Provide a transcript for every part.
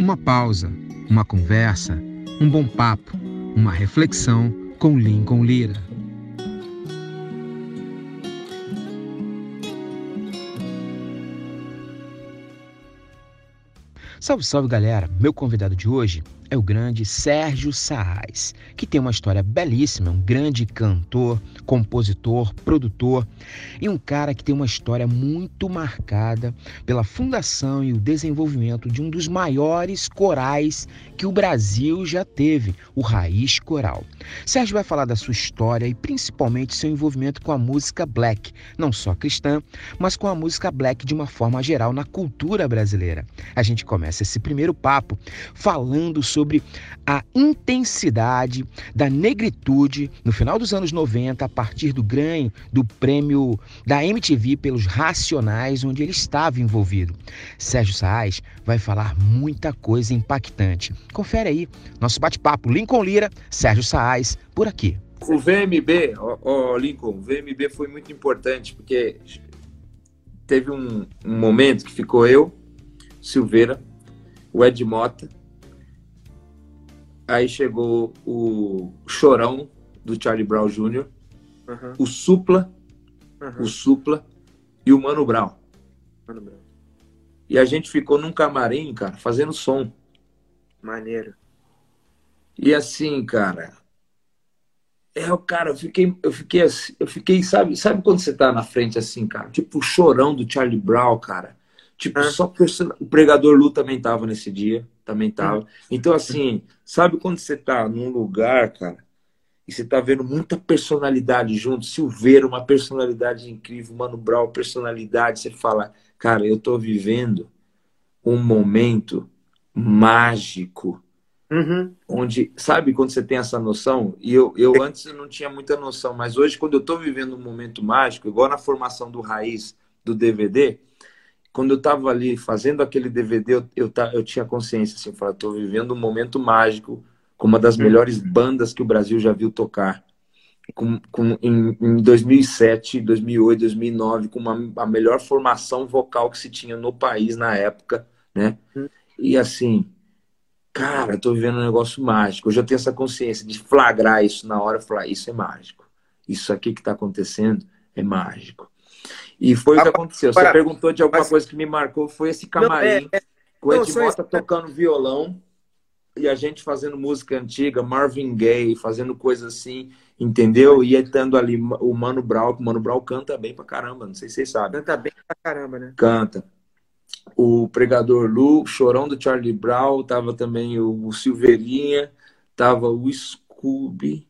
Uma pausa, uma conversa, um bom papo, uma reflexão com Lincoln Lira. Salve, salve galera! Meu convidado de hoje é o grande Sérgio Saaz, que tem uma história belíssima, um grande cantor, compositor, produtor e um cara que tem uma história muito marcada pela fundação e o desenvolvimento de um dos maiores corais que o Brasil já teve, o Raiz Coral. Sérgio vai falar da sua história e principalmente seu envolvimento com a música black, não só cristã, mas com a música black de uma forma geral na cultura brasileira. A gente começa esse primeiro papo falando sobre sobre a intensidade da negritude no final dos anos 90, a partir do ganho do prêmio da MTV pelos Racionais, onde ele estava envolvido. Sérgio Saaz vai falar muita coisa impactante. Confere aí nosso bate-papo Lincoln Lira, Sérgio Saaz, por aqui. O VMB, ó, Lincoln, o VMB foi muito importante porque teve um, um momento que ficou eu, Silveira, o Ed Mota, Aí chegou o Chorão do Charlie Brown Jr., uhum. o Supla, uhum. o Supla e o Mano Brown. Mano Brown. E a gente ficou num camarim, cara, fazendo som. Maneiro. E assim, cara, é o cara, eu fiquei, eu fiquei assim, eu fiquei, sabe, sabe quando você tá na frente assim, cara? Tipo o chorão do Charlie Brown, cara. Tipo, ah. só person... o pregador Lu também tava nesse dia também tava. Então, assim, sabe quando você tá num lugar, cara, e você tá vendo muita personalidade junto, Silveira, uma personalidade incrível, Mano Brown, personalidade, você fala, cara, eu tô vivendo um momento mágico. Uhum. Onde, sabe quando você tem essa noção? E eu, eu antes eu não tinha muita noção, mas hoje, quando eu tô vivendo um momento mágico, igual na formação do Raiz do DVD, quando eu estava ali fazendo aquele DVD, eu, eu, eu tinha consciência, assim, eu estou vivendo um momento mágico com uma das melhores bandas que o Brasil já viu tocar. Com, com, em, em 2007, 2008, 2009, com uma, a melhor formação vocal que se tinha no país na época, né? E assim, cara, estou vivendo um negócio mágico. Eu já tenho essa consciência de flagrar isso na hora, falar, isso é mágico. Isso aqui que está acontecendo é mágico. E foi o que aconteceu. Você perguntou de alguma coisa que me marcou, foi esse camarim, não, é, é... com o Ed Mota tocando violão e a gente fazendo música antiga, Marvin Gaye, fazendo coisas assim, entendeu? E estando ali o Mano Brown, o Mano Brown canta bem pra caramba, não sei se vocês sabem. Canta bem pra caramba, né? Canta. O Pregador Lu, Chorão do Charlie Brown, tava também o, o Silveirinha, tava o Scooby,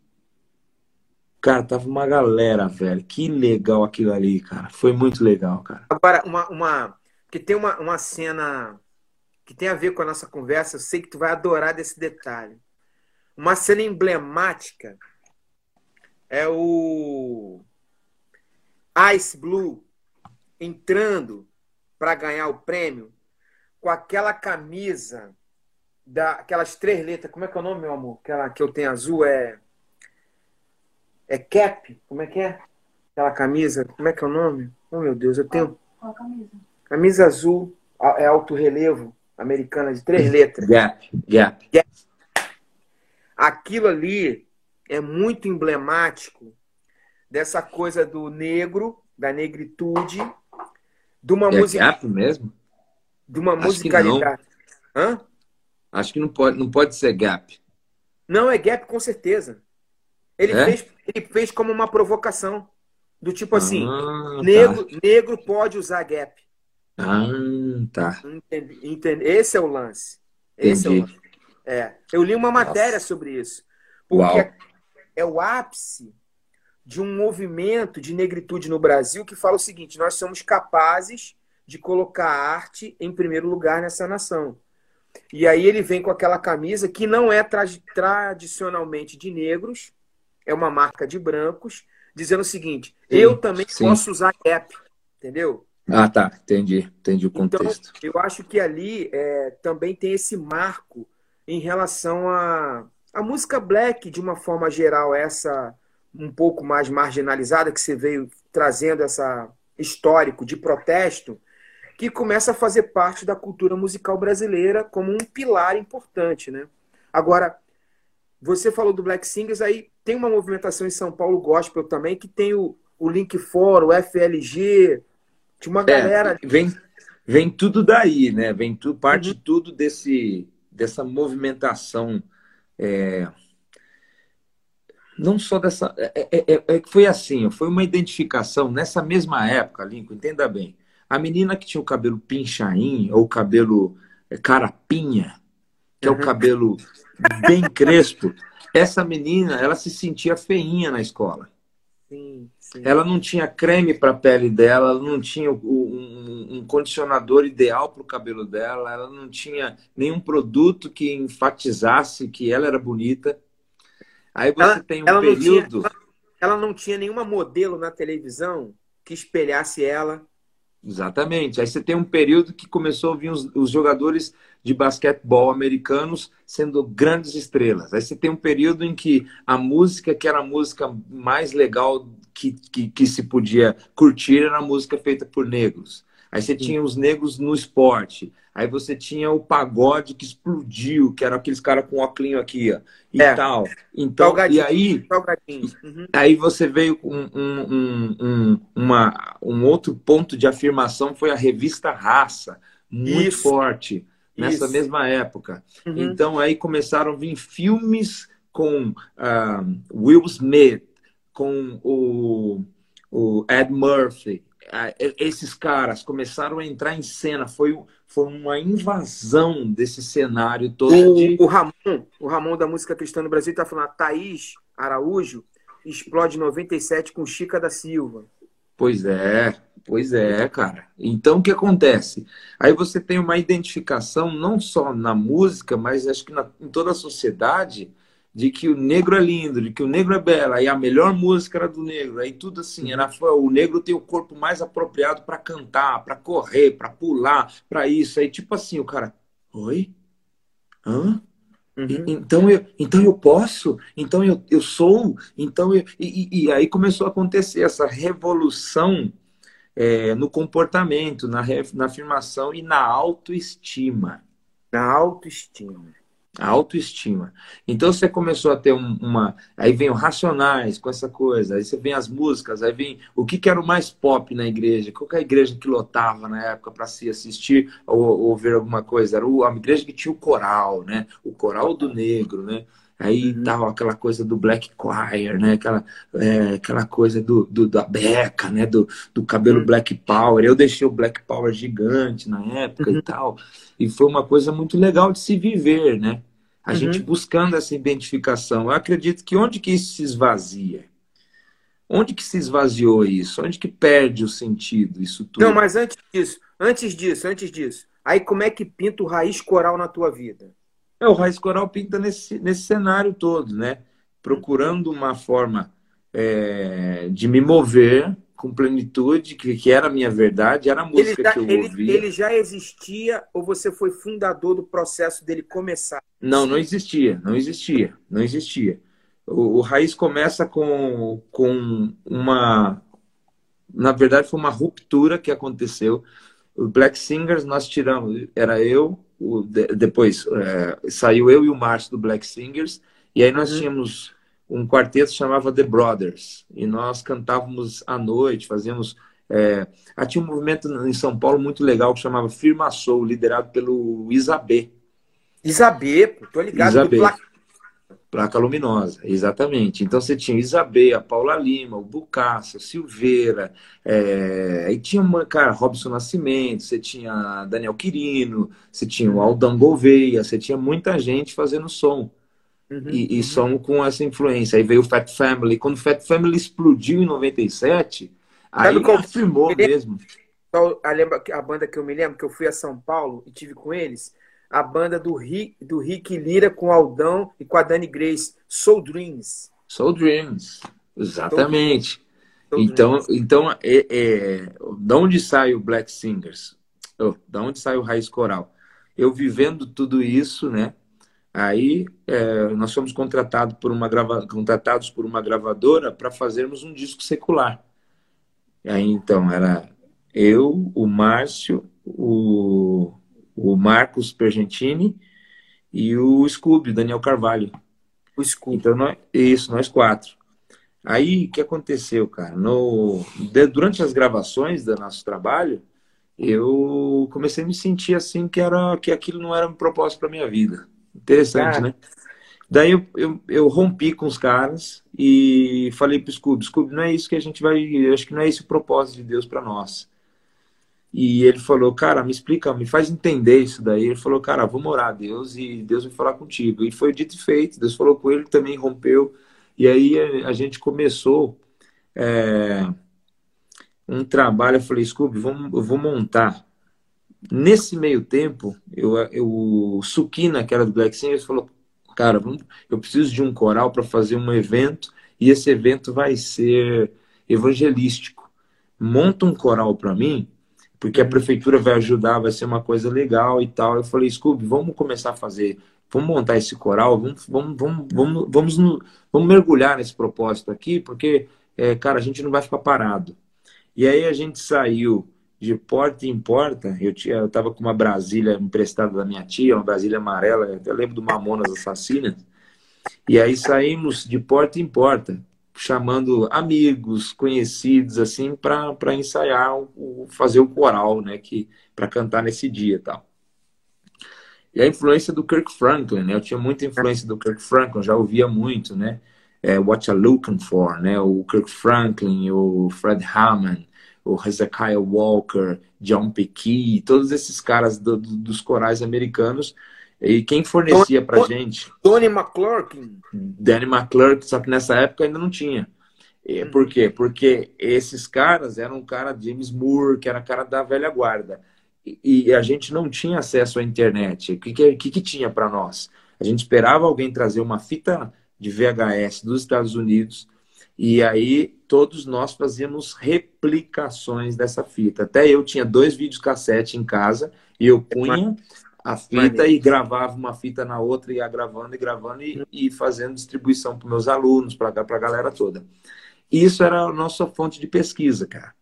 Cara, tava uma galera, velho. Que legal aquilo ali, cara. Foi muito legal, cara. Agora, uma. uma que tem uma, uma cena que tem a ver com a nossa conversa, eu sei que tu vai adorar desse detalhe. Uma cena emblemática é o Ice Blue entrando para ganhar o prêmio com aquela camisa daquelas três letras. Como é que é o nome, meu amor? Aquela que eu tenho azul é é cap? Como é que é? Aquela camisa, como é que é o nome? Oh, meu Deus, eu tenho. Qual camisa? Camisa azul, é alto relevo, americana de três letras. Gap, gap. gap. Aquilo ali é muito emblemático dessa coisa do negro, da negritude, de uma é música. Gap mesmo? De uma Acho musicalidade. Hã? Acho que não pode, não pode ser gap. Não, é gap com certeza. Ele, é? fez, ele fez como uma provocação. Do tipo assim, ah, tá. negro, negro pode usar gap. Ah, tá. Entende, entende? Esse é o lance. Esse Entendi. é o lance. É. Eu li uma matéria Nossa. sobre isso. Porque Uau. é o ápice de um movimento de negritude no Brasil que fala o seguinte: nós somos capazes de colocar a arte em primeiro lugar nessa nação. E aí ele vem com aquela camisa que não é tra tradicionalmente de negros, é uma marca de brancos, dizendo o seguinte: sim, eu também sim. posso usar Gap, entendeu? Ah, tá, entendi, entendi o então, contexto. Então, eu acho que ali é, também tem esse marco em relação a a música black de uma forma geral, essa um pouco mais marginalizada que você veio trazendo essa histórico de protesto, que começa a fazer parte da cultura musical brasileira como um pilar importante, né? Agora, você falou do Black Singers, aí tem uma movimentação em São Paulo gospel também, que tem o, o Link For, o FLG, tinha uma é, galera... Vem, vem tudo daí, né? Vem tu, parte uhum. tudo desse, dessa movimentação... É não só dessa. É, é, é, é foi assim, foi uma identificação nessa mesma época, Lincoln, entenda bem. A menina que tinha o cabelo pinchain, ou cabelo carapinha, que é o cabelo bem crespo, essa menina, ela se sentia feinha na escola. Sim, sim. Ela não tinha creme para a pele dela, ela não tinha um, um condicionador ideal para o cabelo dela, ela não tinha nenhum produto que enfatizasse que ela era bonita. Aí você ela, tem um ela período. Não tinha, ela não tinha nenhuma modelo na televisão que espelhasse ela. Exatamente. Aí você tem um período que começou a vir os, os, jogadores de basquetebol americanos sendo grandes estrelas. Aí você tem um período em que a música, que era a música mais legal que, que, que se podia curtir, era a música feita por negros. Aí você tinha os negros no esporte. Aí você tinha o pagode que explodiu, que era aqueles caras com óculos aqui, ó, e é. tal. Então, e aí, uhum. aí você veio com um, um, um, uma, um outro ponto de afirmação, foi a revista Raça, muito Isso. forte, nessa Isso. mesma época. Uhum. Então, aí começaram a vir filmes com uh, Will Smith, com o, o Ed Murphy, esses caras começaram a entrar em cena. Foi, foi uma invasão desse cenário todo. O, o Ramon, o Ramon da música cristã no Brasil está falando, a Thaís Araújo explode 97 com Chica da Silva. Pois é, pois é, cara. Então o que acontece? Aí você tem uma identificação não só na música, mas acho que na, em toda a sociedade de que o negro é lindo, de que o negro é belo, aí a melhor música era do negro, aí tudo assim, era, o negro tem o corpo mais apropriado para cantar, para correr, para pular, para isso, aí tipo assim, o cara, oi? Hã? Uhum. Então, eu, então eu posso, então eu, eu sou, então eu, e, e aí começou a acontecer essa revolução é, no comportamento, na, na afirmação e na autoestima. Na autoestima. A autoestima. Então você começou a ter um, uma. Aí vem o Racionais com essa coisa, aí você vem as músicas, aí vem o que, que era o mais pop na igreja, qual que é a igreja que lotava na época para se assistir ou, ou, ver alguma coisa? Era a igreja que tinha o coral, né? O coral do negro, né? Aí uhum. tava aquela coisa do Black Choir, né? Aquela, é, aquela coisa do, do, da beca, né? Do, do cabelo uhum. Black Power. Eu deixei o Black Power gigante na época uhum. e tal. E foi uma coisa muito legal de se viver, né? A gente uhum. buscando essa identificação. Eu acredito que onde que isso se esvazia? Onde que se esvaziou isso? Onde que perde o sentido isso tudo? Não, mas antes disso, antes disso, antes disso. Aí como é que pinta o raiz coral na tua vida? É, o Raiz Coral pinta nesse, nesse cenário todo, né? Procurando uma forma é, de me mover com plenitude, que, que era a minha verdade, era a música já, que eu ele, ouvia. Ele já existia ou você foi fundador do processo dele começar? Não, não existia, não existia, não existia. O, o Raiz começa com, com uma... Na verdade, foi uma ruptura que aconteceu. O Black Singers, nós tiramos... Era eu, o, de, depois é, saiu eu e o Márcio do Black Singers, e aí nós uhum. tínhamos um quarteto que chamava The Brothers, e nós cantávamos à noite, fazíamos. É, ah, tinha um movimento em São Paulo muito legal que chamava Firma Soul, liderado pelo Isabê. Isabê, tô ligado. Isabê. Placa luminosa, exatamente. Então você tinha Isabê, a Paula Lima, o Bucaça, Silveira, é... aí tinha uma, cara, Robson Nascimento, você tinha Daniel Quirino, você tinha o Aldão Gouveia, você tinha muita gente fazendo som. Uhum, e, e uhum. som com essa influência. Aí veio o Fat Family. Quando o Fat Family explodiu em 97, aí qual... afirmou mesmo. A, a banda que eu me lembro, que eu fui a São Paulo e tive com eles, a banda do Rick, do Rick Lira com o Aldão e com a Dani Grace, Soul Dreams. Soul Dreams, exatamente. Soul então, Dreams. então é, é, de onde sai o Black Singers? Oh, da onde sai o Raiz Coral? Eu vivendo tudo isso, né? Aí é, nós fomos contratados por uma grava... contratados por uma gravadora para fazermos um disco secular. Aí então era eu, o Márcio o, o Marcos Pergentini e o Scooby, Daniel Carvalho. O Scooby. Então, nós, isso, nós quatro. Aí, o que aconteceu, cara? No, de, durante as gravações do nosso trabalho, eu comecei a me sentir assim que, era, que aquilo não era um propósito para minha vida. Interessante, ah. né? Daí eu, eu, eu, rompi com os caras e falei pro Scooby, Scooby, não é isso que a gente vai, acho que não é esse o propósito de Deus para nós. E ele falou, cara, me explica, me faz entender isso daí. Ele falou, cara, vamos orar a Deus e Deus vai falar contigo. E foi dito e feito, Deus falou com ele, também rompeu. E aí a gente começou é, um trabalho, eu falei, Scooby, vamos, eu vou montar. Nesse meio tempo, eu, eu, o Sukina, que era do Black Singers, falou, cara, vamos, eu preciso de um coral para fazer um evento e esse evento vai ser evangelístico. Monta um coral para mim, porque a prefeitura vai ajudar, vai ser uma coisa legal e tal. Eu falei, Scooby, vamos começar a fazer, vamos montar esse coral, vamos, vamos, vamos, vamos, vamos, vamos mergulhar nesse propósito aqui, porque, é, cara, a gente não vai ficar parado. E aí a gente saiu de porta em porta, eu tinha, eu tava com uma Brasília emprestada da minha tia, uma Brasília amarela, eu lembro do Mamonas Assassinas, e aí saímos de porta em porta, chamando amigos, conhecidos, assim, para ensaiar, o, fazer o coral, né, que para cantar nesse dia e tal. E a influência do Kirk Franklin, né, eu tinha muita influência do Kirk Franklin, já ouvia muito, né, é, What You Looking For, né, o Kirk Franklin, o Fred Hammond, o Hezekiah Walker, John Pecky, todos esses caras do, do, dos corais americanos. E quem fornecia para gente? Donnie McClurkin. Danny McClurkin, só que nessa época ainda não tinha. E, hum. por quê? Porque esses caras eram um cara James Moore, que era cara da velha guarda. E, e a gente não tinha acesso à internet. O que, que, que, que tinha para nós? A gente esperava alguém trazer uma fita de VHS dos Estados Unidos e aí todos nós fazíamos replicações dessa fita. Até eu tinha dois vídeos cassete em casa e eu punha a fita e gravava uma fita na outra, e ia gravando e gravando e, e fazendo distribuição para meus alunos, para a galera toda. Isso era a nossa fonte de pesquisa, cara.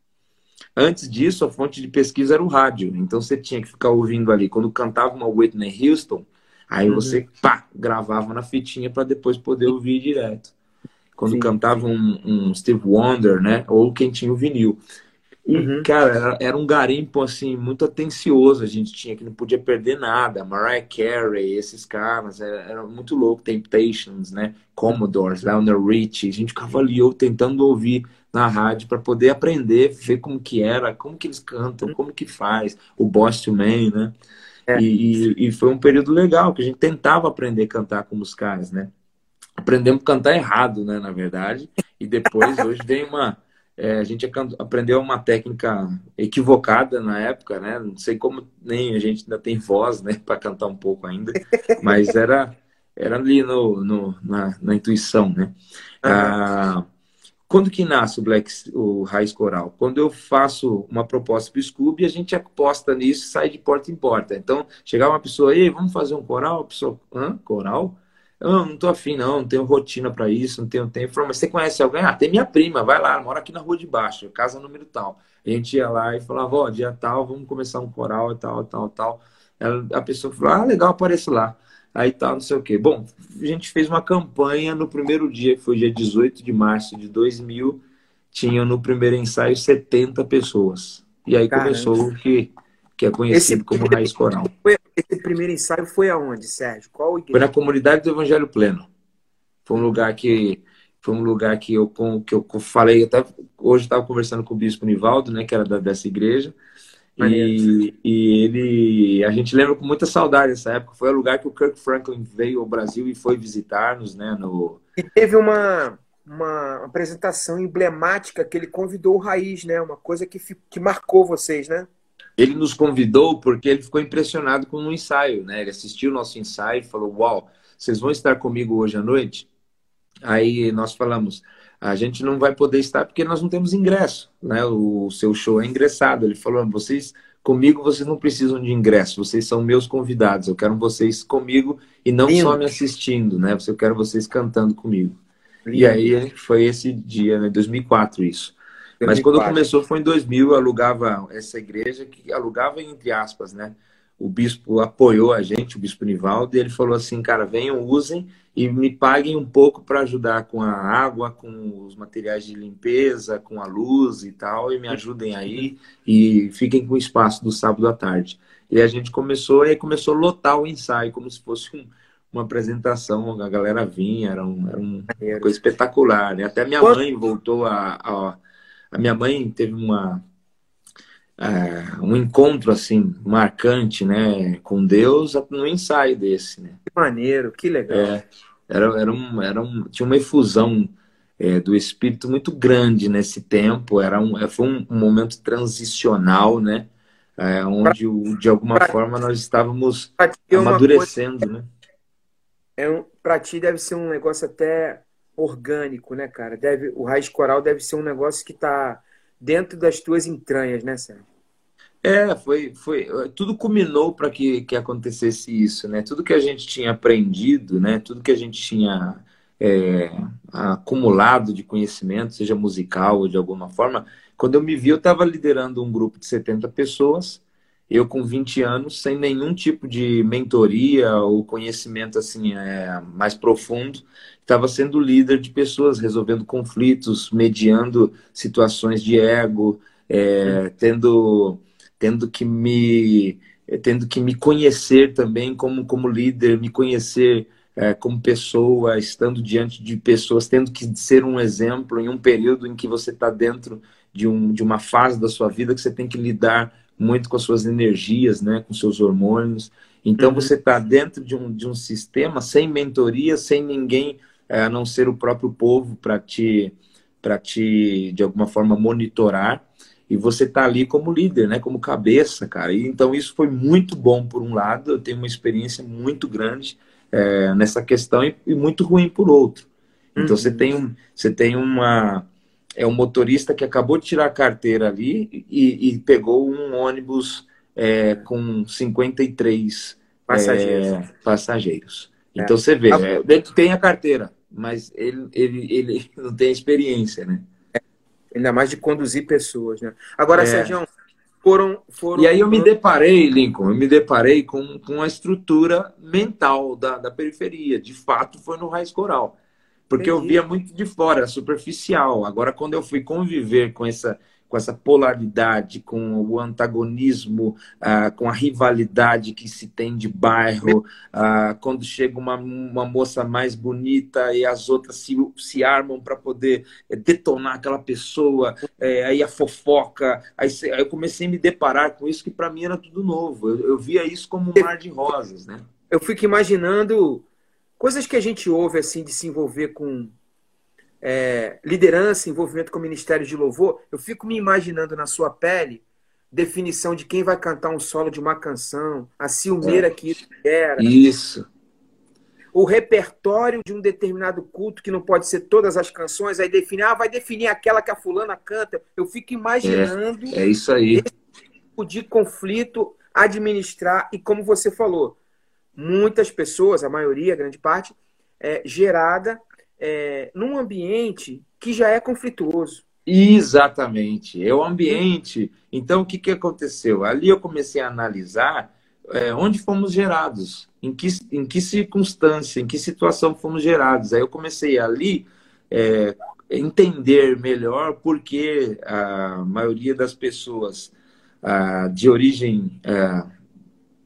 Antes disso, a fonte de pesquisa era o rádio. Então você tinha que ficar ouvindo ali. Quando cantava uma Whitney Houston, aí uhum. você pá, gravava na fitinha para depois poder ouvir direto quando Sim. cantava um, um, Steve Wonder, né? Ou quem tinha o vinil. E, uhum. cara, era, era, um garimpo, assim, muito atencioso. A gente tinha que não podia perder nada. Mariah Carey, esses caras, era, era muito louco. Temptations, né? Commodores, Lionel Richie. A gente ficava ali ou tentando ouvir na rádio para poder aprender, ver como que era, como que eles cantam, como que faz. O Boss to Man, né? É. E, e, e foi um período legal, que a gente tentava aprender a cantar como os caras, né? aprendemos a cantar errado, né, na verdade. E depois, hoje, vem uma. É, a gente aprendeu uma técnica equivocada na época, né? Não sei como nem a gente ainda tem voz, né, para cantar um pouco ainda, mas era, era ali no, no na, na, intuição, né? Ah, quando que nasce o Black, o Raiz Coral? Quando eu faço uma proposta para o Scooby, a gente aposta nisso e sai de porta em porta. Então, chegar uma pessoa, aí, vamos fazer um coral? A pessoa, hã? Coral? Eu não tô afim, não, não tenho rotina para isso, não tenho tempo. Mas você conhece alguém? Ah, tem minha prima, vai lá, mora aqui na rua de baixo, casa número tal. A gente ia lá e falava, ó, dia tal, vamos começar um coral e tal, tal, tal. Ela, a pessoa falou, ah, legal, aparece lá. Aí tal, não sei o quê. Bom, a gente fez uma campanha no primeiro dia, que foi dia 18 de março de 2000, tinham no primeiro ensaio 70 pessoas. E aí Caramba. começou o que, que é conhecido esse como Raiz Coral. Foi esse primeiro ensaio foi aonde, Sérgio? Qual igreja? Foi na comunidade do Evangelho Pleno. Foi um lugar que foi um lugar que eu que eu falei até hoje estava conversando com o bispo Nivaldo, né, que era da, dessa igreja. E, e, ele a gente lembra com muita saudade dessa época. Foi o lugar que o Kirk Franklin veio ao Brasil e foi visitar-nos, né, no E teve uma uma apresentação emblemática que ele convidou o Raiz, né? Uma coisa que, que marcou vocês, né? Ele nos convidou porque ele ficou impressionado com o ensaio, né? Ele assistiu o nosso ensaio e falou: Uau, vocês vão estar comigo hoje à noite? Aí nós falamos: a gente não vai poder estar porque nós não temos ingresso, né? O seu show é ingressado. Ele falou: vocês comigo vocês não precisam de ingresso, vocês são meus convidados. Eu quero vocês comigo e não Lindo. só me assistindo, né? Eu quero vocês cantando comigo. Lindo. E aí foi esse dia, né? 2004 isso. Mas quando começou foi em 2000, eu alugava essa igreja, que alugava entre aspas, né? O bispo apoiou a gente, o bispo Nivaldo, e ele falou assim, cara, venham, usem e me paguem um pouco para ajudar com a água, com os materiais de limpeza, com a luz e tal, e me ajudem aí e fiquem com o espaço do sábado à tarde. E a gente começou, e aí começou a lotar o ensaio, como se fosse um, uma apresentação, a galera vinha, era, um, era uma coisa espetacular, né? Até minha mãe voltou a, a, a minha mãe teve uma é, um encontro assim marcante, né, com Deus no ensaio desse, né? Que maneiro, que legal. É, era, era, um, era um, tinha uma efusão é, do Espírito muito grande nesse tempo. Era um, foi um, um momento transicional, né? É, onde de alguma forma nós estávamos amadurecendo, coisa... né? é um, para ti deve ser um negócio até orgânico, né, cara? Deve, o raiz coral deve ser um negócio que está dentro das tuas entranhas, né, Sérgio? É, foi, foi, tudo culminou para que, que acontecesse isso, né? Tudo que a gente tinha aprendido, né? Tudo que a gente tinha é, acumulado de conhecimento, seja musical ou de alguma forma, quando eu me vi, eu estava liderando um grupo de 70 pessoas eu com 20 anos, sem nenhum tipo de mentoria ou conhecimento assim é, mais profundo, estava sendo líder de pessoas, resolvendo conflitos, mediando situações de ego, é, tendo, tendo que me tendo que me conhecer também como, como líder, me conhecer é, como pessoa, estando diante de pessoas, tendo que ser um exemplo em um período em que você está dentro de, um, de uma fase da sua vida que você tem que lidar muito com as suas energias, né, com seus hormônios. Então, uhum. você está dentro de um, de um sistema sem mentoria, sem ninguém, é, a não ser o próprio povo, para te, te, de alguma forma, monitorar. E você está ali como líder, né, como cabeça, cara. E, então, isso foi muito bom, por um lado. Eu tenho uma experiência muito grande é, nessa questão e, e, muito ruim por outro. Então, uhum. você, tem, você tem uma é um motorista que acabou de tirar a carteira ali e, e pegou um ônibus é, com 53 passageiros. É, passageiros. É. Então você vê, é, ele tem a carteira, mas ele, ele, ele não tem experiência, né? É, ainda mais de conduzir pessoas, né? Agora, é. Sérgio, foram, foram. E aí eu me deparei, Lincoln, eu me deparei com, com a estrutura mental da, da periferia. De fato, foi no Raiz Coral. Porque Entendi. eu via muito de fora, superficial. Agora, quando eu fui conviver com essa, com essa polaridade, com o antagonismo, ah, com a rivalidade que se tem de bairro, ah, quando chega uma, uma moça mais bonita e as outras se, se armam para poder eh, detonar aquela pessoa, é, aí a fofoca, aí, eu comecei a me deparar com isso que para mim era tudo novo. Eu, eu via isso como um mar de rosas, né? Eu fico imaginando coisas que a gente ouve assim de se envolver com é, liderança, envolvimento com o Ministério de Louvor, eu fico me imaginando na sua pele definição de quem vai cantar um solo de uma canção, a ciumeira é. que isso era. Isso. O repertório de um determinado culto, que não pode ser todas as canções, aí definir, ah, vai definir aquela que a fulana canta. Eu fico imaginando. É, é isso aí. Esse tipo de conflito administrar, e como você falou, muitas pessoas, a maioria, a grande parte, é gerada é, num ambiente que já é conflituoso. Exatamente, é o ambiente. Então, o que, que aconteceu? Ali eu comecei a analisar é, onde fomos gerados, em que, em que circunstância, em que situação fomos gerados. Aí eu comecei ali é, entender melhor por que a maioria das pessoas a, de origem é,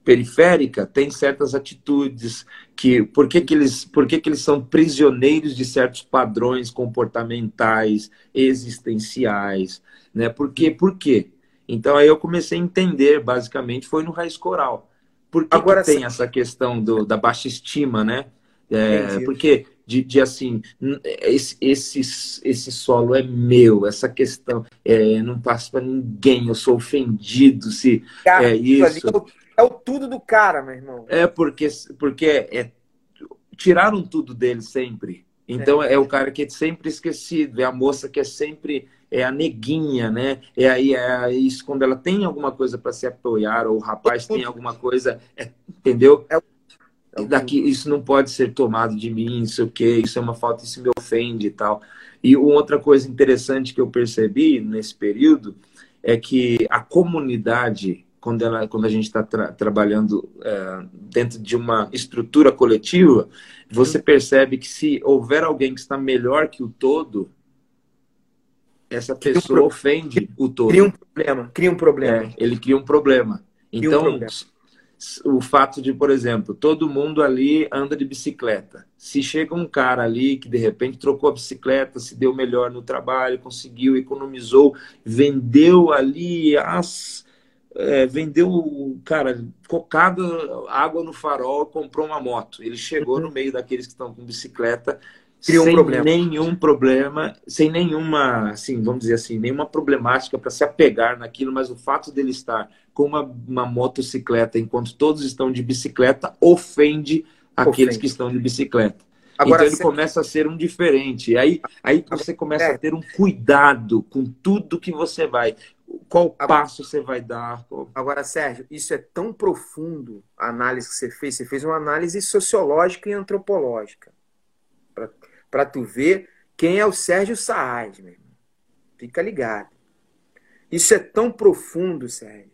periférica tem certas atitudes que por que, que eles por que, que eles são prisioneiros de certos padrões comportamentais existenciais né? Por quê? Por quê? Então aí eu comecei a entender basicamente foi no raiz coral. Por que, Agora, que tem essa questão do, da baixa estima né? É, porque de, de, assim esse, esse, esse solo é meu essa questão é, não passa para ninguém eu sou ofendido se Cara, é isso é o tudo do cara, meu irmão. É porque, porque é, tiraram tudo dele sempre. Então é. é. o cara que é sempre esquecido, é a moça que é sempre é a neguinha, né? É aí é isso quando ela tem alguma coisa para se apoiar ou o rapaz tem alguma coisa, é, entendeu? É, É daqui, isso não pode ser tomado de mim, não sei o quê, isso é uma falta, isso me ofende e tal. E outra coisa interessante que eu percebi nesse período é que a comunidade, quando, ela, quando a gente está tra trabalhando é, dentro de uma estrutura coletiva, você percebe que se houver alguém que está melhor que o todo, essa pessoa um ofende o todo. Cria um problema, cria um problema. É, ele cria um problema. Então, um problema o fato de, por exemplo, todo mundo ali anda de bicicleta. Se chega um cara ali que de repente trocou a bicicleta, se deu melhor no trabalho, conseguiu, economizou, vendeu ali as. É, vendeu, cara, cocada água no farol, comprou uma moto. Ele chegou no meio daqueles que estão com bicicleta Criou sem um problema. nenhum problema, sem nenhuma, assim, vamos dizer assim, nenhuma problemática para se apegar naquilo, mas o fato dele estar com uma, uma motocicleta enquanto todos estão de bicicleta ofende, ofende. aqueles que estão de bicicleta. Agora, então ele começa a ser um diferente. Aí, aí você começa é. a ter um cuidado com tudo que você vai. Qual agora, passo você vai dar? Qual... Agora, Sérgio, isso é tão profundo a análise que você fez. Você fez uma análise sociológica e antropológica para tu ver quem é o Sérgio Saad, meu irmão. Fica ligado. Isso é tão profundo, Sérgio,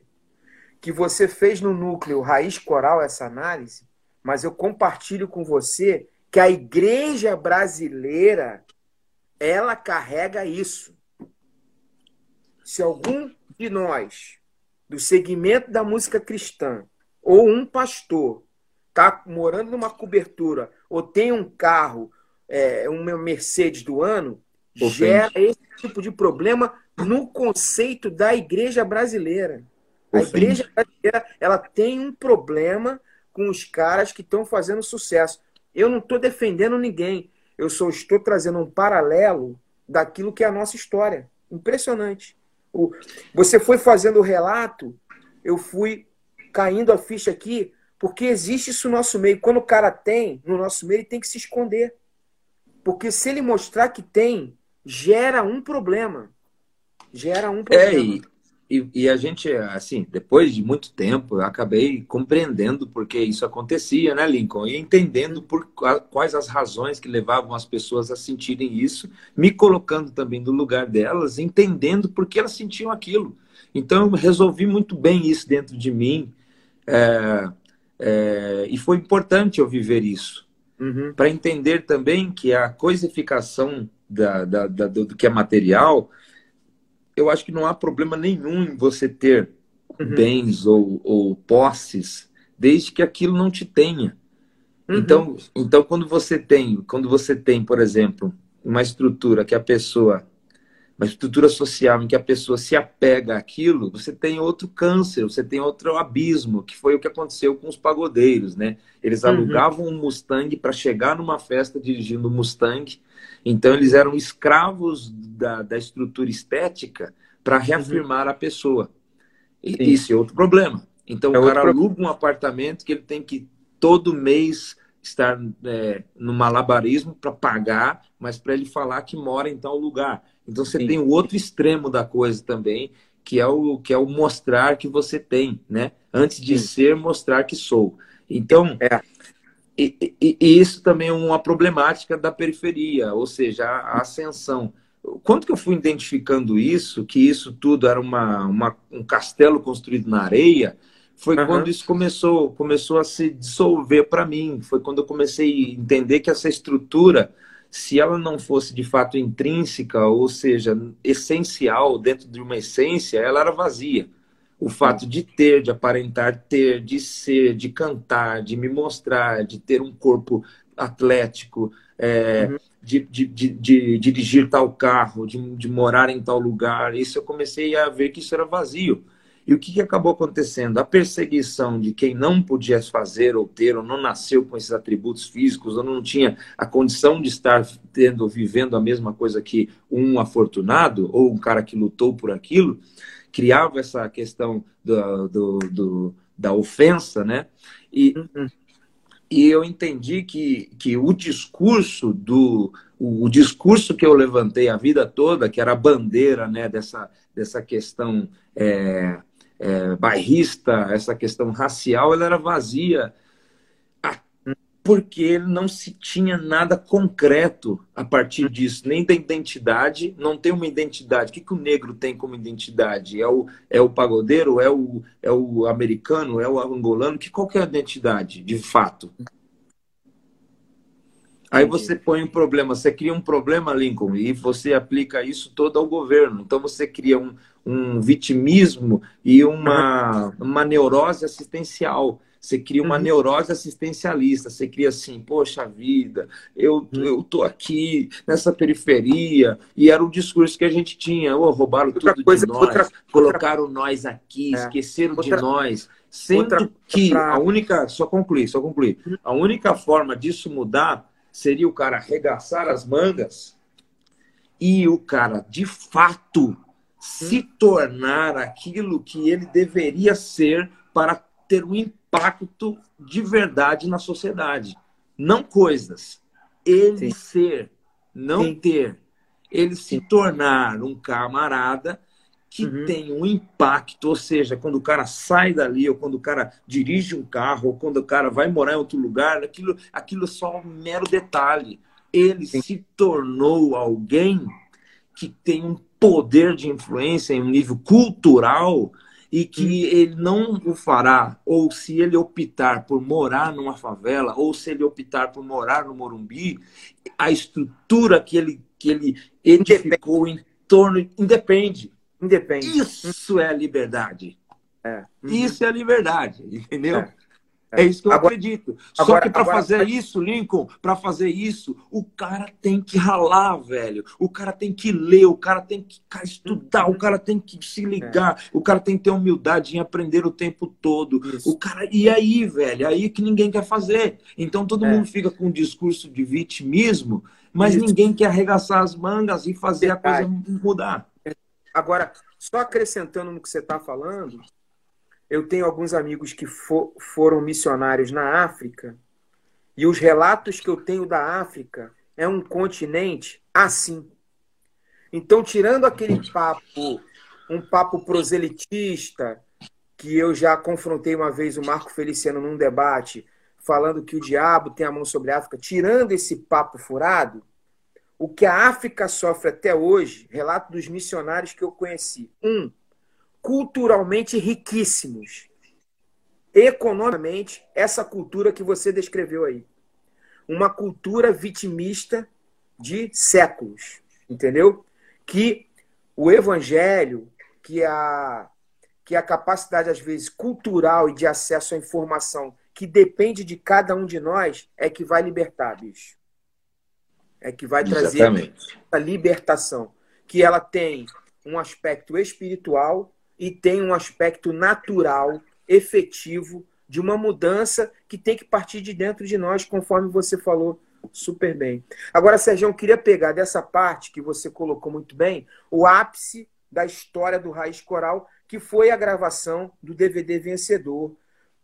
que você fez no núcleo Raiz Coral essa análise, mas eu compartilho com você que a igreja brasileira ela carrega isso. Se algum de nós, do segmento da música cristã, ou um pastor, está morando numa cobertura, ou tem um carro, é, uma Mercedes do ano, Ofende. gera esse tipo de problema no conceito da igreja brasileira. A igreja brasileira ela tem um problema com os caras que estão fazendo sucesso. Eu não estou defendendo ninguém. Eu só estou trazendo um paralelo daquilo que é a nossa história. Impressionante. O, você foi fazendo o relato, eu fui caindo a ficha aqui, porque existe isso no nosso meio. Quando o cara tem, no nosso meio, ele tem que se esconder. Porque se ele mostrar que tem, gera um problema. Gera um problema. É, e, e, e, a gente, assim, depois de muito tempo, eu acabei compreendendo porque isso acontecia, né, Lincoln? E entendendo por quais as razões que levavam as pessoas a sentirem isso, me colocando também no lugar delas, entendendo por que elas sentiam aquilo. Então, eu resolvi muito bem isso dentro de mim. É, é, e foi importante eu viver isso uhum. para entender também que a coisificação da, da, da, do que é material, eu acho que não há problema nenhum em você ter uhum. bens ou, ou posses, desde que aquilo não te tenha. Uhum. Então, então quando você tem, quando você tem, por exemplo, uma estrutura que a pessoa uma estrutura social em que a pessoa se apega àquilo, você tem outro câncer, você tem outro abismo, que foi o que aconteceu com os pagodeiros, né? Eles uhum. alugavam um Mustang para chegar numa festa dirigindo um Mustang, então eles eram escravos da, da estrutura estética para reafirmar uhum. a pessoa. E isso é outro problema. Então é o cara aluga um apartamento que ele tem que todo mês estar é, no malabarismo para pagar, mas para ele falar que mora em tal lugar. Então você Sim. tem o outro extremo da coisa também, que é o que é o mostrar que você tem, né? Antes de Sim. ser, mostrar que sou. Então, é. e, e, e, isso também é uma problemática da periferia, ou seja, a, a ascensão. Quanto que eu fui identificando isso, que isso tudo era uma, uma um castelo construído na areia, foi uhum. quando isso começou, começou a se dissolver para mim. Foi quando eu comecei a entender que essa estrutura se ela não fosse de fato intrínseca, ou seja, essencial dentro de uma essência, ela era vazia. O fato de ter, de aparentar ter, de ser, de cantar, de me mostrar, de ter um corpo atlético, é, uhum. de, de, de, de, dirigir tal carro, de, de morar em tal lugar, isso eu comecei a ver que isso era vazio. E o que, que acabou acontecendo? A perseguição de quem não podia fazer ou ter, ou não nasceu com esses atributos físicos, ou não tinha a condição de estar tendo, vivendo a mesma coisa que um afortunado, ou um cara que lutou por aquilo, criava essa questão do, do, do da ofensa, né? E, uhum. e eu entendi que, que o discurso do o, o, discurso que eu levantei a vida toda, que era a bandeira né, dessa, dessa questão é, é, bairrista, essa questão racial, ela era vazia. porque ele não se tinha nada concreto a partir disso, nem da identidade, não tem uma identidade. O que, que o negro tem como identidade? É o, é o pagodeiro? É o, é o americano? É o angolano? Que, qual que é a identidade, de fato? Aí você põe um problema, você cria um problema, Lincoln, e você aplica isso todo ao governo. Então você cria um, um vitimismo e uma, uma neurose assistencial. Você cria uma uhum. neurose assistencialista. Você cria assim, poxa vida, eu, uhum. eu tô aqui nessa periferia. E era o discurso que a gente tinha. Oh, roubaram outra tudo coisa, de nós, outra, colocaram outra... nós aqui, é. esqueceram outra... de nós. Sendo que a única, só concluir, só concluir, uhum. a única forma disso mudar seria o cara arregaçar as mangas e o cara, de fato, se tornar aquilo que ele deveria ser para ter um impacto de verdade na sociedade. Não coisas. Ele Sim. ser, não Sim. ter. Ele se tornar um camarada que uhum. tem um impacto, ou seja, quando o cara sai dali, ou quando o cara dirige um carro, ou quando o cara vai morar em outro lugar, aquilo, aquilo é só um mero detalhe. Ele Sim. se tornou alguém que tem um poder de influência em um nível cultural e que hum. ele não o fará, ou se ele optar por morar numa favela, ou se ele optar por morar no Morumbi, a estrutura que ele, que ele edificou em torno independe. Independe. Isso é a liberdade. É. Uhum. Isso é a liberdade, entendeu? É. É isso que eu agora, acredito. Só agora, que para fazer isso, Lincoln, para fazer isso, o cara tem que ralar, velho. O cara tem que ler, o cara tem que estudar, o cara tem que se ligar, é. o cara tem que ter humildade em aprender o tempo todo. Isso. O cara e aí, velho, aí que ninguém quer fazer. Então todo é. mundo fica com um discurso de vitimismo, mas isso. ninguém quer arregaçar as mangas e fazer Detalhe. a coisa mudar. Agora, só acrescentando no que você está falando, eu tenho alguns amigos que for, foram missionários na África e os relatos que eu tenho da África é um continente assim. Então, tirando aquele papo, um papo proselitista, que eu já confrontei uma vez o Marco Feliciano num debate, falando que o diabo tem a mão sobre a África, tirando esse papo furado, o que a África sofre até hoje, relato dos missionários que eu conheci. Um, culturalmente riquíssimos. Economicamente, essa cultura que você descreveu aí. Uma cultura vitimista de séculos, entendeu? Que o evangelho, que a, que a capacidade, às vezes, cultural e de acesso à informação, que depende de cada um de nós, é que vai libertar, bicho. É que vai trazer Exatamente. a libertação. Que ela tem um aspecto espiritual, e tem um aspecto natural, efetivo, de uma mudança que tem que partir de dentro de nós, conforme você falou super bem. Agora, Sérgio, eu queria pegar dessa parte que você colocou muito bem, o ápice da história do Raiz Coral, que foi a gravação do DVD Vencedor,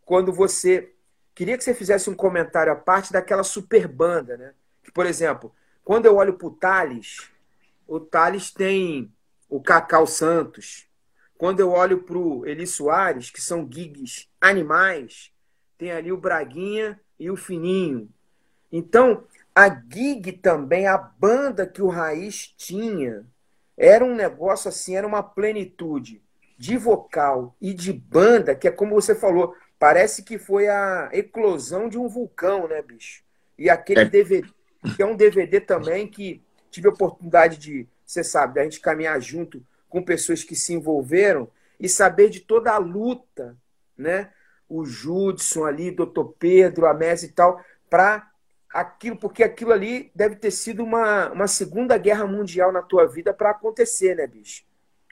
quando você queria que você fizesse um comentário à parte daquela super banda, né? Que, por exemplo, quando eu olho para o Thales, o Thales tem o Cacau Santos, quando eu olho para o Eli Soares, que são gigs animais, tem ali o Braguinha e o Fininho. Então, a gig também, a banda que o Raiz tinha, era um negócio assim, era uma plenitude de vocal e de banda, que é como você falou, parece que foi a eclosão de um vulcão, né, bicho? E aquele é. DVD, que é um DVD também que tive a oportunidade de, você sabe, da gente caminhar junto com pessoas que se envolveram e saber de toda a luta, né? O Judson ali, doutor Pedro, a Messi e tal, para aquilo, porque aquilo ali deve ter sido uma, uma segunda guerra mundial na tua vida para acontecer, né, bicho?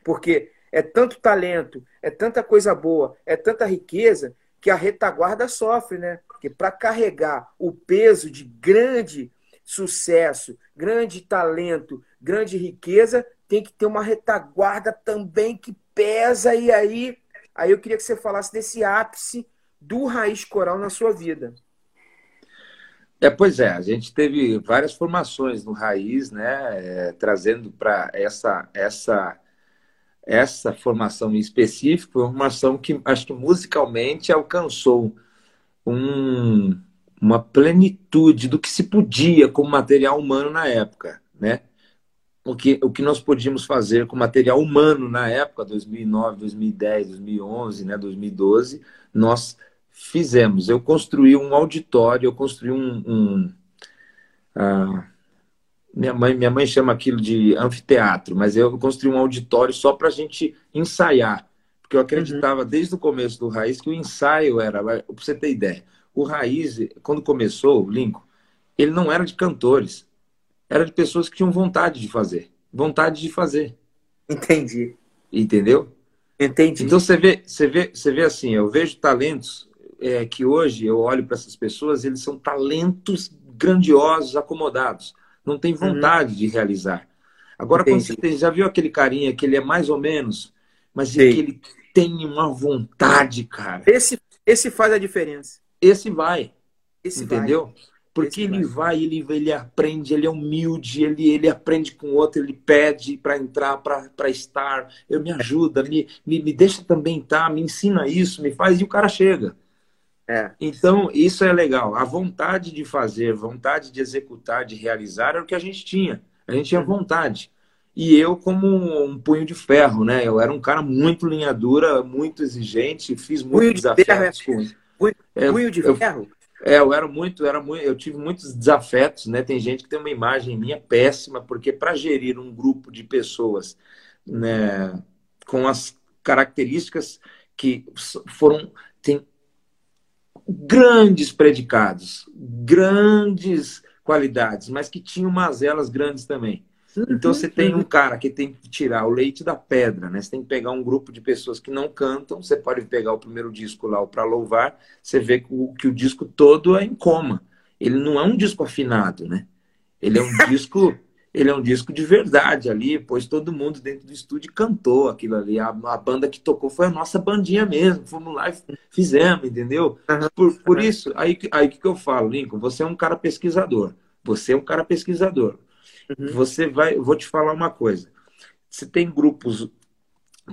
Porque é tanto talento, é tanta coisa boa, é tanta riqueza que a retaguarda sofre, né? Porque para carregar o peso de grande sucesso, grande talento, grande riqueza, tem que ter uma retaguarda também que pesa. E aí, aí eu queria que você falasse desse ápice do raiz coral na sua vida. É, pois é, a gente teve várias formações no Raiz, né, é, trazendo para essa, essa, essa formação em específico, uma formação que acho que musicalmente alcançou um, uma plenitude do que se podia com material humano na época, né? O que, o que nós podíamos fazer com material humano na época, 2009, 2010, 2011, né, 2012, nós fizemos. Eu construí um auditório, eu construí um, um uh, minha mãe, minha mãe chama aquilo de anfiteatro, mas eu construí um auditório só para a gente ensaiar, porque eu acreditava uhum. desde o começo do Raiz que o ensaio era, para você ter ideia, o Raiz, quando começou, o Lincoln, ele não era de cantores, era de pessoas que tinham vontade de fazer. Vontade de fazer. Entendi. Entendeu? Entendi. Então você vê, você vê, você vê assim, eu vejo talentos é, que hoje eu olho para essas pessoas, eles são talentos grandiosos, acomodados. Não tem vontade uhum. de realizar. Agora, Entendi. quando você tem, já viu aquele carinha que ele é mais ou menos, mas que ele tem uma vontade, cara. Esse, esse faz a diferença. Esse vai. Esse entendeu? Vai. Porque Esse ele vai, vai ele, ele aprende, ele é humilde, ele, ele aprende com o outro, ele pede para entrar, para estar. Eu me ajuda, me, me, me deixa também estar, tá, me ensina isso, me faz, e o cara chega. É. Então, isso é legal. A vontade de fazer, vontade de executar, de realizar, era o que a gente tinha. A gente tinha uhum. vontade. E eu, como um punho de ferro, né? Eu era um cara muito linha dura, muito exigente, fiz muitos punho desafios. De ferro, punho, punho de ferro? É, eu era muito, era muito, eu tive muitos desafetos, né? Tem gente que tem uma imagem minha péssima, porque para gerir um grupo de pessoas, né, com as características que foram tem grandes predicados, grandes qualidades, mas que tinham mazelas grandes também. Então você tem um uhum. cara que tem que tirar o leite da pedra, né? Você tem que pegar um grupo de pessoas que não cantam. Você pode pegar o primeiro disco lá, o Pra Louvar, você vê que o, que o disco todo é em coma. Ele não é um disco afinado, né? Ele é um disco, ele é um disco de verdade ali, pois todo mundo dentro do estúdio cantou aquilo ali. A, a banda que tocou foi a nossa bandinha mesmo. Fomos lá e fizemos, entendeu? Por, por isso, aí, aí que eu falo, Lincoln, você é um cara pesquisador. Você é um cara pesquisador. Uhum. Você vai, vou te falar uma coisa. Você tem grupos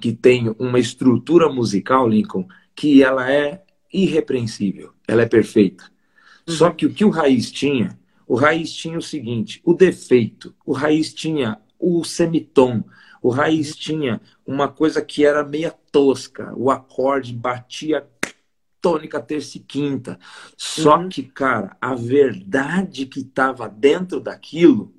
que têm uma estrutura musical, Lincoln, que ela é irrepreensível, ela é perfeita. Uhum. Só que o que o Raiz tinha, o Raiz tinha o seguinte, o defeito, o Raiz tinha o semitom, o Raiz uhum. tinha uma coisa que era meia tosca, o acorde batia tônica, terça e quinta. Só uhum. que, cara, a verdade que estava dentro daquilo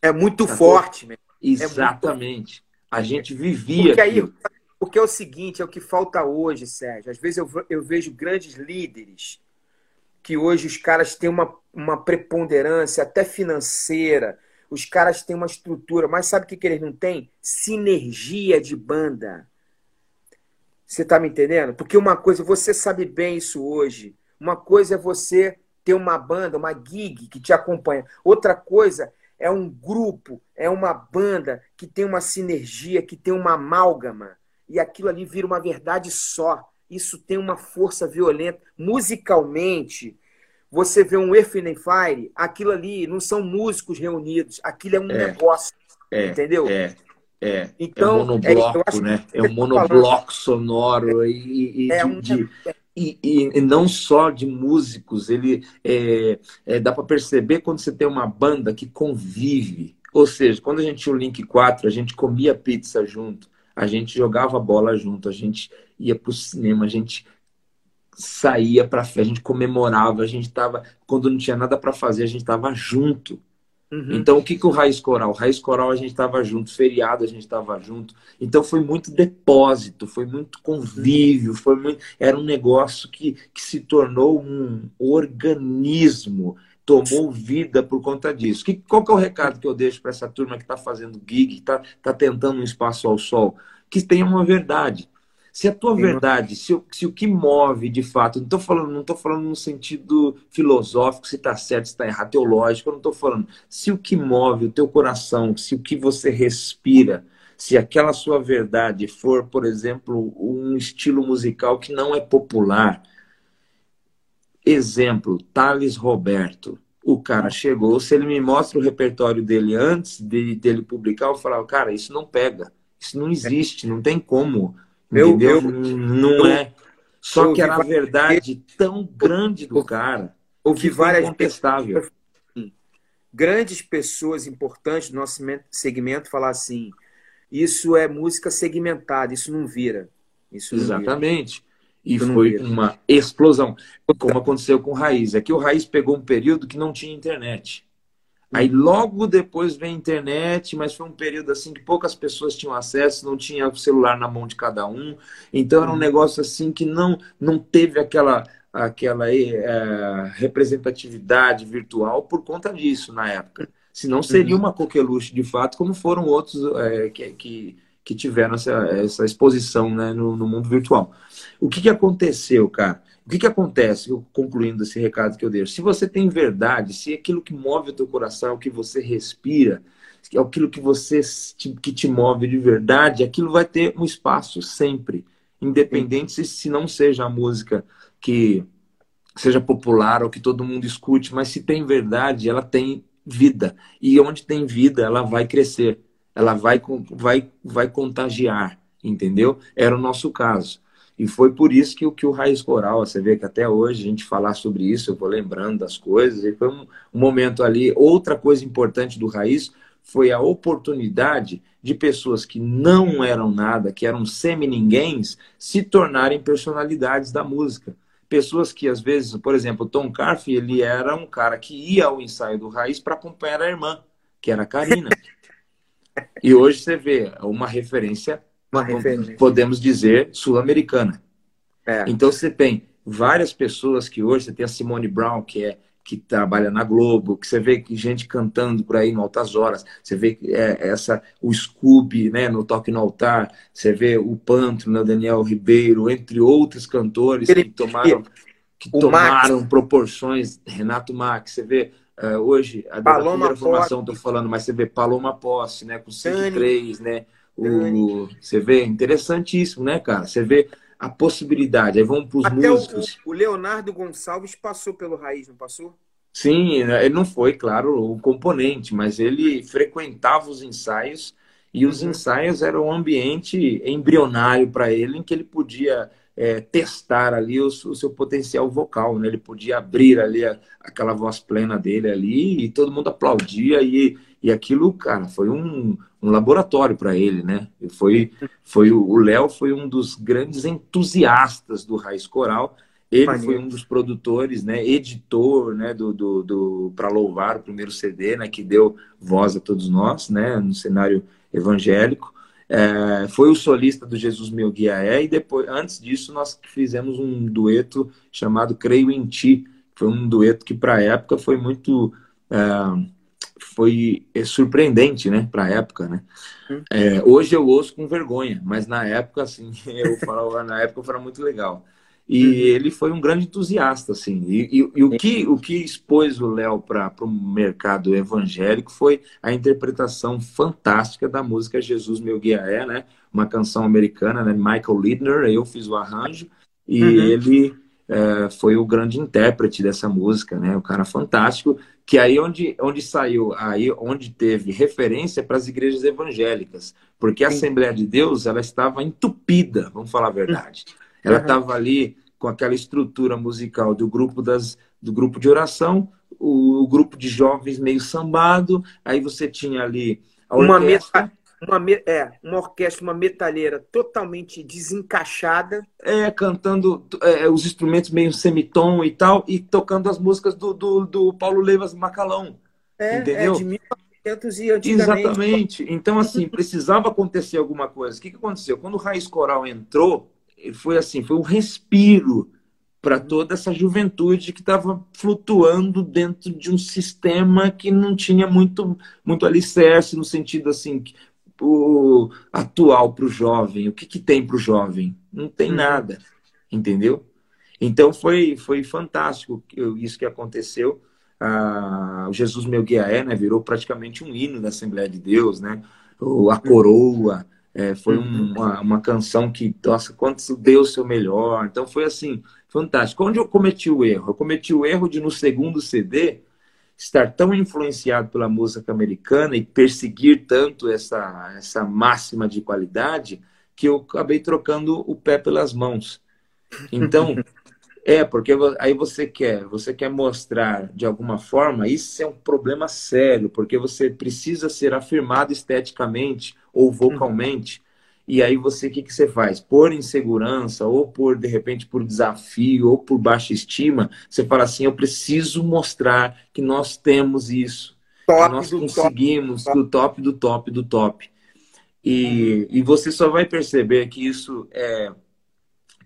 é muito tá forte. Mesmo. Exatamente. É muito... A gente vivia. Porque aí, porque é o seguinte, é o que falta hoje, Sérgio. Às vezes eu, eu vejo grandes líderes que hoje os caras têm uma, uma preponderância até financeira, os caras têm uma estrutura, mas sabe o que, que eles não têm? Sinergia de banda. Você está me entendendo? Porque uma coisa, você sabe bem isso hoje. Uma coisa é você ter uma banda, uma gig que te acompanha. Outra coisa é um grupo, é uma banda que tem uma sinergia, que tem uma amálgama. E aquilo ali vira uma verdade só. Isso tem uma força violenta. Musicalmente, você vê um Earth Fire, aquilo ali não são músicos reunidos, aquilo é um é, negócio. É, entendeu? É. É, então, é um monobloco, é, né? É um monobloco sonoro e, e é de, um, de, é, e, e, e, não só de músicos, ele é, é, dá para perceber quando você tem uma banda que convive. Ou seja, quando a gente tinha o Link 4, a gente comia pizza junto, a gente jogava bola junto, a gente ia para o cinema, a gente saía para a gente comemorava, a gente estava, quando não tinha nada para fazer, a gente estava junto. Uhum. Então, o que, que o Raiz Coral? O Raiz Coral a gente estava junto, feriado a gente estava junto. Então, foi muito depósito, foi muito convívio, uhum. foi muito... era um negócio que, que se tornou um organismo, tomou vida por conta disso. Que, qual que é o recado que eu deixo para essa turma que está fazendo gig, que está tá tentando um espaço ao sol? Que tenha uma verdade. Se a tua verdade, se, o, se o que move de fato, não estou falando, não falando no sentido filosófico, se está certo, se está errado, teológico, eu não estou falando. Se o que move o teu coração, se o que você respira, se aquela sua verdade for, por exemplo, um estilo musical que não é popular. Exemplo, Thales Roberto. O cara chegou, se ele me mostra o repertório dele antes de, dele publicar, eu falava, cara, isso não pega. Isso não existe, não tem como. Eu, entendeu? Eu, não eu, é. Só que era a verdade tão grande do cara. Ouvi várias incontestável. Grandes pessoas importantes do nosso segmento falar assim: isso é música segmentada, isso não vira. Isso não Exatamente. Vira. E foi uma explosão, como aconteceu com o Raiz. É que o Raiz pegou um período que não tinha internet. Aí logo depois vem a internet, mas foi um período assim que poucas pessoas tinham acesso, não tinha o celular na mão de cada um. Então era um uhum. negócio assim que não, não teve aquela, aquela é, representatividade virtual por conta disso na época. Senão seria uhum. uma coqueluche de fato, como foram outros é, que, que, que, tiveram essa, essa exposição né, no, no mundo virtual. O que, que aconteceu, cara? O que, que acontece, concluindo esse recado que eu deixo? Se você tem verdade, se aquilo que move o teu coração é o que você respira, é aquilo que você que te move de verdade, aquilo vai ter um espaço sempre, independente se, se não seja a música que seja popular ou que todo mundo escute, mas se tem verdade, ela tem vida. E onde tem vida, ela vai crescer, ela vai, vai, vai contagiar, entendeu? Era o nosso caso. E foi por isso que, que o Raiz Coral, você vê que até hoje a gente falar sobre isso, eu vou lembrando das coisas, e foi um, um momento ali. Outra coisa importante do Raiz foi a oportunidade de pessoas que não eram nada, que eram semi-ninguéms, se tornarem personalidades da música. Pessoas que, às vezes, por exemplo, Tom Carf, ele era um cara que ia ao ensaio do Raiz para acompanhar a irmã, que era a Karina. e hoje você vê uma referência uma referência. Podemos dizer, sul-americana. É. Então você tem várias pessoas que hoje, você tem a Simone Brown, que é que trabalha na Globo, que você vê que gente cantando por aí em altas horas, você vê é, essa o Scooby, né, no Toque no Altar, você vê o Pantro, né, Daniel Ribeiro, entre outros cantores que tomaram que tomaram Max. proporções, Renato Max, você vê uh, hoje a Paloma formação estou falando, mas você vê Paloma Posse, né, com 103, né, o, você vê, interessantíssimo, né, cara? Você vê a possibilidade. Aí vamos para os músicos. O, o, Leonardo Gonçalves passou pelo Raiz, não passou? Sim, ele não foi, claro, o componente, mas ele frequentava os ensaios e os ensaios eram um ambiente embrionário para ele, em que ele podia é, testar ali o, o, seu potencial vocal, né? Ele podia abrir ali a, aquela voz plena dele ali e todo mundo aplaudia e, e aquilo, cara, foi um, um laboratório para ele, né? Foi, foi o Léo foi um dos grandes entusiastas do Raiz Coral. Ele foi um dos produtores, né, editor, né, do, do, do para louvar o primeiro CD, né, que deu voz a todos nós, né, no cenário evangélico. É, foi o solista do Jesus Meu Guia É, e depois, antes disso, nós fizemos um dueto chamado Creio em Ti. Foi um dueto que, para a época, foi muito. É, foi é, surpreendente, né, para a época, né? É, hoje eu ouço com vergonha, mas na época, assim, eu falava, na época foi muito legal. E uhum. ele foi um grande entusiasta, assim. E, e, e o, que, o que expôs o Léo para o mercado evangélico foi a interpretação fantástica da música Jesus Meu Guia É, né? Uma canção americana, né? Michael Lidner, eu fiz o arranjo. E uhum. ele é, foi o grande intérprete dessa música, né? O cara fantástico, que aí onde, onde saiu, aí onde teve referência para as igrejas evangélicas, porque a Sim. Assembleia de Deus ela estava entupida, vamos falar a verdade. Ela estava uhum. ali com aquela estrutura musical do grupo das do grupo de oração, o, o grupo de jovens meio sambado, aí você tinha ali uma orquestra, uma, é, uma orquestra, uma metalheira totalmente desencaixada. É, cantando é, os instrumentos meio semitom e tal, e tocando as músicas do, do, do Paulo Levas Macalão. É, entendeu? É, de 1900 e antigamente. Exatamente. Então, assim, precisava acontecer alguma coisa. O que, que aconteceu? Quando o Raiz Coral entrou, foi assim, foi um respiro para toda essa juventude que estava flutuando dentro de um sistema que não tinha muito muito alicerce no sentido assim o atual para o jovem. O que, que tem para o jovem? Não tem uhum. nada, entendeu? Então foi, foi fantástico isso que aconteceu. Ah, o Jesus Meu Guia é, né, virou praticamente um hino da Assembleia de Deus, né? O, a coroa é, foi uhum. uma, uma canção que, nossa, quanto deu o seu melhor. Então foi assim, fantástico. Onde eu cometi o erro? Eu cometi o erro de no segundo CD estar tão influenciado pela música americana e perseguir tanto essa, essa máxima de qualidade que eu acabei trocando o pé pelas mãos. Então, é, porque aí você quer, você quer mostrar de alguma forma, isso é um problema sério, porque você precisa ser afirmado esteticamente ou vocalmente. E aí você, o que, que você faz? Por insegurança, ou por, de repente, por desafio, ou por baixa estima, você fala assim, eu preciso mostrar que nós temos isso. Top nós conseguimos top. do top, do top, do top. E, e você só vai perceber que isso é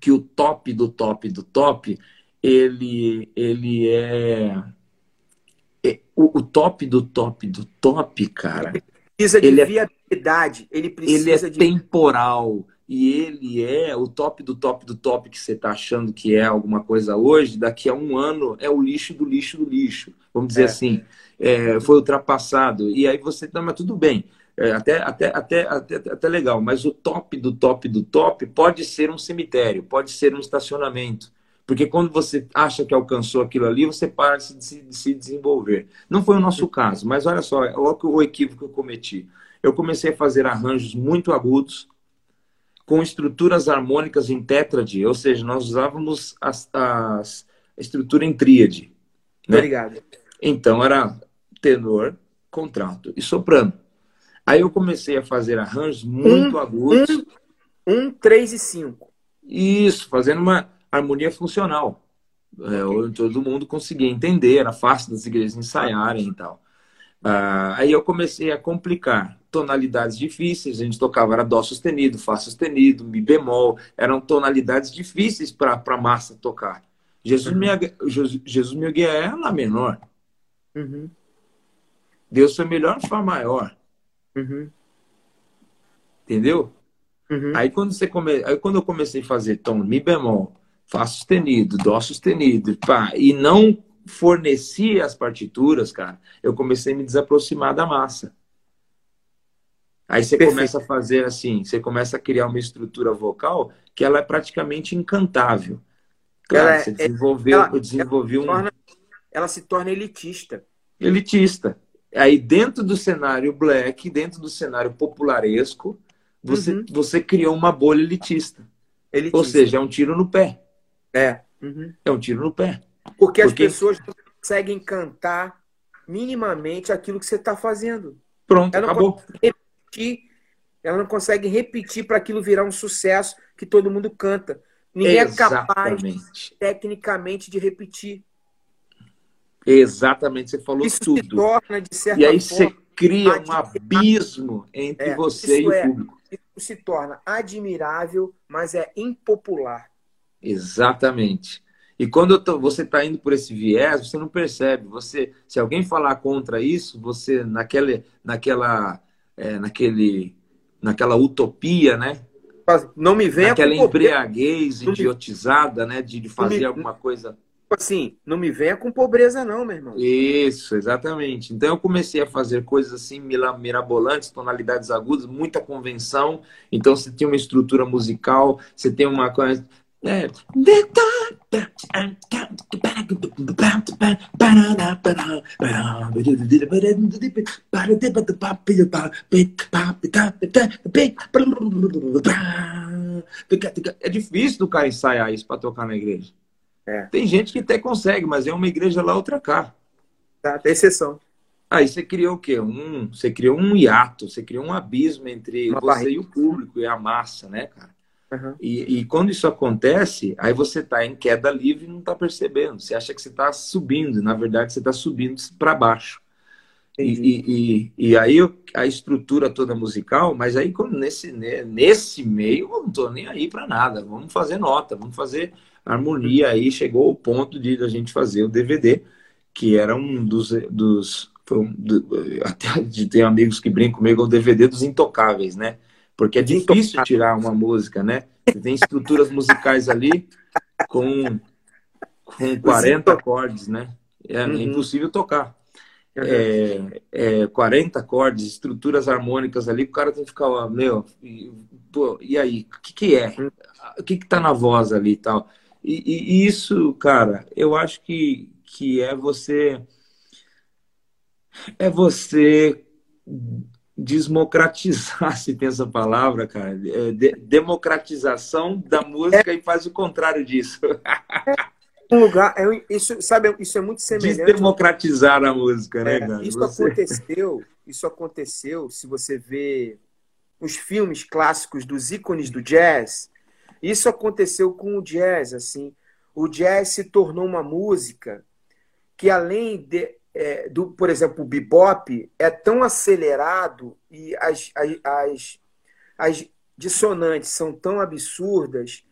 que o top do top do top ele ele é, é o, o, top do top do top cara ele precisa de ele é viabilidade ele precisa ele é de... temporal e ele é o top do top do top que você está achando que é alguma coisa hoje daqui a um ano é o lixo do lixo do lixo vamos dizer é. assim é, foi ultrapassado e aí você não mas tudo bem é, até, até, até, até, até legal, mas o top do top do top pode ser um cemitério, pode ser um estacionamento. Porque quando você acha que alcançou aquilo ali, você para de se, de se desenvolver. Não foi o nosso caso, mas olha só, olha o equívoco que eu cometi. Eu comecei a fazer arranjos muito agudos, com estruturas harmônicas em tétrade, ou seja, nós usávamos as, as, a estrutura em tríade. Né? Obrigado. Então era tenor, contralto e soprano. Aí eu comecei a fazer arranjos muito um, agudos. Um, um, três e cinco. Isso, fazendo uma harmonia funcional. É, todo mundo conseguia entender, era fácil das igrejas ensaiarem e tal. Ah, aí eu comecei a complicar tonalidades difíceis, a gente tocava era dó sustenido, fá sustenido, mi bemol, eram tonalidades difíceis para a massa tocar. Jesus, uhum. me, Jesus me guia é lá menor. Uhum. Deus foi melhor, fá maior. Uhum. Entendeu? Uhum. Aí, quando você come... Aí quando eu comecei a fazer tom Mi bemol, Fá sustenido, Dó sustenido, pá, e não fornecia as partituras, cara, eu comecei a me desaproximar da massa. Aí você Perfeito. começa a fazer assim, você começa a criar uma estrutura vocal que ela é praticamente encantável. Claro, ela, você é, desenvolveu, ela, eu desenvolvi ela um. Torna, ela se torna elitista. Elitista. Aí, dentro do cenário black, dentro do cenário popularesco, você, uhum. você criou uma bolha elitista. elitista. Ou seja, é um tiro no pé. É. Uhum. É um tiro no pé. Porque, Porque as pessoas não conseguem cantar minimamente aquilo que você está fazendo. Pronto, acabou. Repetir, ela não consegue repetir para aquilo virar um sucesso que todo mundo canta. Ninguém Exatamente. é capaz, tecnicamente, de repetir. Exatamente, você falou isso tudo. Se torna, e aí forma, você cria um abismo entre é, você e o é, público. Isso se torna admirável, mas é impopular. Exatamente. E quando tô, você está indo por esse viés, você não percebe. Você, se alguém falar contra isso, você naquela, naquela, é, naquele, naquela utopia, né? Não me venha naquela embriaguez idiotizada, né? De, de fazer me... alguma coisa Tipo assim, não me venha com pobreza, não, meu irmão. Isso, exatamente. Então eu comecei a fazer coisas assim, mirabolantes, tonalidades agudas, muita convenção. Então você tem uma estrutura musical, você tem uma coisa. É. É difícil do cara ensaiar isso para tocar na igreja. É. Tem gente que até consegue, mas é uma igreja lá, outra cá. Tá, tem exceção. Aí você criou o quê? Um, você criou um hiato, você criou um abismo entre uma você barriga. e o público e a massa, né, cara? Uhum. E, e, quando isso acontece, aí você está em queda livre e não está percebendo. Você acha que você está subindo, na verdade você está subindo para baixo. E, e, e, aí a estrutura toda musical, mas aí nesse, nesse meio eu não estou nem aí para nada. Vamos fazer nota, vamos fazer harmonia aí chegou ao ponto de a gente fazer o DVD, que era um dos. dos um, do, até de ter amigos que brincam comigo, o DVD dos intocáveis, né? Porque é difícil tirar uma música, né? Você tem estruturas musicais ali com, com 40 acordes, né? É uhum. impossível tocar. É, é, 40 acordes, estruturas harmônicas ali, o cara tem que ficar, ó, meu, e, pô, e aí, o que, que é? Uhum. O que, que tá na voz ali e tal? E, e, isso, cara, eu acho que, que é você. É você desmocratizar, se tem essa palavra, cara, é, de, democratização da música é. e faz o contrário disso. Um lugar, é, isso, sabe, isso é muito semelhante. Desdemocratizar a música, né, é, cara? Isso você... aconteceu, isso aconteceu, se você vê os filmes clássicos dos ícones do jazz, isso aconteceu com o jazz, assim. O jazz se tornou uma música que além de, é, do, por exemplo, o bebop é tão acelerado e as, as, as, as dissonantes são tão absurdas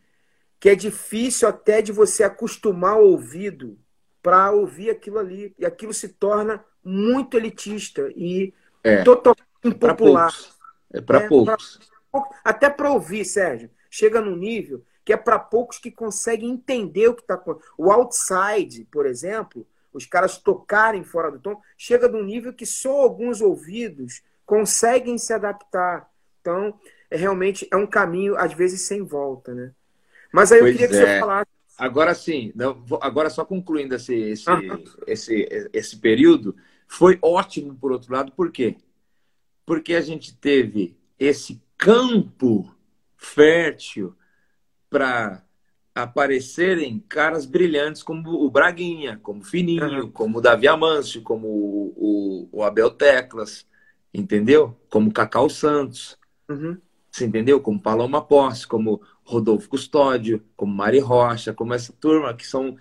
que é difícil até de você acostumar o ouvido para ouvir aquilo ali. E aquilo se torna muito elitista e é. totalmente impopular. É para é, poucos. Pra, até para ouvir, Sérgio. Chega num nível que é para poucos que conseguem entender o que está acontecendo. O outside, por exemplo, os caras tocarem fora do tom, chega num nível que só alguns ouvidos conseguem se adaptar. Então, é, realmente é um caminho, às vezes, sem volta, né? Mas aí eu queria que é. você falasse. Agora sim, agora só concluindo esse, esse, esse, esse período, foi ótimo por outro lado, por quê? Porque a gente teve esse campo fértil para aparecerem caras brilhantes como o Braguinha, como Fininho, uhum. como o Davi Amâncio, como o, o, o, Abel Teclas, entendeu? Como Cacau Santos, uhum. você entendeu? Como Paloma Posse, como Rodolfo Custódio, como Mari Rocha, como essa turma que são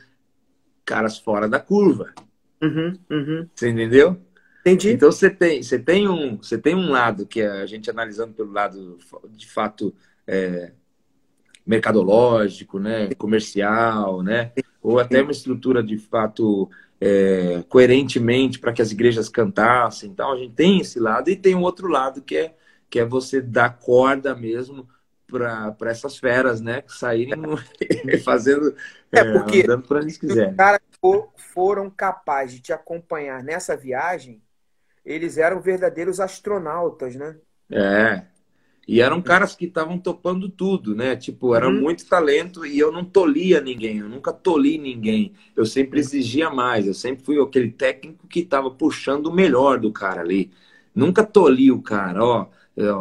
caras fora da curva. Uhum. uhum. Você entendeu? Entendi. Então você tem, você tem um, você tem um lado que é a gente analisando pelo lado de fato é, mercadológico, né, comercial, né, ou até uma estrutura de fato é, coerentemente para que as igrejas cantassem. Então a gente tem esse lado e tem um outro lado que é que é você dar corda mesmo para essas feras, né, que saírem fazendo é, é porque andando para eles quiserem. Os caras foram capazes de te acompanhar nessa viagem, eles eram verdadeiros astronautas, né? É, e eram caras que estavam topando tudo, né? Tipo, era uhum. muito talento e eu não tolia ninguém, eu nunca toli ninguém. Eu sempre exigia mais, eu sempre fui aquele técnico que estava puxando o melhor do cara ali. Nunca toli o cara, ó,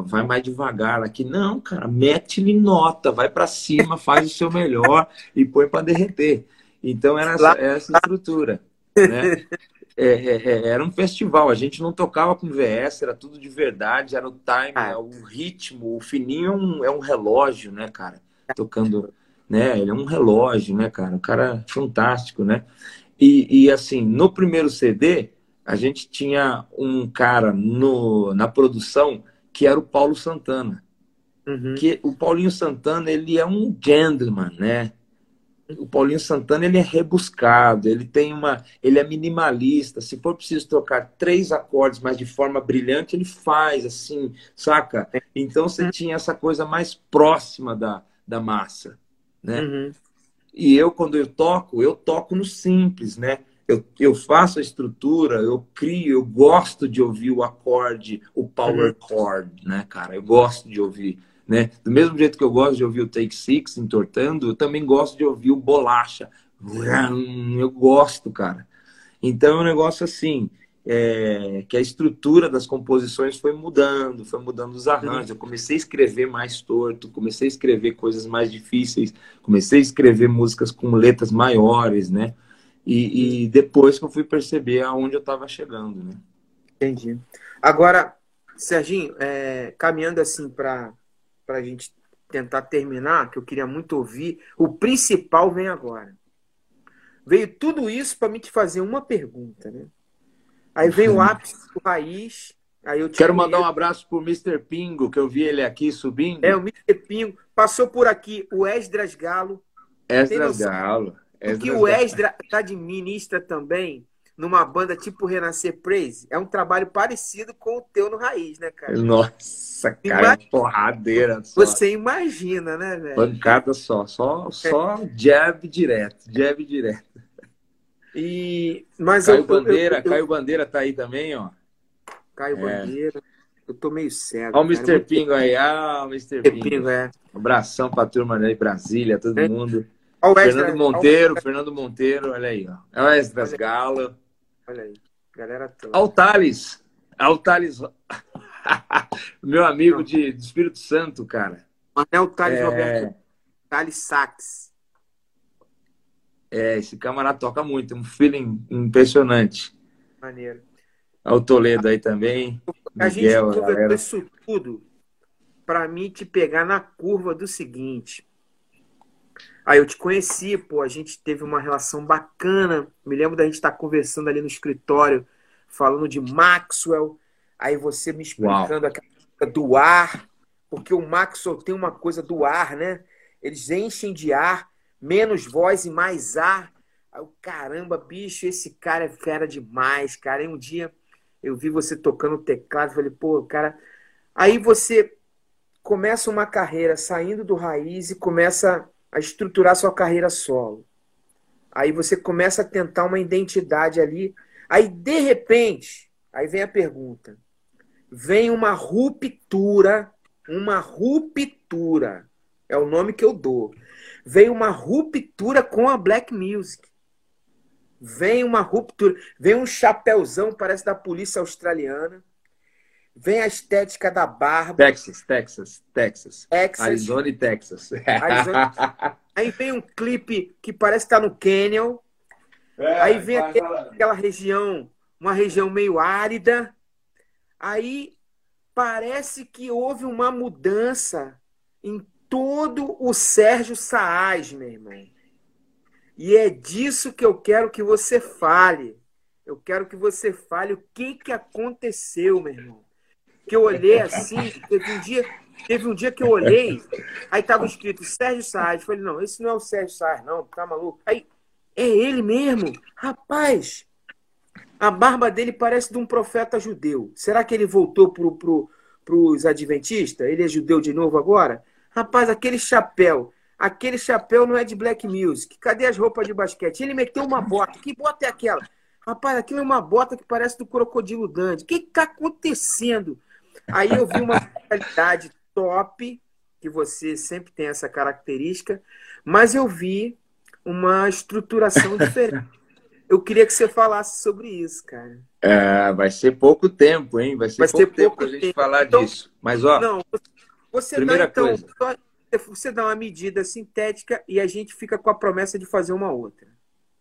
vai mais devagar aqui. Não, cara, mete-lhe nota, vai para cima, faz o seu melhor e põe para derreter. Então era essa, essa estrutura, né? É, é, é, era um festival, a gente não tocava com VS, era tudo de verdade, era o time, ah. É o ritmo, o fininho é um, é um relógio, né, cara? Tocando, né? Ele é um relógio, né, cara? Um cara fantástico, né? E, e assim, no primeiro CD, a gente tinha um cara no, na produção que era o Paulo Santana. Uhum. Que o Paulinho Santana, ele é um gentleman, né? O Paulinho Santana ele é rebuscado, ele tem uma, ele é minimalista. Se for preciso trocar três acordes, mas de forma brilhante, ele faz assim, saca? Então você tinha essa coisa mais próxima da, da massa, né? Uhum. E eu quando eu toco, eu toco no simples, né? Eu, eu faço a estrutura, eu crio, eu gosto de ouvir o acorde, o power uhum. chord, né, cara? Eu gosto de ouvir né? Do mesmo jeito que eu gosto de ouvir o Take Six entortando, eu também gosto de ouvir o Bolacha. Eu gosto, cara. Então é um negócio assim, é, que a estrutura das composições foi mudando, foi mudando os arranjos. Eu comecei a escrever mais torto, comecei a escrever coisas mais difíceis, comecei a escrever músicas com letras maiores, né? E, e depois que eu fui perceber aonde eu estava chegando, né? Entendi. Agora, Serginho, é, caminhando assim para para a gente tentar terminar, que eu queria muito ouvir, o principal vem agora. Veio tudo isso para me te fazer uma pergunta, né? Aí vem o ápice do raiz. Aí eu Quero mandar um abraço pro Mr. Pingo, que eu vi ele aqui subindo. É, o Mr. Pingo. Passou por aqui o Esdras Galo. Esdras Galo. Esdras Porque o Esdras está de ministra também numa banda tipo Renascer Praise, é um trabalho parecido com o teu no Raiz, né, cara? Nossa, cara, imagina, porradeira. Só. Você imagina, né, velho? Pancada só, só, só jab direto, jab direto. E, mas Caio eu, Bandeira, eu, eu, Caio Bandeira tá aí também, ó. Caio é. Bandeira. Eu tô meio cego. Olha o Mr. Pingo aí, ah, o Mr. Pingo. É. Um abração pra turma aí, Brasília, todo é. mundo. Fernando Monteiro, Fernando Monteiro, olha aí, ó. É o Esdras Galo. Olha aí, galera toda. Ao Thales. Ao Thales. Meu amigo de, do Espírito Santo, cara. Manel Thales é... Roberto Thales Sax. É, esse camarada toca muito, um feeling impressionante. Maneiro. O Toledo aí também. A Miguel, gente conversou isso tudo para mim te pegar na curva do seguinte. Aí eu te conheci, pô, a gente teve uma relação bacana. Me lembro da gente estar tá conversando ali no escritório, falando de Maxwell. Aí você me explicando Uau. aquela coisa do ar, porque o Maxwell tem uma coisa do ar, né? Eles enchem de ar, menos voz e mais ar. Aí eu, caramba, bicho, esse cara é fera demais, cara. E um dia eu vi você tocando teclado, falei, pô, cara. Aí você começa uma carreira saindo do raiz e começa a estruturar sua carreira solo. Aí você começa a tentar uma identidade ali. Aí, de repente, aí vem a pergunta. Vem uma ruptura, uma ruptura. É o nome que eu dou. Vem uma ruptura com a black music. Vem uma ruptura, vem um chapéuzão, parece da polícia australiana Vem a estética da barba. Texas, Texas, Texas. Texas. Arizona e Texas. Arizona. Aí vem um clipe que parece estar tá no Canyon. É, aí vem aquele, aquela região, uma região meio árida. Aí parece que houve uma mudança em todo o Sérgio Saaz, meu irmão. E é disso que eu quero que você fale. Eu quero que você fale o que, que aconteceu, meu irmão que eu olhei assim, teve um dia, teve um dia que eu olhei, aí tava escrito Sérgio Saad. Falei, não, esse não é o Sérgio Saad, não, tá maluco? Aí, é ele mesmo? Rapaz, a barba dele parece de um profeta judeu. Será que ele voltou pro, pro, pros adventistas? Ele é judeu de novo agora? Rapaz, aquele chapéu, aquele chapéu não é de black music. Cadê as roupas de basquete? Ele meteu uma bota. Que bota é aquela? Rapaz, aquilo é uma bota que parece do crocodilo Dandy. O que está acontecendo? Aí eu vi uma qualidade top, que você sempre tem essa característica, mas eu vi uma estruturação diferente. Eu queria que você falasse sobre isso, cara. É, vai ser pouco tempo, hein? Vai ser vai pouco ser tempo para a gente tempo. falar então, disso. Mas, ó, não, você primeira dá, então, coisa. Você dá uma medida sintética e a gente fica com a promessa de fazer uma outra.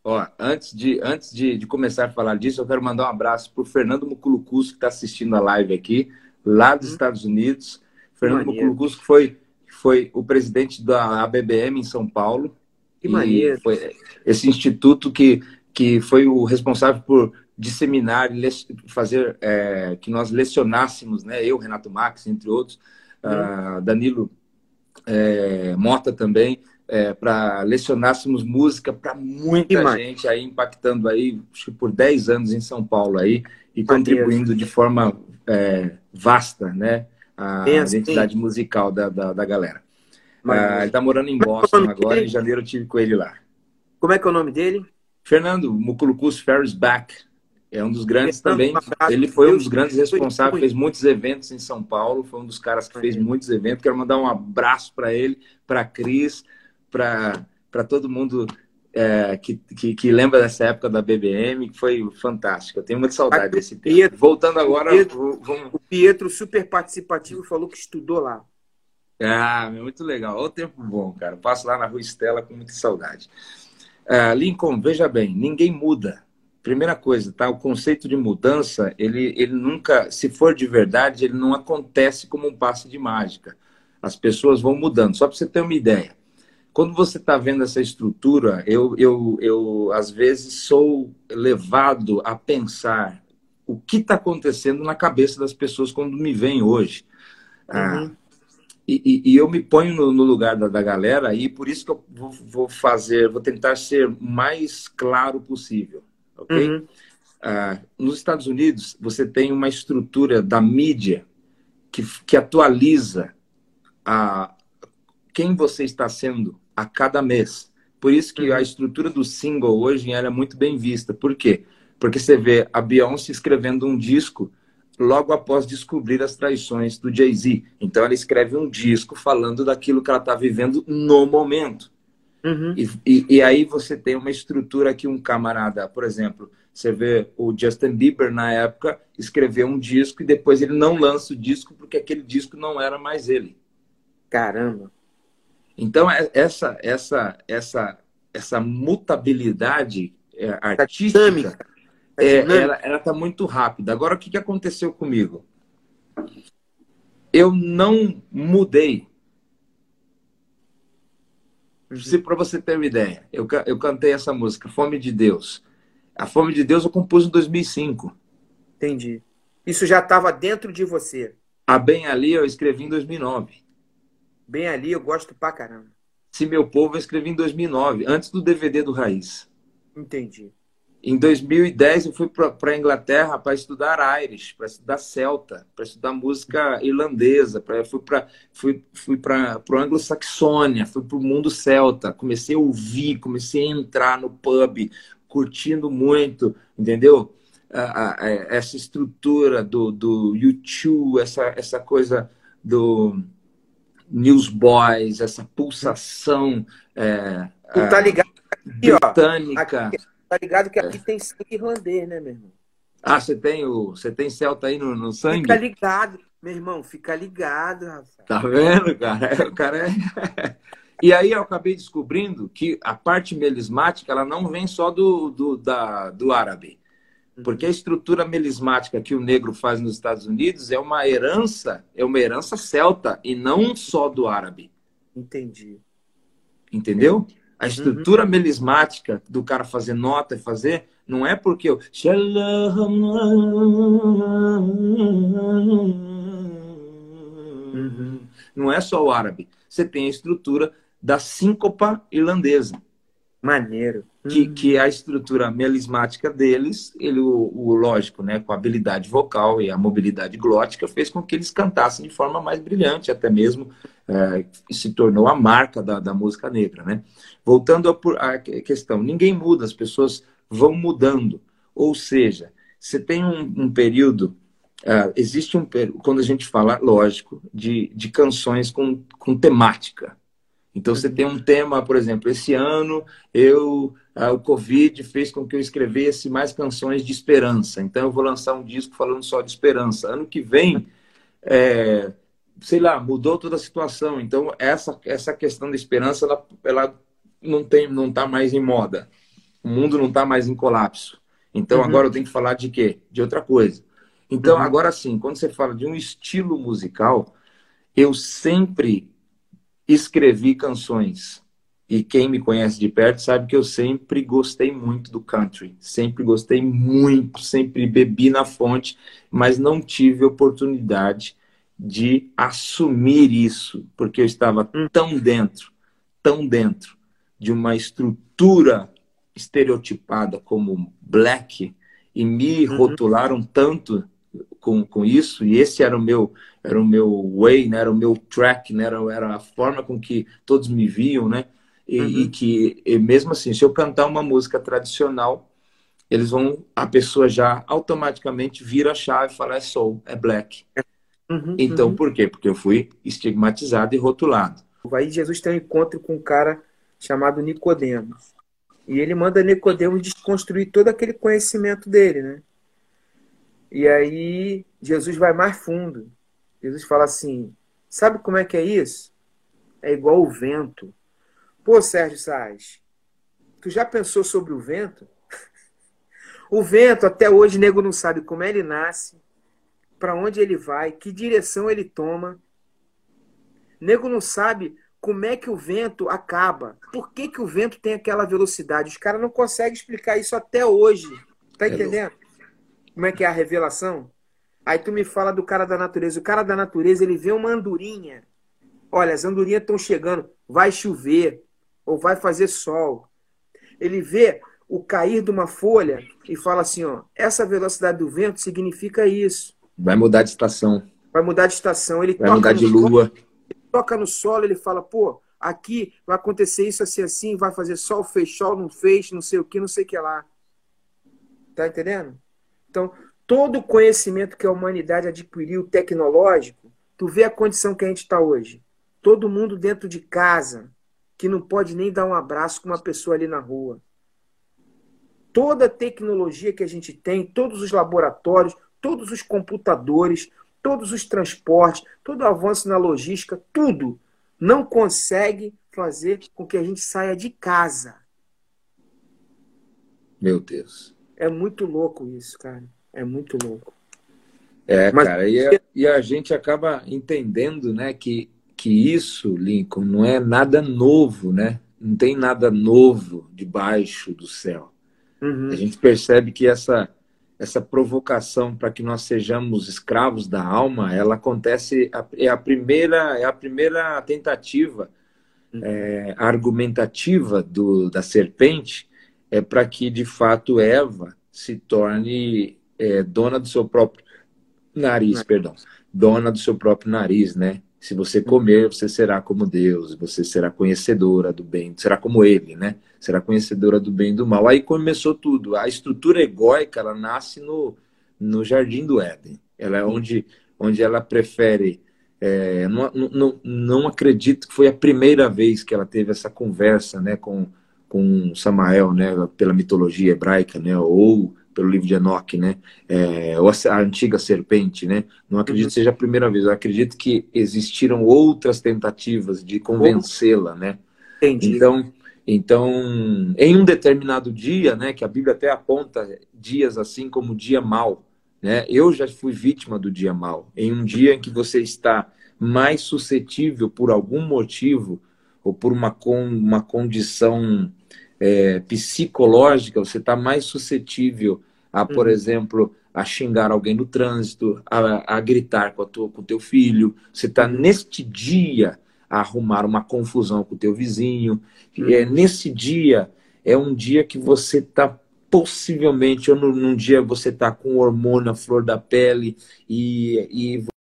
Ó, antes de, antes de, de começar a falar disso, eu quero mandar um abraço para o Fernando Muculucus, que está assistindo a live aqui lá dos uhum. Estados Unidos. Fernando Muculucus foi, foi o presidente da ABBM em São Paulo. Que maneiro. Foi esse instituto que, que foi o responsável por disseminar e fazer é, que nós lecionássemos, né? Eu, Renato Max, entre outros, uhum. uh, Danilo é, Mota também, é, para lecionássemos música para muita gente aí, impactando aí, acho que por 10 anos em São Paulo aí, e contribuindo de forma é, vasta, né? A identidade musical da, da, da galera. Ah, ele está morando em é é Boston agora, dele? em janeiro eu tive com ele lá. Como é que é o nome dele? Fernando Muculucus Ferris Back. É um dos grandes também. Ele foi um dos grandes responsáveis, fez muitos eventos em São Paulo, foi um dos caras que fez muitos eventos. Quero mandar um abraço para ele, para Cris, para todo mundo é, que, que, que, lembra dessa época da BBM, que foi fantástico. Eu tenho muita saudade desse tempo. Pietro, Voltando agora. O Pietro, vamos... o Pietro, super participativo, falou que estudou lá. Ah, muito legal. Olha o tempo bom, cara. passo lá na Rua Estela com muita saudade. Uh, Lincoln, veja bem, ninguém muda. Primeira coisa, tá? O conceito de mudança, ele, ele nunca, se for de verdade, ele não acontece como um passe de mágica. As pessoas vão mudando. Só para você ter uma ideia quando você está vendo essa estrutura, eu, eu, eu às vezes sou levado a pensar o que está acontecendo na cabeça das pessoas quando me veem hoje. Ah, uhum. Ah, e, e, eu me ponho no, no lugar da, da, galera e por isso que eu vou, vou, fazer, vou tentar ser mais claro possível, ok? Uhum. Ah, nos Estados Unidos, você tem uma estrutura da mídia que, que atualiza a, quem você está sendo a cada mês. Por isso que a uhum. estrutura do single hoje é muito bem vista. Por quê? Porque você vê a Beyoncé escrevendo um disco logo após descobrir as traições do Jay-Z. Então ela escreve um disco falando daquilo que ela está vivendo no momento. Uhum. E, e, e, aí você tem uma estrutura que um camarada, por exemplo, você vê o Justin Bieber na época escreveu um disco e depois ele não lança o disco porque aquele disco não era mais ele. Caramba. Então é, essa essa essa essa mutabilidade é, artística é, ela ela está muito rápida. Agora o que, que aconteceu comigo? Eu não mudei se para você ter uma ideia, eu, eu cantei essa música, Fome de Deus. A Fome de Deus eu compus em 2005. Entendi. Isso já estava dentro de você. A Bem Ali eu escrevi em 2009. Bem Ali eu gosto pra caramba. Se Meu Povo eu escrevi em 2009, antes do DVD do Raiz. Entendi. Em 2010 eu fui para a Inglaterra para estudar Irish, para estudar celta, para estudar música irlandesa, pra, fui para fui, fui o anglo-saxônia, fui para o mundo celta, comecei a ouvir, comecei a entrar no pub, curtindo muito, entendeu? essa estrutura do, do YouTube, essa, essa coisa do Newsboys, essa pulsação é, tu tá ligado aqui, britânica. Ó, Tá ligado que aqui é. tem sangue irlandês, né, meu irmão? Ah, você tem o. Você tem Celta aí no, no sangue? Fica ligado, meu irmão, fica ligado, rapaz. Tá vendo, cara? O cara é. E aí eu acabei descobrindo que a parte melismática ela não vem só do, do, da, do árabe. Porque a estrutura melismática que o negro faz nos Estados Unidos é uma herança, é uma herança celta e não só do árabe. Entendi. Entendeu? A uhum. estrutura uhum. melismática do cara fazer nota e fazer, não é porque eu. Uhum. Não é só o árabe. Você tem a estrutura da síncopa irlandesa. Maneiro. Que, hum. que é a estrutura melismática deles, ele, o, o, lógico, né, com a habilidade vocal e a mobilidade glótica, fez com que eles cantassem de forma mais brilhante, até mesmo é, se tornou a marca da, da música negra. Né? Voltando à questão, ninguém muda, as pessoas vão mudando. Ou seja, você tem um, um período, uh, existe um quando a gente fala, lógico, de, de canções com, com temática. Então você tem um tema, por exemplo, esse ano eu ah, o Covid fez com que eu escrevesse mais canções de esperança. Então eu vou lançar um disco falando só de esperança. Ano que vem, é, sei lá, mudou toda a situação. Então essa essa questão da esperança ela, ela não tem não está mais em moda. O mundo não está mais em colapso. Então uhum. agora eu tenho que falar de quê? De outra coisa. Então uhum. agora sim, quando você fala de um estilo musical, eu sempre escrevi canções. E quem me conhece de perto sabe que eu sempre gostei muito do country. Sempre gostei muito, sempre bebi na fonte, mas não tive oportunidade de assumir isso, porque eu estava tão dentro, tão dentro de uma estrutura estereotipada como black e me uhum. rotularam tanto com, com isso, e esse era o meu era o meu way, né? era o meu track, né? era, era a forma com que todos me viam, né? E, uhum. e que, e mesmo assim, se eu cantar uma música tradicional, eles vão, a pessoa já automaticamente vira a chave e fala, é soul, é black. Uhum, então, uhum. por quê? Porque eu fui estigmatizado e rotulado. Aí Jesus tem um encontro com um cara chamado Nicodemos. E ele manda Nicodemos desconstruir todo aquele conhecimento dele, né? E aí Jesus vai mais fundo. Jesus fala assim: sabe como é que é isso? É igual o vento. Pô, Sérgio Sais, tu já pensou sobre o vento? o vento, até hoje, nego não sabe como ele nasce, para onde ele vai, que direção ele toma. Nego não sabe como é que o vento acaba. Por que, que o vento tem aquela velocidade? Os caras não conseguem explicar isso até hoje. Tá é entendendo? Como é que é a revelação? Aí tu me fala do cara da natureza. O cara da natureza, ele vê uma andorinha. Olha, as andorinhas estão chegando, vai chover ou vai fazer sol. Ele vê o cair de uma folha e fala assim, ó, essa velocidade do vento significa isso. Vai mudar de estação. Vai mudar de estação. Ele vai mudar de lua. Solo, ele toca no solo, ele fala, pô, aqui vai acontecer isso assim, assim, vai fazer sol, fez sol, não fez, não sei o que, não sei o que lá. Tá entendendo? Então, todo o conhecimento que a humanidade adquiriu tecnológico, tu vê a condição que a gente está hoje. Todo mundo dentro de casa, que não pode nem dar um abraço com uma pessoa ali na rua. Toda a tecnologia que a gente tem, todos os laboratórios, todos os computadores, todos os transportes, todo o avanço na logística, tudo não consegue fazer com que a gente saia de casa. Meu Deus. É muito louco isso, cara. É muito louco. É, Mas... cara, e a, e a, gente acaba entendendo, né, que, que isso, Lincoln, não é nada novo, né? Não tem nada novo debaixo do céu. Uhum. A gente percebe que essa essa provocação para que nós sejamos escravos da alma, ela acontece é a primeira é a primeira tentativa uhum. é, argumentativa do, da serpente é para que de fato Eva se torne é, dona do seu próprio nariz, perdão, dona do seu próprio nariz, né? Se você comer, você será como Deus, você será conhecedora do bem, será como Ele, né? Será conhecedora do bem e do mal. Aí começou tudo. A estrutura egóica, ela nasce no, no Jardim do Éden. Ela é onde, onde ela prefere. É, não, não, não acredito que foi a primeira vez que ela teve essa conversa, né, com, com Samael, né, pela mitologia hebraica, né, ou pelo livro de Enoch, né? É, a antiga serpente, né? Não acredito uhum. que seja a primeira vez. Eu acredito que existiram outras tentativas de convencê-la, né? Entendi. Então, então, em um determinado dia, né? Que a Bíblia até aponta dias assim como dia mal, né? Eu já fui vítima do dia mal. Em um dia em que você está mais suscetível por algum motivo ou por uma, uma condição é, psicológica, você está mais suscetível a, por uhum. exemplo, a xingar alguém no trânsito, a, a gritar com, a tua, com o teu filho. Você está neste dia a arrumar uma confusão com o teu vizinho. Uhum. É, nesse dia é um dia que você está possivelmente, ou num, num dia você está com hormônio à flor da pele e, e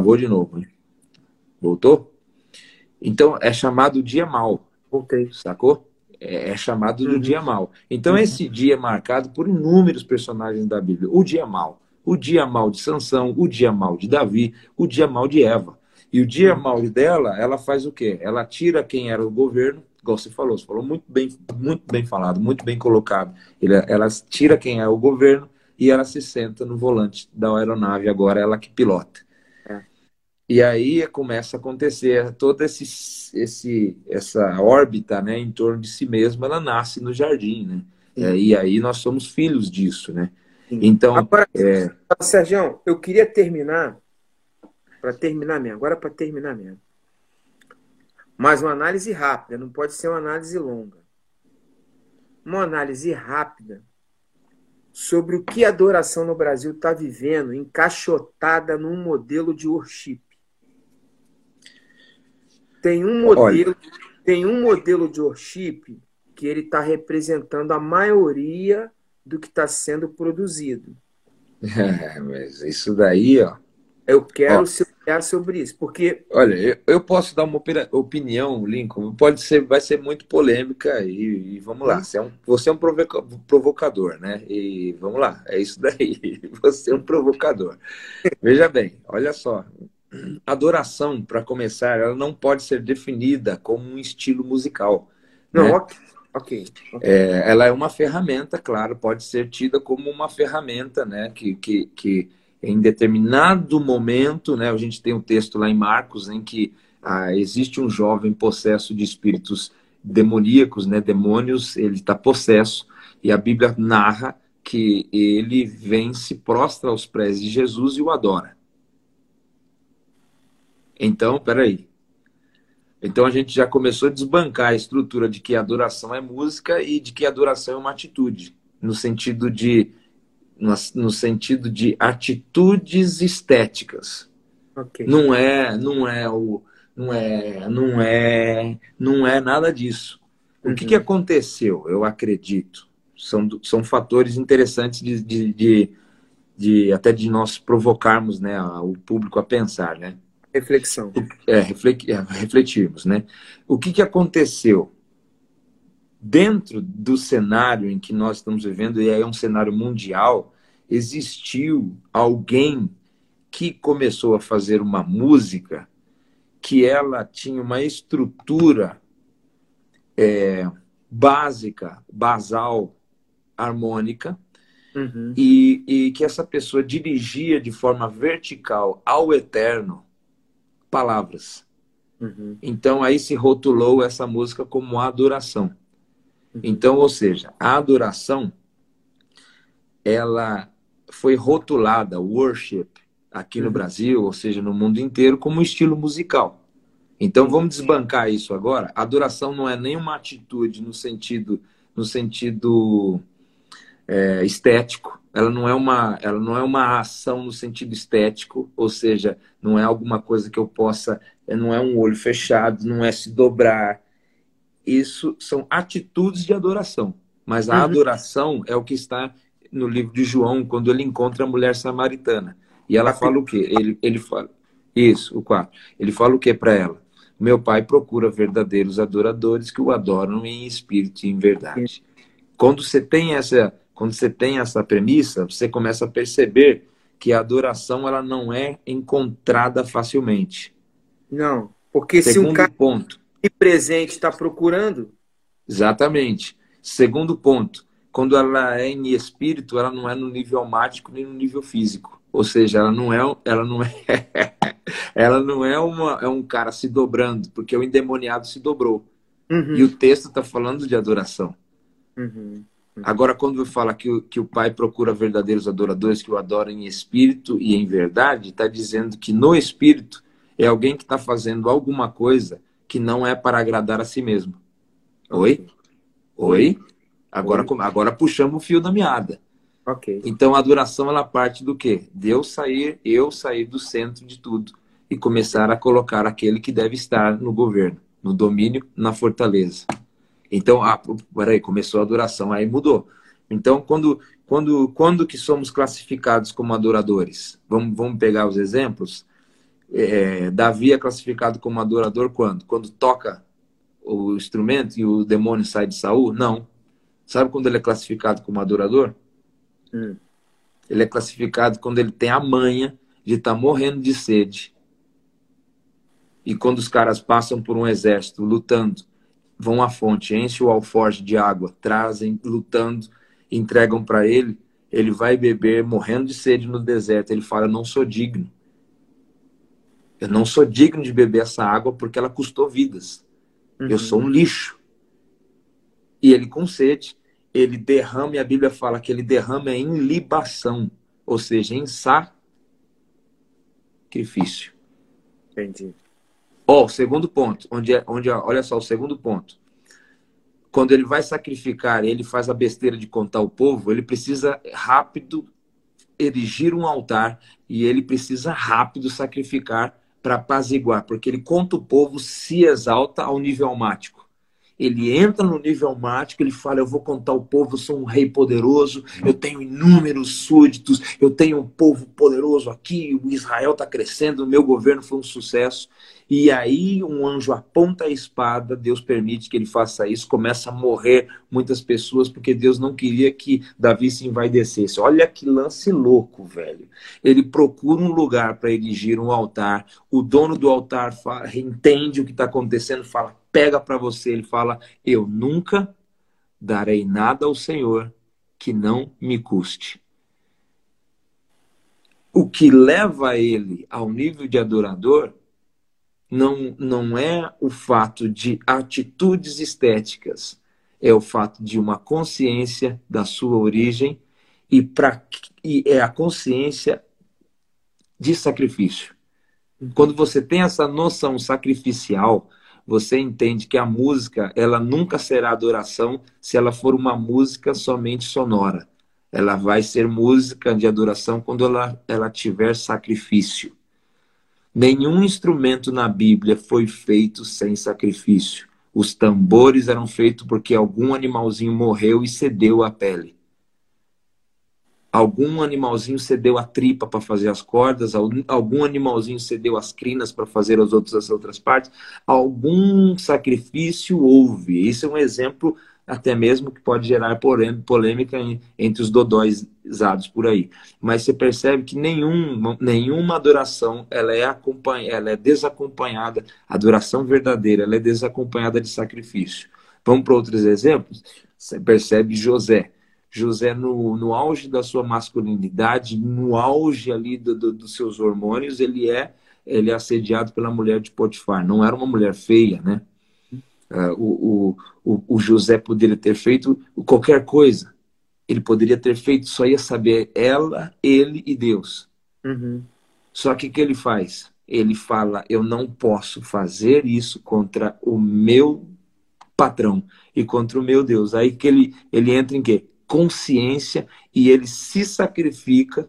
Travou de novo. Hein? Voltou? Então, é chamado dia mal. Voltei. Sacou? É, é chamado do uhum. dia mal. Então, uhum. esse dia é marcado por inúmeros personagens da Bíblia. O dia mal. O dia mal de Sansão, o dia mal de Davi, o dia mal de Eva. E o dia uhum. mal dela, ela faz o quê? Ela tira quem era o governo, igual você falou, você falou muito bem, muito bem falado, muito bem colocado. Ela tira quem é o governo e ela se senta no volante da aeronave, agora ela que pilota. E aí começa a acontecer toda esse, esse, essa órbita né, em torno de si mesma, ela nasce no jardim, né? É, e aí nós somos filhos disso, né? Sim. Então, agora, é... Sérgio, eu queria terminar, para terminar mesmo, agora para terminar mesmo. Mas uma análise rápida, não pode ser uma análise longa. Uma análise rápida sobre o que a adoração no Brasil está vivendo, encaixotada num modelo de worship. Tem um modelo, Olha. tem um modelo de worship que ele está representando a maioria do que está sendo produzido. É, mas isso daí, ó. Eu quero se olhar sobre isso, porque. Olha, eu, eu, posso dar uma opinião, Lincoln. Pode ser, vai ser muito polêmica e, e vamos lá. Você é, um, você é um provocador, né? E vamos lá, é isso daí. Você é um provocador. Veja bem, olha só adoração, para começar, ela não pode ser definida como um estilo musical. Não, né? ok. okay. É, ela é uma ferramenta, claro, pode ser tida como uma ferramenta, né? Que, que, que em determinado momento, né? A gente tem um texto lá em Marcos em que ah, existe um jovem possesso de espíritos demoníacos, né? Demônios, ele está possesso e a Bíblia narra que ele vem se prostra aos pés de Jesus e o adora. Então, peraí. Então a gente já começou a desbancar a estrutura de que adoração é música e de que adoração é uma atitude, no sentido de no, sentido de atitudes estéticas. Okay. Não é, não é o não é, não é, não é nada disso. O que, que uhum. aconteceu? Eu acredito. São, são fatores interessantes de, de, de, de até de nós provocarmos né, o público a pensar, né? Reflexão. É, é, refletirmos, né? O que, que aconteceu? Dentro do cenário em que nós estamos vivendo, e é um cenário mundial, existiu alguém que começou a fazer uma música que ela tinha uma estrutura é, básica, basal, harmônica, uhum. e, e que essa pessoa dirigia de forma vertical ao eterno palavras. Uhum. Então aí se rotulou essa música como adoração. Uhum. Então, ou seja, a adoração ela foi rotulada, worship, aqui no uhum. Brasil, ou seja, no mundo inteiro, como estilo musical. Então vamos desbancar isso agora. Adoração não é nenhuma atitude no sentido no sentido é, estético. Ela não é uma ela não é uma ação no sentido estético, ou seja, não é alguma coisa que eu possa, não é um olho fechado, não é se dobrar. Isso são atitudes de adoração. Mas a uhum. adoração é o que está no livro de João, quando ele encontra a mulher samaritana. E ela fala o quê? Ele, ele fala. Isso, o 4. Ele fala o que para ela? Meu pai procura verdadeiros adoradores que o adoram em espírito e em verdade. Quando você tem essa, quando você tem essa premissa, você começa a perceber que a adoração ela não é encontrada facilmente. Não, porque Segundo se um cara ponto, presente está procurando. Exatamente. Segundo ponto, quando ela é em espírito, ela não é no nível almático nem no nível físico. Ou seja, ela não é, ela não é, ela não é, uma, é um cara se dobrando, porque o endemoniado se dobrou. Uhum. E o texto está falando de adoração. Uhum. Uhum. Agora, quando fala que o, que o Pai procura verdadeiros adoradores que o adoram em espírito e em verdade, está dizendo que no espírito é alguém que está fazendo alguma coisa que não é para agradar a si mesmo. Oi? Oi? Agora, agora puxamos o fio da meada. Okay. Então a adoração ela parte do quê? Deus sair, eu sair do centro de tudo e começar a colocar aquele que deve estar no governo, no domínio, na fortaleza. Então, ah, peraí, começou a adoração, aí mudou. Então, quando, quando, quando que somos classificados como adoradores? Vamos, vamos pegar os exemplos. É, Davi é classificado como adorador quando? Quando toca o instrumento e o demônio sai de Saul? Não. Sabe quando ele é classificado como adorador? Hum. Ele é classificado quando ele tem a manha de estar tá morrendo de sede. E quando os caras passam por um exército lutando, vão à fonte, enchem o alforje de água, trazem, lutando, entregam para ele, ele vai beber, morrendo de sede no deserto. Ele fala: Eu não sou digno. Eu não sou digno de beber essa água porque ela custou vidas. Uhum. Eu sou um lixo. E ele com sede ele derrama, e a Bíblia fala que ele derrama em libação, ou seja, em sacrifício. Entendi. Ó, oh, segundo ponto, onde, é, onde olha só, o segundo ponto. Quando ele vai sacrificar, ele faz a besteira de contar o povo, ele precisa rápido erigir um altar e ele precisa rápido sacrificar para apaziguar, porque ele conta o povo, se exalta ao nível almático ele entra no nível mático, ele fala: Eu vou contar ao povo, eu sou um rei poderoso, eu tenho inúmeros súditos, eu tenho um povo poderoso aqui, o Israel está crescendo, o meu governo foi um sucesso. E aí um anjo aponta a espada, Deus permite que ele faça isso, começa a morrer muitas pessoas, porque Deus não queria que Davi se envaidecesse. Olha que lance louco, velho. Ele procura um lugar para erigir um altar, o dono do altar fala, entende o que está acontecendo, fala: pega para você, ele fala: Eu nunca darei nada ao Senhor que não me custe. O que leva ele ao nível de adorador não, não é o fato de atitudes estéticas, é o fato de uma consciência da sua origem e, pra, e é a consciência de sacrifício. Quando você tem essa noção sacrificial, você entende que a música ela nunca será adoração se ela for uma música somente sonora. Ela vai ser música de adoração quando ela, ela tiver sacrifício. Nenhum instrumento na Bíblia foi feito sem sacrifício. Os tambores eram feitos porque algum animalzinho morreu e cedeu a pele algum animalzinho cedeu a tripa para fazer as cordas, algum animalzinho cedeu as crinas para fazer as outras, as outras partes, algum sacrifício houve. Isso é um exemplo até mesmo que pode gerar polêmica entre os dodóis por aí. Mas você percebe que nenhum, nenhuma adoração ela é, acompanha, ela é desacompanhada, a adoração verdadeira ela é desacompanhada de sacrifício. Vamos para outros exemplos? Você percebe José. José, no, no auge da sua masculinidade, no auge ali do, do, dos seus hormônios, ele é, ele é assediado pela mulher de Potifar. Não era uma mulher feia, né? Uh, o, o, o José poderia ter feito qualquer coisa. Ele poderia ter feito, só ia saber ela, ele e Deus. Uhum. Só que o que ele faz? Ele fala: Eu não posso fazer isso contra o meu patrão e contra o meu Deus. Aí que ele, ele entra em quê? Consciência e ele se sacrifica.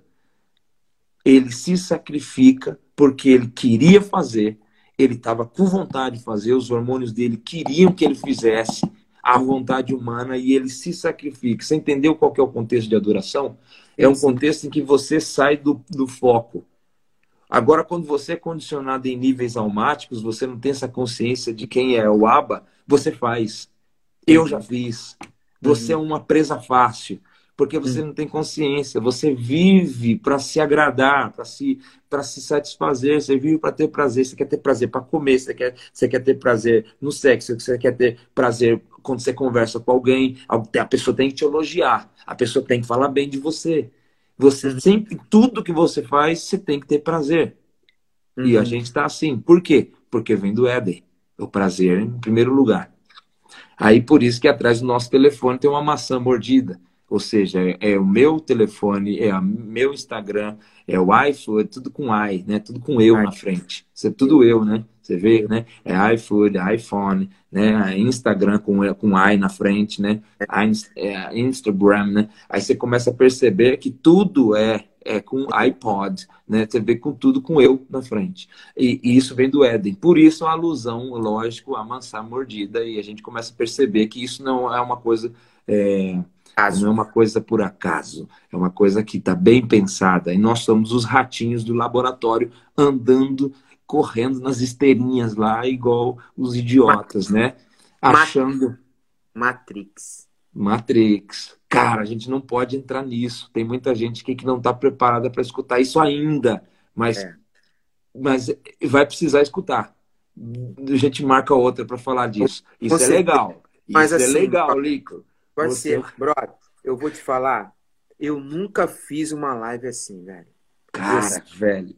Ele se sacrifica porque ele queria fazer, ele estava com vontade de fazer, os hormônios dele queriam que ele fizesse a vontade humana e ele se sacrifica. Você entendeu qual é o contexto de adoração? É um contexto em que você sai do, do foco. Agora, quando você é condicionado em níveis almáticos, você não tem essa consciência de quem é o Aba, você faz. Eu já fiz. Você uhum. é uma presa fácil porque você hum. não tem consciência. Você vive para se agradar, para se, se satisfazer. Você vive para ter prazer. Você quer ter prazer para comer, você quer, você quer ter prazer no sexo, você quer ter prazer quando você conversa com alguém. A pessoa tem que te elogiar, a pessoa tem que falar bem de você. Você uhum. sempre, tudo que você faz, você tem que ter prazer. Uhum. E a uhum. gente está assim. Por quê? Porque vem do Éden. O prazer em primeiro lugar. Aí por isso que atrás do nosso telefone tem uma maçã mordida. Ou seja, é, é o meu telefone, é o meu Instagram, é o iFood, tudo com i, né? Tudo com eu na frente. Isso é tudo eu, né? Você vê, né? É iFood, iPhone, né? Instagram com, com i na frente, né? É, Instagram, né? Aí você começa a perceber que tudo é é com iPod, né? Você vê com tudo com eu na frente. E, e, isso vem do Éden. Por isso a alusão, lógico, a maçã mordida e a gente começa a perceber que isso não é uma coisa é, não é uma coisa por acaso, é uma coisa que está bem pensada. E nós somos os ratinhos do laboratório andando, correndo nas esteirinhas lá, igual os idiotas, né? Achando. Matrix. Matrix. Cara, a gente não pode entrar nisso. Tem muita gente que não está preparada para escutar isso ainda, mas, é. mas vai precisar escutar. A gente marca outra para falar disso. Isso Você... é legal. Isso mas, é assim, legal, Lico. Parceiro, Você... brother, eu vou te falar, eu nunca fiz uma live assim, velho. Cara, você... velho.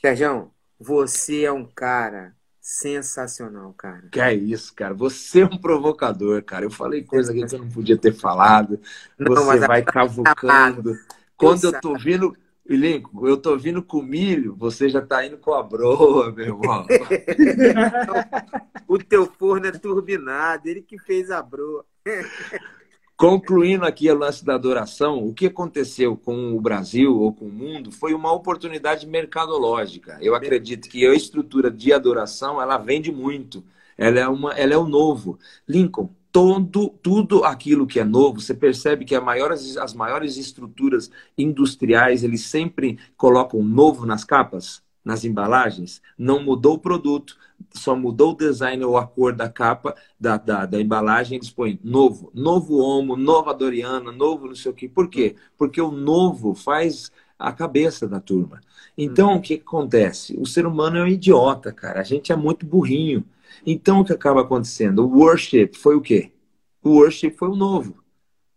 Sérgio, você é um cara sensacional, cara. Que é isso, cara. Você é um provocador, cara. Eu falei coisa que eu não podia ter falado. Não, você vai tá cavucando. Quando eu tô vindo, Elenco, eu tô vindo com milho, você já tá indo com a broa, meu irmão. o teu forno é turbinado, ele que fez a broa. Concluindo aqui o lance da adoração, o que aconteceu com o Brasil ou com o mundo foi uma oportunidade mercadológica. Eu acredito que a estrutura de adoração ela vende muito. Ela é, uma, ela é o novo. Lincoln, todo, tudo aquilo que é novo, você percebe que maiores, as maiores estruturas industriais, eles sempre colocam novo nas capas, nas embalagens. Não mudou o produto, só mudou o design ou a cor da capa, da, da, da embalagem, eles põem novo, novo homo, nova Doriana, novo não sei o quê. Por quê? Porque o novo faz a cabeça da turma. Então, uhum. o que, que acontece? O ser humano é um idiota, cara. A gente é muito burrinho. Então, o que acaba acontecendo? O worship foi o quê? O worship foi o novo.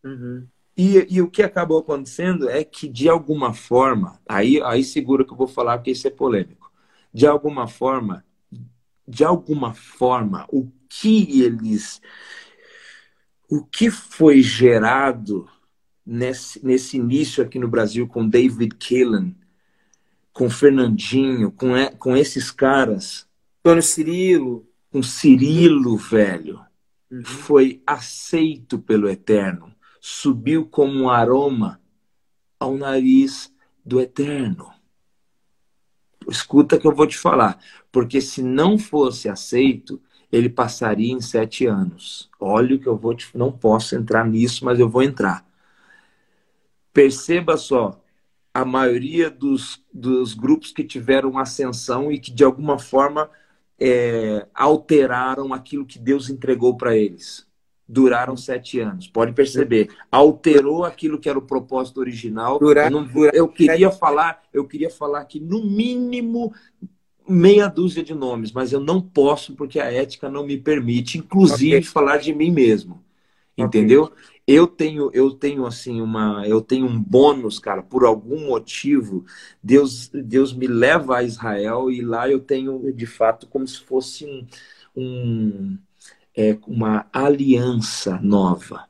Uhum. E, e, o que acabou acontecendo é que, de alguma forma, aí, aí segura que eu vou falar porque isso é polêmico. De alguma forma, de alguma forma, o que eles. O que foi gerado nesse, nesse início aqui no Brasil com David Killen, com Fernandinho, com, com esses caras. Tony Cirilo. Com Cirilo, velho. Uhum. Foi aceito pelo Eterno. Subiu como um aroma ao nariz do Eterno. Escuta que eu vou te falar porque se não fosse aceito, ele passaria em sete anos. Olha o que eu vou te. Não posso entrar nisso, mas eu vou entrar. Perceba só, a maioria dos, dos grupos que tiveram ascensão e que de alguma forma é, alteraram aquilo que Deus entregou para eles. Duraram sete anos. Pode perceber, alterou aquilo que era o propósito original. Durar, eu, não, eu queria falar, eu queria falar que no mínimo meia dúzia de nomes, mas eu não posso porque a ética não me permite, inclusive okay. falar de mim mesmo. Entendeu? Okay. Eu tenho, eu tenho assim uma, eu tenho um bônus, cara, por algum motivo, Deus, Deus me leva a Israel e lá eu tenho de fato como se fosse um, um é, uma aliança nova.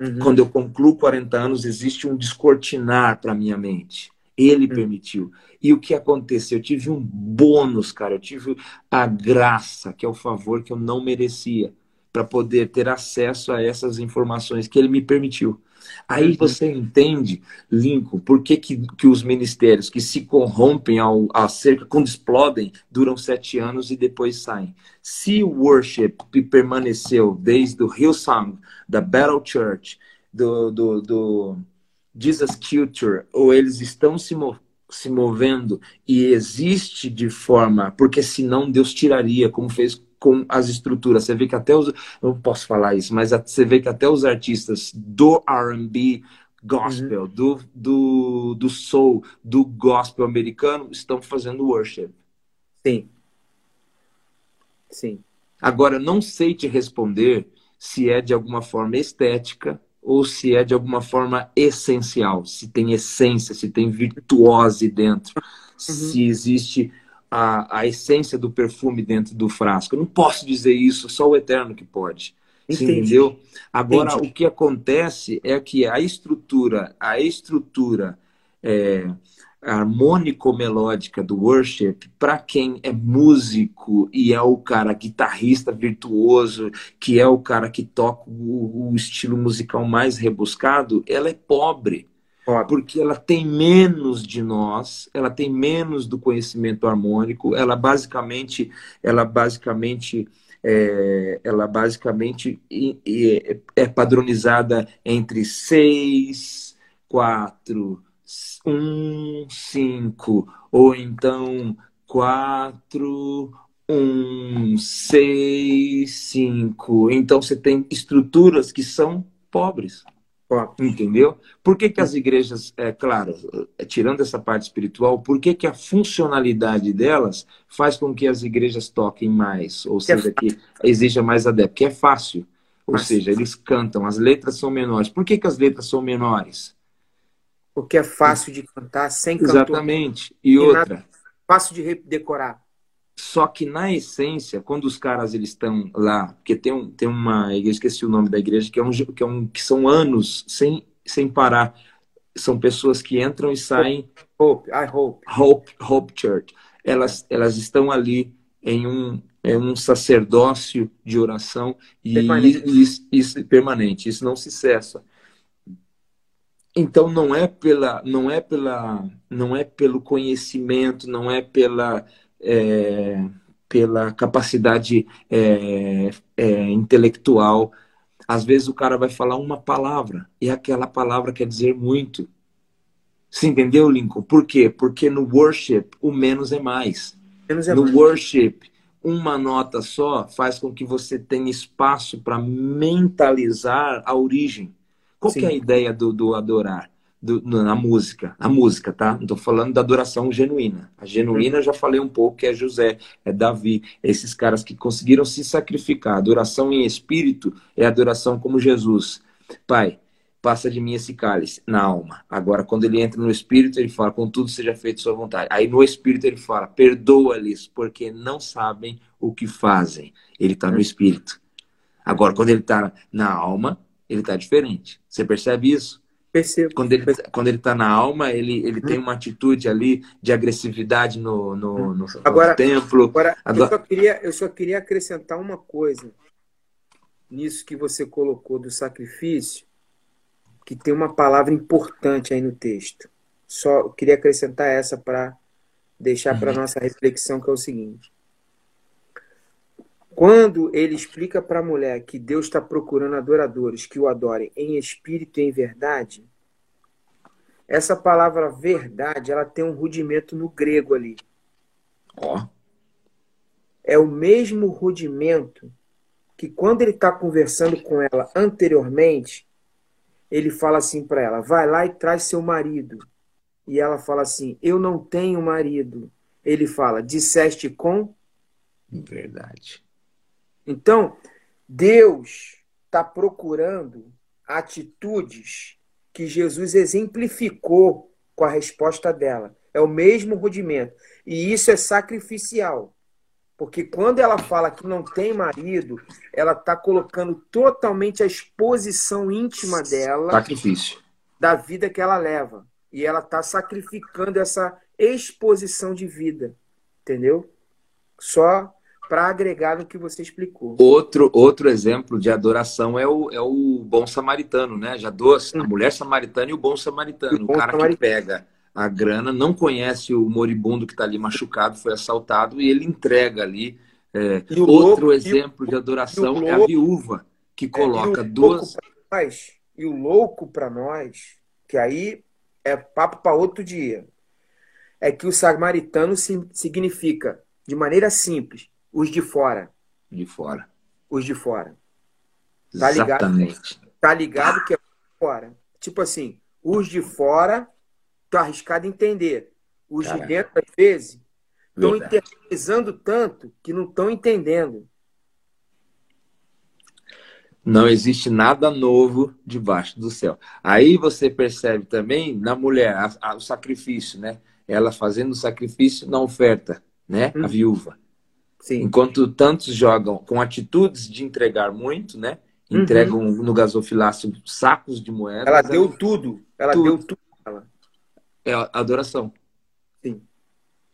Uhum. Quando eu concluo 40 anos, existe um descortinar para minha mente. Ele uhum. permitiu. E o que aconteceu? Eu tive um bônus, cara. Eu tive a graça, que é o favor que eu não merecia, para poder ter acesso a essas informações que ele me permitiu. Aí uhum. você entende, Lincoln, por que, que, que os ministérios que se corrompem ao, acerca, quando explodem, duram sete anos e depois saem. Se o worship permaneceu desde o Hillsong, da Battle Church, do, do, do Jesus Culture, ou eles estão se, se movendo e existe de forma, porque senão Deus tiraria, como fez com as estruturas. Você vê que até os. Não posso falar isso, mas você vê que até os artistas do RB gospel, uhum. do, do, do soul, do gospel americano, estão fazendo worship. Sim. Sim. Agora, não sei te responder se é de alguma forma estética ou se é de alguma forma essencial, se tem essência, se tem virtuose dentro, uhum. se existe a, a essência do perfume dentro do frasco. Eu não posso dizer isso, só o Eterno que pode. Entendeu? Agora, Entendi. o que acontece é que a estrutura, a estrutura é, harmônico-melódica do worship, para quem é músico e é o cara guitarrista virtuoso, que é o cara que toca o, o estilo musical mais rebuscado, ela é pobre. Porque ela tem menos de nós, ela tem menos do conhecimento harmônico, ela basicamente, ela basicamente, é, ela basicamente é, padronizada entre seis, quatro, um, cinco, ou então quatro, um, seis, cinco. Então você tem estruturas que são pobres. Entendeu? Por que, que as igrejas, é claro, é, tirando essa parte espiritual, por que, que a funcionalidade delas faz com que as igrejas toquem mais? Ou seja, que exija mais adepto? Porque é fácil. Ou Mas... seja, eles cantam, as letras são menores. Por que, que as letras são menores? Porque é fácil de cantar sem cantor. Exatamente. E, e outra. Fácil de decorar. Só que na essência, quando os caras eles estão lá, porque tem, um, tem uma igreja, esqueci o nome da igreja, que é um que, é um, que são anos sem, sem parar. São pessoas que entram e saem. Hope, I hope. Hope, Hope Church. Elas, elas estão ali em um, em um sacerdócio de oração e permanente. Isso, isso permanente, isso não se cessa. Então não é pela, não é pela, não é pelo conhecimento, não é pela é, pela capacidade é, é, intelectual. Às vezes o cara vai falar uma palavra e aquela palavra quer dizer muito. Você entendeu, Lincoln? Por quê? Porque no worship o menos é mais. Menos é no mais. worship, uma nota só faz com que você tenha espaço para mentalizar a origem. Qual é a ideia do, do adorar? Do, na música, a música, tá? Não estou falando da adoração genuína. A genuína eu já falei um pouco que é José, é Davi, esses caras que conseguiram se sacrificar. Adoração em espírito é adoração como Jesus. Pai, passa de mim esse cálice na alma. Agora, quando ele entra no espírito, ele fala, com tudo seja feito sua vontade. Aí no espírito ele fala, perdoa-lhes, porque não sabem o que fazem. Ele está no espírito. Agora, quando ele está na alma, ele está diferente. Você percebe isso? Percebo. Quando ele, quando ele tá na alma, ele, ele hum. tem uma atitude ali de agressividade no, no, no, agora, no templo. Agora, agora... Eu, só queria, eu só queria acrescentar uma coisa nisso que você colocou do sacrifício, que tem uma palavra importante aí no texto. Só queria acrescentar essa para deixar para uhum. nossa reflexão, que é o seguinte. Quando ele explica para a mulher que Deus está procurando adoradores que o adorem em espírito e em verdade, essa palavra verdade, ela tem um rudimento no grego ali. Ó. Oh. É o mesmo rudimento que quando ele está conversando com ela anteriormente, ele fala assim para ela: vai lá e traz seu marido. E ela fala assim: eu não tenho marido. Ele fala: disseste com? Verdade. Então, Deus está procurando atitudes que Jesus exemplificou com a resposta dela. É o mesmo rudimento. E isso é sacrificial. Porque quando ela fala que não tem marido, ela está colocando totalmente a exposição íntima dela. Sacrifício. Da vida que ela leva. E ela está sacrificando essa exposição de vida. Entendeu? Só para agregar no que você explicou. Outro, outro exemplo de adoração é o, é o bom samaritano, né? Já duas, a mulher samaritana e o bom samaritano. O, bom o cara samaritano. que pega a grana, não conhece o moribundo que está ali machucado, foi assaltado, e ele entrega ali. É, outro louco, exemplo de adoração louco, é a viúva, que coloca é, duas. Nós, e o louco para nós, que aí é papo para outro dia, é que o samaritano significa, de maneira simples, os de fora. De fora. Os de fora. Tá Exatamente. ligado? Tá ligado que é fora. Tipo assim, os de fora Estou arriscado a entender. Os Caraca. de dentro, às vezes, estão internalizando tanto que não estão entendendo. Não existe nada novo debaixo do céu. Aí você percebe também na mulher a, a, o sacrifício, né? Ela fazendo o sacrifício na oferta, né? Hum. A viúva. Sim. Enquanto tantos jogam com atitudes de entregar muito, né? Uhum. Entregam uhum. no gasofilácio sacos de moedas. Ela deu tudo. Ela tudo. deu tudo é a adoração. Sim.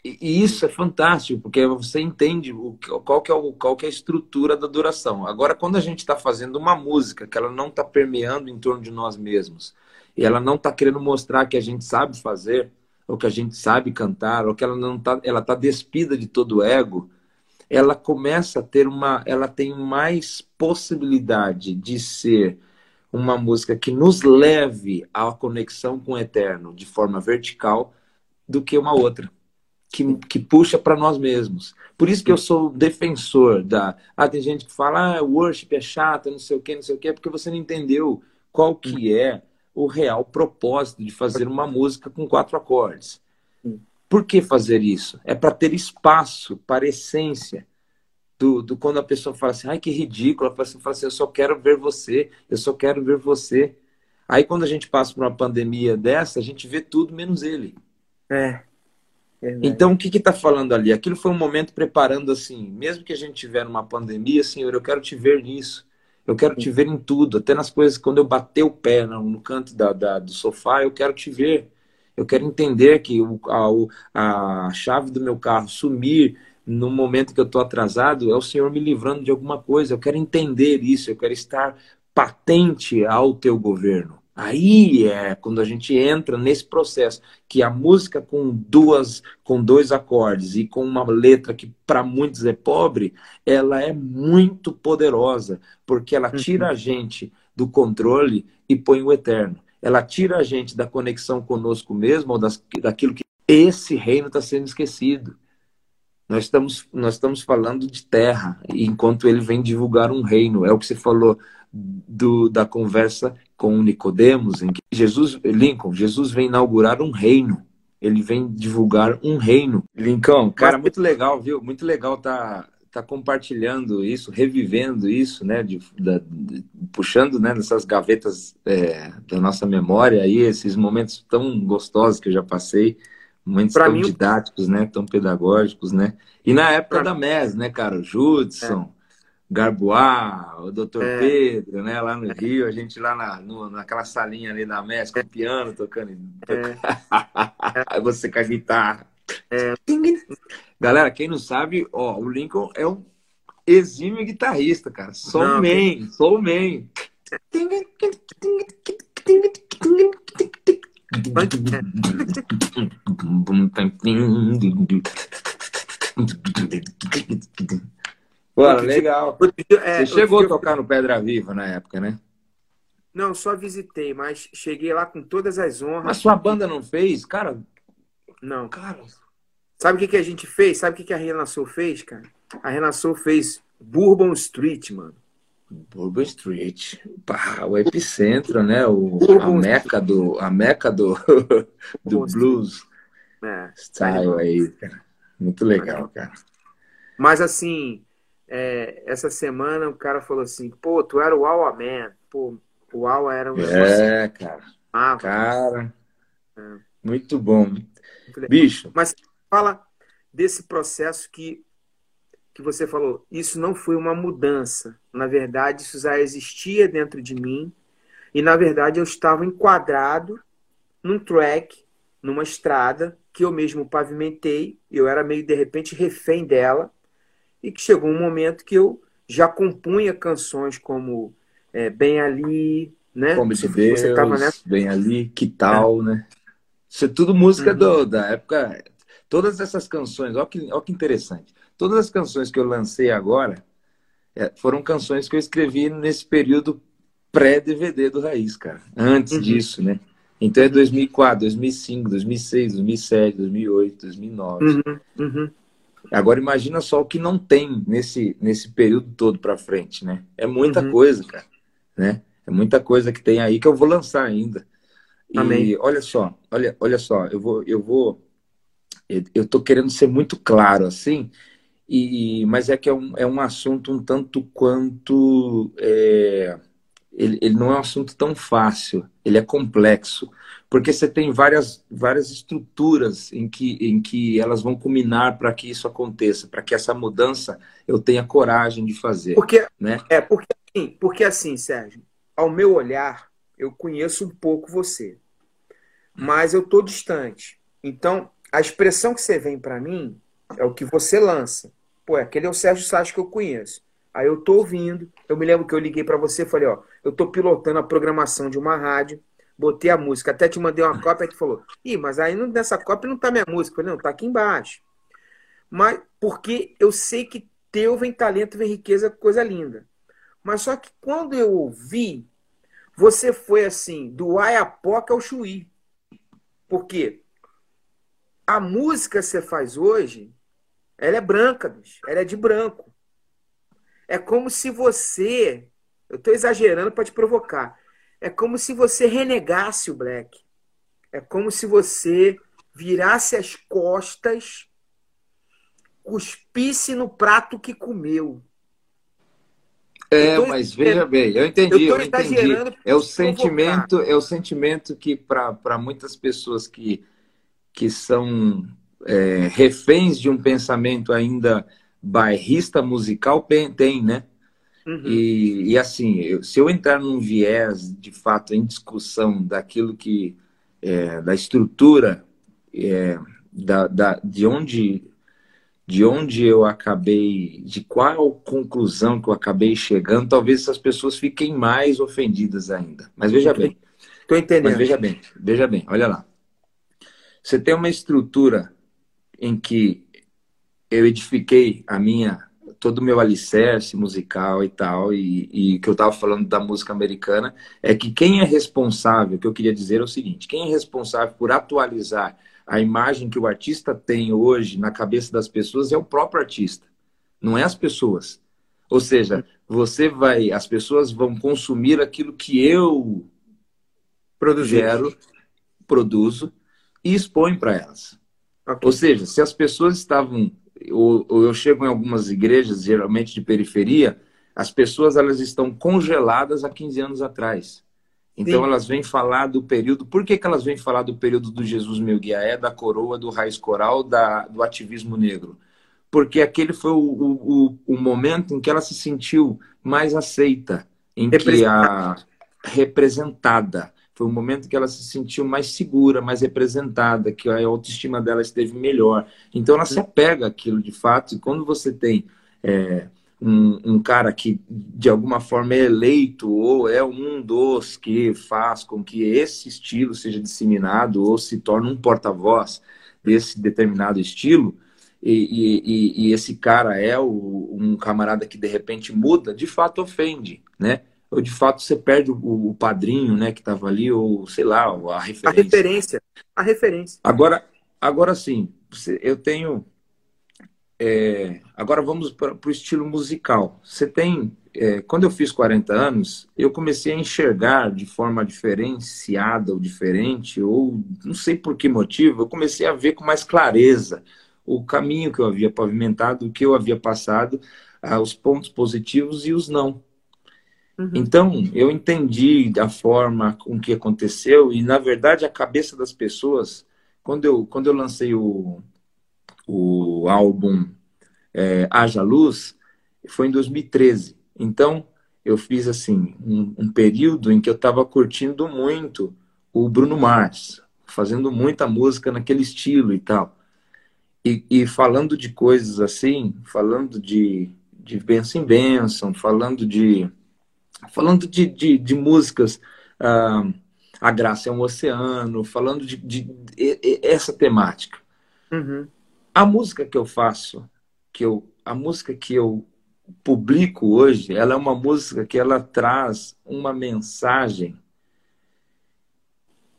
E, e isso é fantástico, porque você entende o, qual, que é o, qual que é a estrutura da adoração. Agora, quando a gente está fazendo uma música que ela não está permeando em torno de nós mesmos, e ela não está querendo mostrar que a gente sabe fazer, ou que a gente sabe cantar, ou que ela não está ela tá despida de todo o ego, ela começa a ter uma, ela tem mais possibilidade de ser uma música que nos leve à conexão com o eterno de forma vertical do que uma outra que, que puxa para nós mesmos. Por isso que eu sou defensor da. Ah, tem gente que fala, ah, worship é chato, não sei o quê, não sei o quê, porque você não entendeu qual que é o real propósito de fazer uma música com quatro acordes. Por que fazer isso? É para ter espaço para a essência do, do quando a pessoa fala assim, ai que ridículo, a pessoa fala assim, eu só quero ver você, eu só quero ver você. Aí quando a gente passa por uma pandemia dessa, a gente vê tudo menos ele. É. Então, o que está falando ali? Aquilo foi um momento preparando assim, mesmo que a gente tiver uma pandemia, Senhor, eu quero te ver nisso. Eu quero te ver em tudo, até nas coisas, quando eu bater o pé no, no canto da, da, do sofá, eu quero te ver. Eu quero entender que o, a, a chave do meu carro sumir no momento que eu estou atrasado, é o Senhor me livrando de alguma coisa. Eu quero entender isso, eu quero estar patente ao teu governo. Aí é quando a gente entra nesse processo que a música com duas, com dois acordes e com uma letra que para muitos é pobre, ela é muito poderosa, porque ela tira uhum. a gente do controle e põe o eterno. Ela tira a gente da conexão conosco mesmo ou das, daquilo que esse reino está sendo esquecido. Nós estamos, nós estamos falando de terra, enquanto ele vem divulgar um reino. É o que você falou do, da conversa com Nicodemos, em que Jesus, Lincoln, Jesus vem inaugurar um reino. Ele vem divulgar um reino. Lincoln, cara, muito legal, viu? Muito legal tá, tá compartilhando isso, revivendo isso, né? De, da, de, puxando né, nessas gavetas é, da nossa memória aí, esses momentos tão gostosos que eu já passei momentos pra tão mim... didáticos, né? Tão pedagógicos, né? E na época pra... da MES, né, cara? O Judson, é. Garbois, o Dr. É. Pedro, né? Lá no Rio, a gente lá na, no, naquela salinha ali da MES com o piano tocando. tocando. É. Aí você com a guitarra. É. Galera, quem não sabe, ó, o Lincoln é um exímio guitarrista, cara. Sou não, man, sou man. Bora, legal. É, Você chegou a tocar no Pedra Viva na época, né? Não, só visitei, mas cheguei lá com todas as honras. Mas sua banda não fez? Cara. Não. Cara. Sabe o que, que a gente fez? Sabe o que, que a Renação fez, cara? A Renação fez Bourbon Street, mano. Bourbon Street, pá, o epicentro, né? O, a meca do, a meca do, do blues é, style aí, cara. Muito legal, cara. Mas assim, é, essa semana o cara falou assim, pô, tu era o Awa Man. Pô, o Awa era um É, cara. Ah, cara. É. Muito bom. Bicho. Mas fala desse processo que que você falou, isso não foi uma mudança. Na verdade, isso já existia dentro de mim. E, na verdade, eu estava enquadrado num track, numa estrada, que eu mesmo pavimentei. Eu era meio, de repente, refém dela. E que chegou um momento que eu já compunha canções como é, Bem Ali, né? Como de Deus, você tava nessa... Bem Ali, Que Tal, é. né? Isso é tudo música uhum. do, da época. Todas essas canções, olha que, olha que interessante. Todas as canções que eu lancei agora é, foram canções que eu escrevi nesse período pré-DVD do Raiz, cara. Antes uhum. disso, né? Então é 2004, 2005, 2006, 2007, 2008, 2009. Uhum. Uhum. Agora imagina só o que não tem nesse, nesse período todo para frente, né? É muita uhum. coisa, cara, né? É muita coisa que tem aí que eu vou lançar ainda. E Amém. olha só, olha, olha só, eu vou, eu vou, eu tô querendo ser muito claro assim, e, mas é que é um, é um assunto um tanto quanto. É, ele, ele não é um assunto tão fácil, ele é complexo, porque você tem várias, várias estruturas em que, em que elas vão culminar para que isso aconteça, para que essa mudança eu tenha coragem de fazer. Porque, né? É, porque, assim, porque assim, Sérgio, ao meu olhar, eu conheço um pouco você, mas eu estou distante. Então, a expressão que você vem para mim é o que você lança. Pô, aquele é o Sérgio Sá que eu conheço. Aí eu tô ouvindo, eu me lembro que eu liguei para você e falei, ó, eu tô pilotando a programação de uma rádio, botei a música, até te mandei uma cópia e tu falou, ih, mas aí nessa cópia não tá minha música. Eu falei, não, tá aqui embaixo. Mas porque eu sei que teu vem talento, vem riqueza, coisa linda. Mas só que quando eu ouvi, você foi assim, do Ayapoca ao Chuí. Por quê? A música que você faz hoje, ela é branca, bicho. Ela é de branco. É como se você. Eu estou exagerando para te provocar. É como se você renegasse o black. É como se você virasse as costas, cuspisse no prato que comeu. É, mas veja bem, eu entendi, eu, eu entendi. É o sentimento, provocar. é o sentimento que para muitas pessoas que, que são é, reféns de um pensamento ainda bairrista musical tem, né? Uhum. E, e, assim, eu, se eu entrar num viés, de fato, em discussão daquilo que, é, da estrutura, é, da, da, de onde de onde eu acabei, de qual conclusão que eu acabei chegando, talvez essas pessoas fiquem mais ofendidas ainda. Mas veja bem. Estou entendendo. Mas veja bem, veja bem, olha lá. Você tem uma estrutura em que eu edifiquei a minha todo o meu alicerce musical e tal, e, e que eu estava falando da música americana, é que quem é responsável, o que eu queria dizer é o seguinte, quem é responsável por atualizar a imagem que o artista tem hoje na cabeça das pessoas é o próprio artista, não é as pessoas. Ou seja, você vai, as pessoas vão consumir aquilo que eu Produzir. gero, produzo e exponho para elas. Okay. Ou seja, se as pessoas estavam, ou, ou, eu chego em algumas igrejas, geralmente de periferia, as pessoas elas estão congeladas há 15 anos atrás. Então Sim. elas vêm falar do período. Por que, que elas vêm falar do período do Jesus Meu Guia é, da coroa, do raiz coral, da, do ativismo negro? Porque aquele foi o, o, o momento em que ela se sentiu mais aceita, em que a representada foi o momento que ela se sentiu mais segura, mais representada, que a autoestima dela esteve melhor. Então ela se apega àquilo de fato, e quando você tem é, um, um, cara que de alguma forma é eleito ou é um dos que faz com que esse estilo seja disseminado ou se torne um porta-voz desse determinado estilo, e, e, e, esse cara é o, um camarada que de repente muda, de fato ofende, né? Ou de fato você perde o, o padrinho, né, que estava ali, ou sei lá, a referência. A referência. A referência. Agora, agora sim, eu tenho. É, agora vamos para o estilo musical. Você tem. é, quando eu fiz 40 anos, eu comecei a enxergar de forma diferenciada ou diferente, ou não sei por que motivo, eu comecei a ver com mais clareza o caminho que eu havia pavimentado, o que eu havia passado, ah, os pontos positivos e os não. Uhum. Então, eu entendi da forma com que aconteceu e, na verdade, a cabeça das pessoas, quando eu, quando eu lancei o, o álbum é, Haja Luz, foi em 2013. Então, eu fiz, assim, um, um período em que eu estava curtindo muito o Bruno Mars, fazendo muita música naquele estilo e tal. E, e falando de coisas assim, falando de, de em bênção, falando de falando de, de, de músicas, uh, A Graça é um Oceano, falando de, de, de essa temática. Uhum. A música que eu faço, que eu, a música que eu publico hoje, ela é uma música que ela traz uma mensagem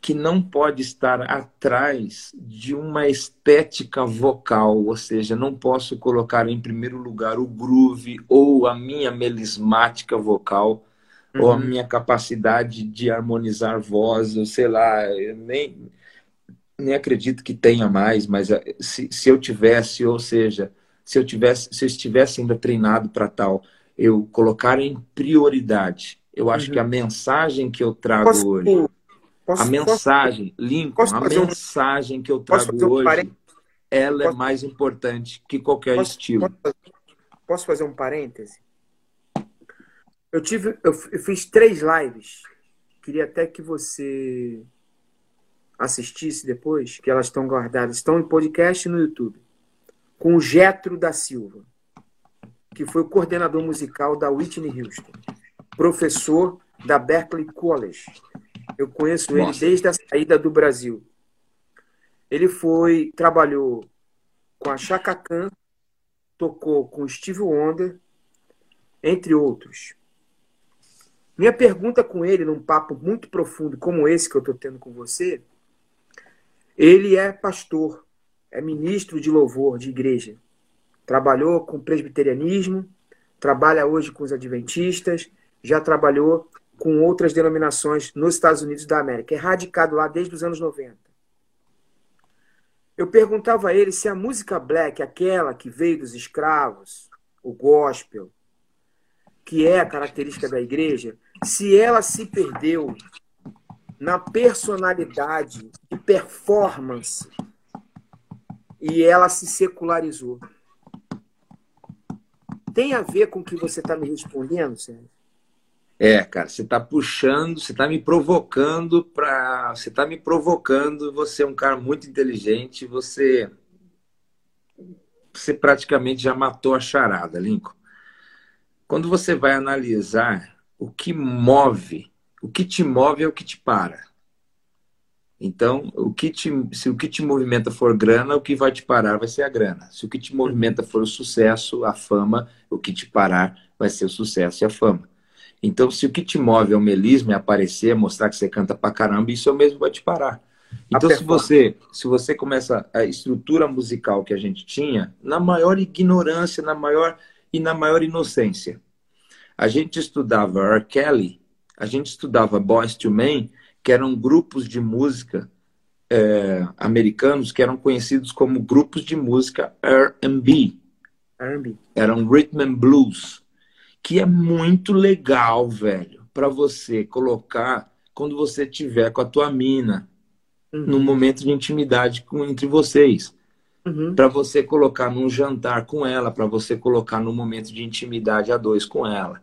que não pode estar atrás de uma estética vocal, ou seja, não posso colocar em primeiro lugar o groove ou a minha melismática vocal uhum. ou a uhum. minha capacidade de harmonizar voz, ou sei lá, nem, nem acredito que tenha mais, mas eh, se, se eu tivesse, ou seja, se eu tivesse, se eu estivesse ainda treinado para tal, eu colocar em prioridade. Eu acho uhum. que a mensagem que eu trago posso, hoje, posso, a mensagem, posso, Lincoln, a mensagem um, que eu trago hoje, um ela é mais importante que qualquer estilo. Posso fazer um parêntese? Eu tive, eu, eu fiz três lives. Queria até que você assistisse depois, que elas estão guardadas, estão em podcast no YouTube, com o Getro da Silva, que foi o coordenador musical da Whitney Houston, professor da Berklee College. Eu conheço Nossa. ele desde a saída do Brasil. Ele foi, trabalhou com a Chaka Khan, tocou com Steve Wonder, entre outros. Minha pergunta com ele, num papo muito profundo como esse que eu estou tendo com você, ele é pastor, é ministro de louvor de igreja. Trabalhou com presbiterianismo, trabalha hoje com os adventistas, já trabalhou com outras denominações nos Estados Unidos da América. É radicado lá desde os anos 90. Eu perguntava a ele se a música black, aquela que veio dos escravos, o gospel, que é a característica da igreja, se ela se perdeu na personalidade e performance e ela se secularizou. Tem a ver com o que você está me respondendo, Sérgio? É, cara, você está puxando, você está me provocando para, você está me provocando. Você é um cara muito inteligente. Você, você praticamente já matou a charada, Lincoln. Quando você vai analisar o que move, o que te move é o que te para. Então, o que te, se o que te movimenta for grana, o que vai te parar vai ser a grana. Se o que te movimenta for o sucesso, a fama, o que te parar vai ser o sucesso e a fama. Então, se o que te move é o melismo, é aparecer, é mostrar que você canta pra caramba, isso mesmo vai te parar. Então, se você, se você começa a estrutura musical que a gente tinha, na maior ignorância, na maior e na maior inocência, a gente estudava R. Kelly, a gente estudava Boys to Men, que eram grupos de música é, americanos que eram conhecidos como grupos de música R&B. Eram rhythm and blues, que é muito legal, velho, para você colocar quando você tiver com a tua mina, uhum. num momento de intimidade com, entre vocês. Uhum. Para você colocar num jantar com ela, para você colocar num momento de intimidade a dois com ela.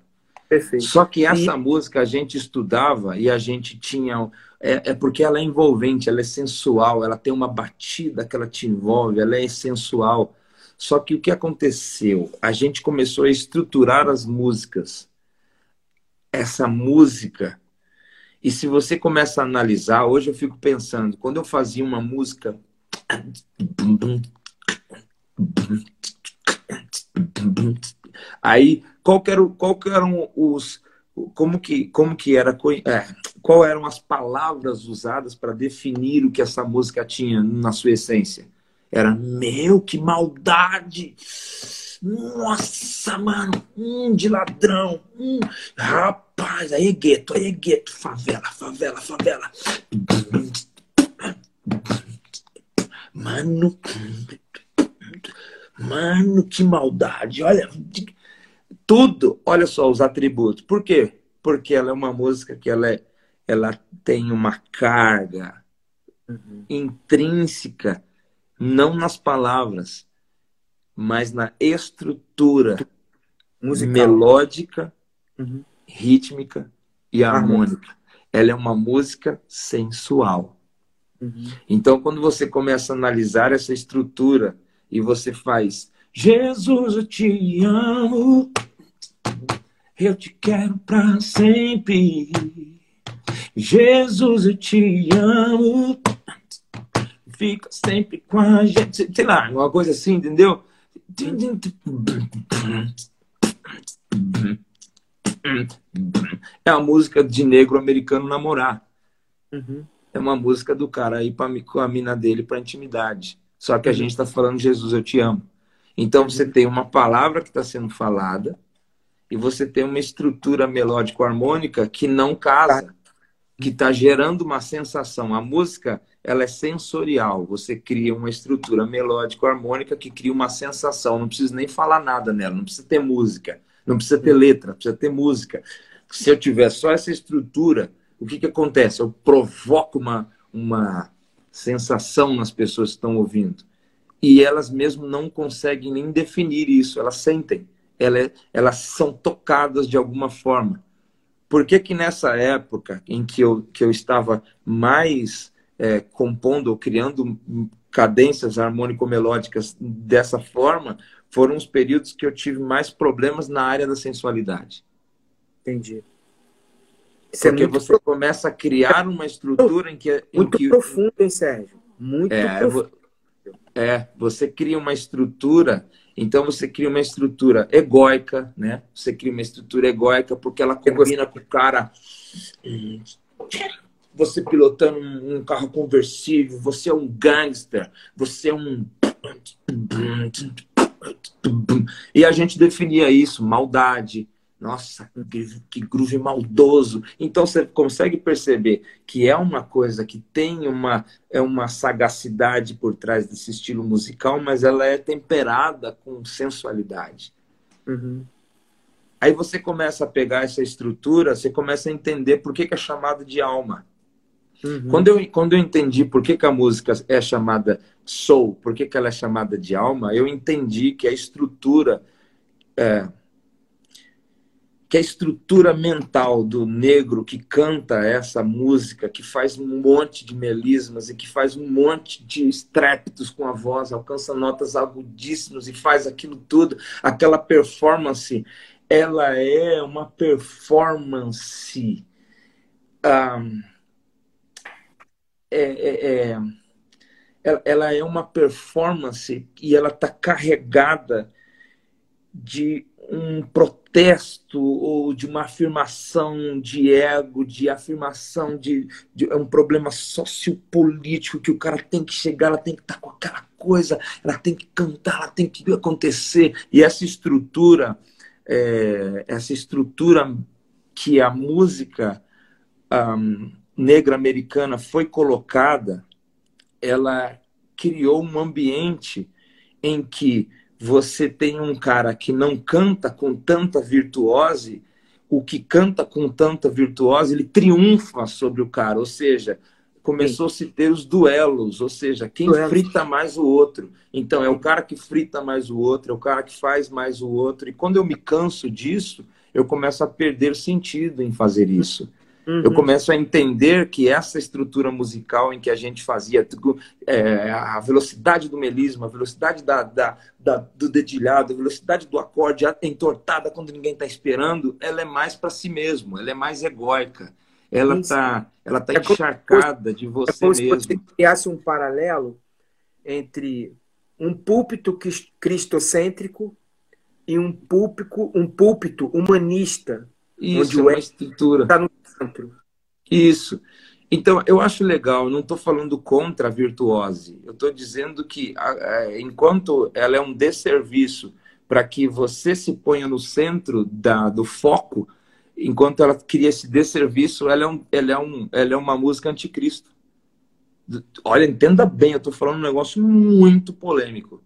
Perfeito. Só que essa e... música a gente estudava e a gente tinha. É, é, porque ela é envolvente, ela é sensual, ela tem uma batida que ela te envolve, ela é sensual. Só que o que aconteceu? A gente começou a estruturar as músicas. Essa música. E se você começa a analisar, hoje eu fico pensando, quando eu fazia uma música. Aí qual que eram, qual que eram os como que como que era é, qual eram as palavras usadas para definir o que essa música tinha na sua essência era meu que maldade Nossa, mano, hum, de ladrão. Hum, rapaz, aí gueto, aí gueto, favela, favela, favela. Mano, mano, que maldade. Olha, tudo, olha só os atributos. Por quê? Porque ela é uma música que ela, é, ela tem uma carga uhum. intrínseca, não nas palavras, mas na estrutura Musical. melódica, uhum. rítmica e harmônica. Ela é uma música sensual. Uhum. Então, quando você começa a analisar essa estrutura e você faz Jesus, eu te amo, eu te quero para sempre. Jesus, eu te amo, fica sempre com a gente. Sei lá, uma coisa assim, entendeu? É a música de negro americano namorar. Uhum. É uma música do cara ir pra, com a mina dele para intimidade. Só que a gente está falando Jesus, eu te amo. Então você tem uma palavra que está sendo falada e você tem uma estrutura melódico-harmônica que não casa, que está gerando uma sensação. A música ela é sensorial. Você cria uma estrutura melódico-harmônica que cria uma sensação. Não precisa nem falar nada nela, não precisa ter música, não precisa ter letra, precisa ter música. Se eu tiver só essa estrutura, o que, que acontece? Eu provoco uma, uma sensação nas pessoas que estão ouvindo. E elas mesmo não conseguem nem definir isso, elas sentem, elas, elas são tocadas de alguma forma. Por que, que nessa época em que eu, que eu estava mais é, compondo ou criando cadências harmônico-melódicas dessa forma, foram os períodos que eu tive mais problemas na área da sensualidade. Entendi. Isso é Porque é você profundo. começa a criar uma estrutura em que. Em muito que... profundo, hein, Sérgio? Muito é, profundo. É, você cria uma estrutura, então você cria uma estrutura egóica, né? Você cria uma estrutura egóica porque ela combina com o cara você pilotando um, carro conversível, você é um gangster, você é um. E a gente definia isso, maldade. Nossa, que groove maldoso. Então você consegue perceber que é uma coisa que tem uma, é uma sagacidade por trás desse estilo musical, mas ela é temperada com sensualidade. Uhum. Aí você começa a pegar essa estrutura, você começa a entender por que, que é chamado de alma. Uhum. Quando, eu, quando eu entendi por que, que a música é chamada soul, por que, que ela é chamada de alma, eu entendi que a estrutura é, que a estrutura mental do negro que canta essa música, que faz um monte de melismas e que faz um monte de estrépitos com a voz, alcança notas agudíssimas e faz aquilo tudo, aquela performance, ela é uma performance. Um, é, é, é, ela é uma performance e ela está carregada de um protesto ou de uma afirmação de ego, de afirmação de, de é um problema sociopolítico que o cara tem que chegar, ela tem que estar com aquela coisa, ela tem que cantar, ela tem que acontecer. E essa estrutura, é, essa estrutura que a música um, negra americana foi colocada, ela criou um ambiente em que você tem um cara que não canta com tanta virtuose, o que canta com tanta virtuose, ele triunfa sobre o cara, ou seja, começou-se a ter os duelos, ou seja, quem duelos. frita mais o outro. Então, é o cara que frita mais o outro, é o cara que faz mais o outro. E quando eu me canso disso, eu começo a perder sentido em fazer isso. Uhum. Eu começo a entender que essa estrutura musical em que a gente fazia é, a velocidade do melisma, a velocidade da, da, da, do dedilhado, a velocidade do acorde entortada quando ninguém está esperando, ela é mais para si mesmo, ela é mais egóica. Ela está ela tá é encharcada de você é como mesmo. Se você criasse um paralelo entre um púlpito cristocêntrico e um púlpito, um púlpito humanista. Isso, onde é uma estrutura. Está no centro. Isso. Então, eu acho legal, não estou falando contra a virtuose, eu estou dizendo que, enquanto ela é um desserviço para que você se ponha no centro da, do foco, enquanto ela queria esse desserviço, ela é, um, ela, é um, ela é uma música anticristo. Olha, entenda bem, eu estou falando um negócio muito polêmico.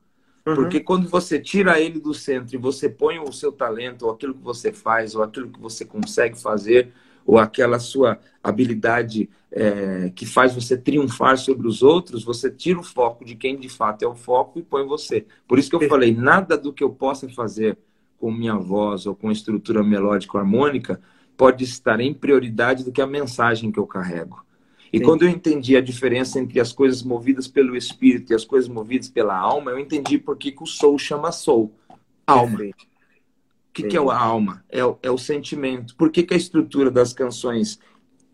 Uhum. Porque quando você tira ele do centro e você põe o seu talento, ou aquilo que você faz, ou aquilo que você consegue fazer, ou aquela sua habilidade é, que faz você triunfar sobre os outros, você tira o foco de quem de fato é o foco e põe você. Por isso que eu falei, nada do que eu possa fazer com minha voz ou com estrutura melódica harmônica pode estar em prioridade do que a mensagem que eu carrego. E Sim. quando eu entendi a diferença entre as coisas movidas pelo espírito e as coisas movidas pela alma, eu entendi por que, o soul chama soul. Alma. O que, que é a alma? É, é, o sentimento. Por que, que a estrutura das canções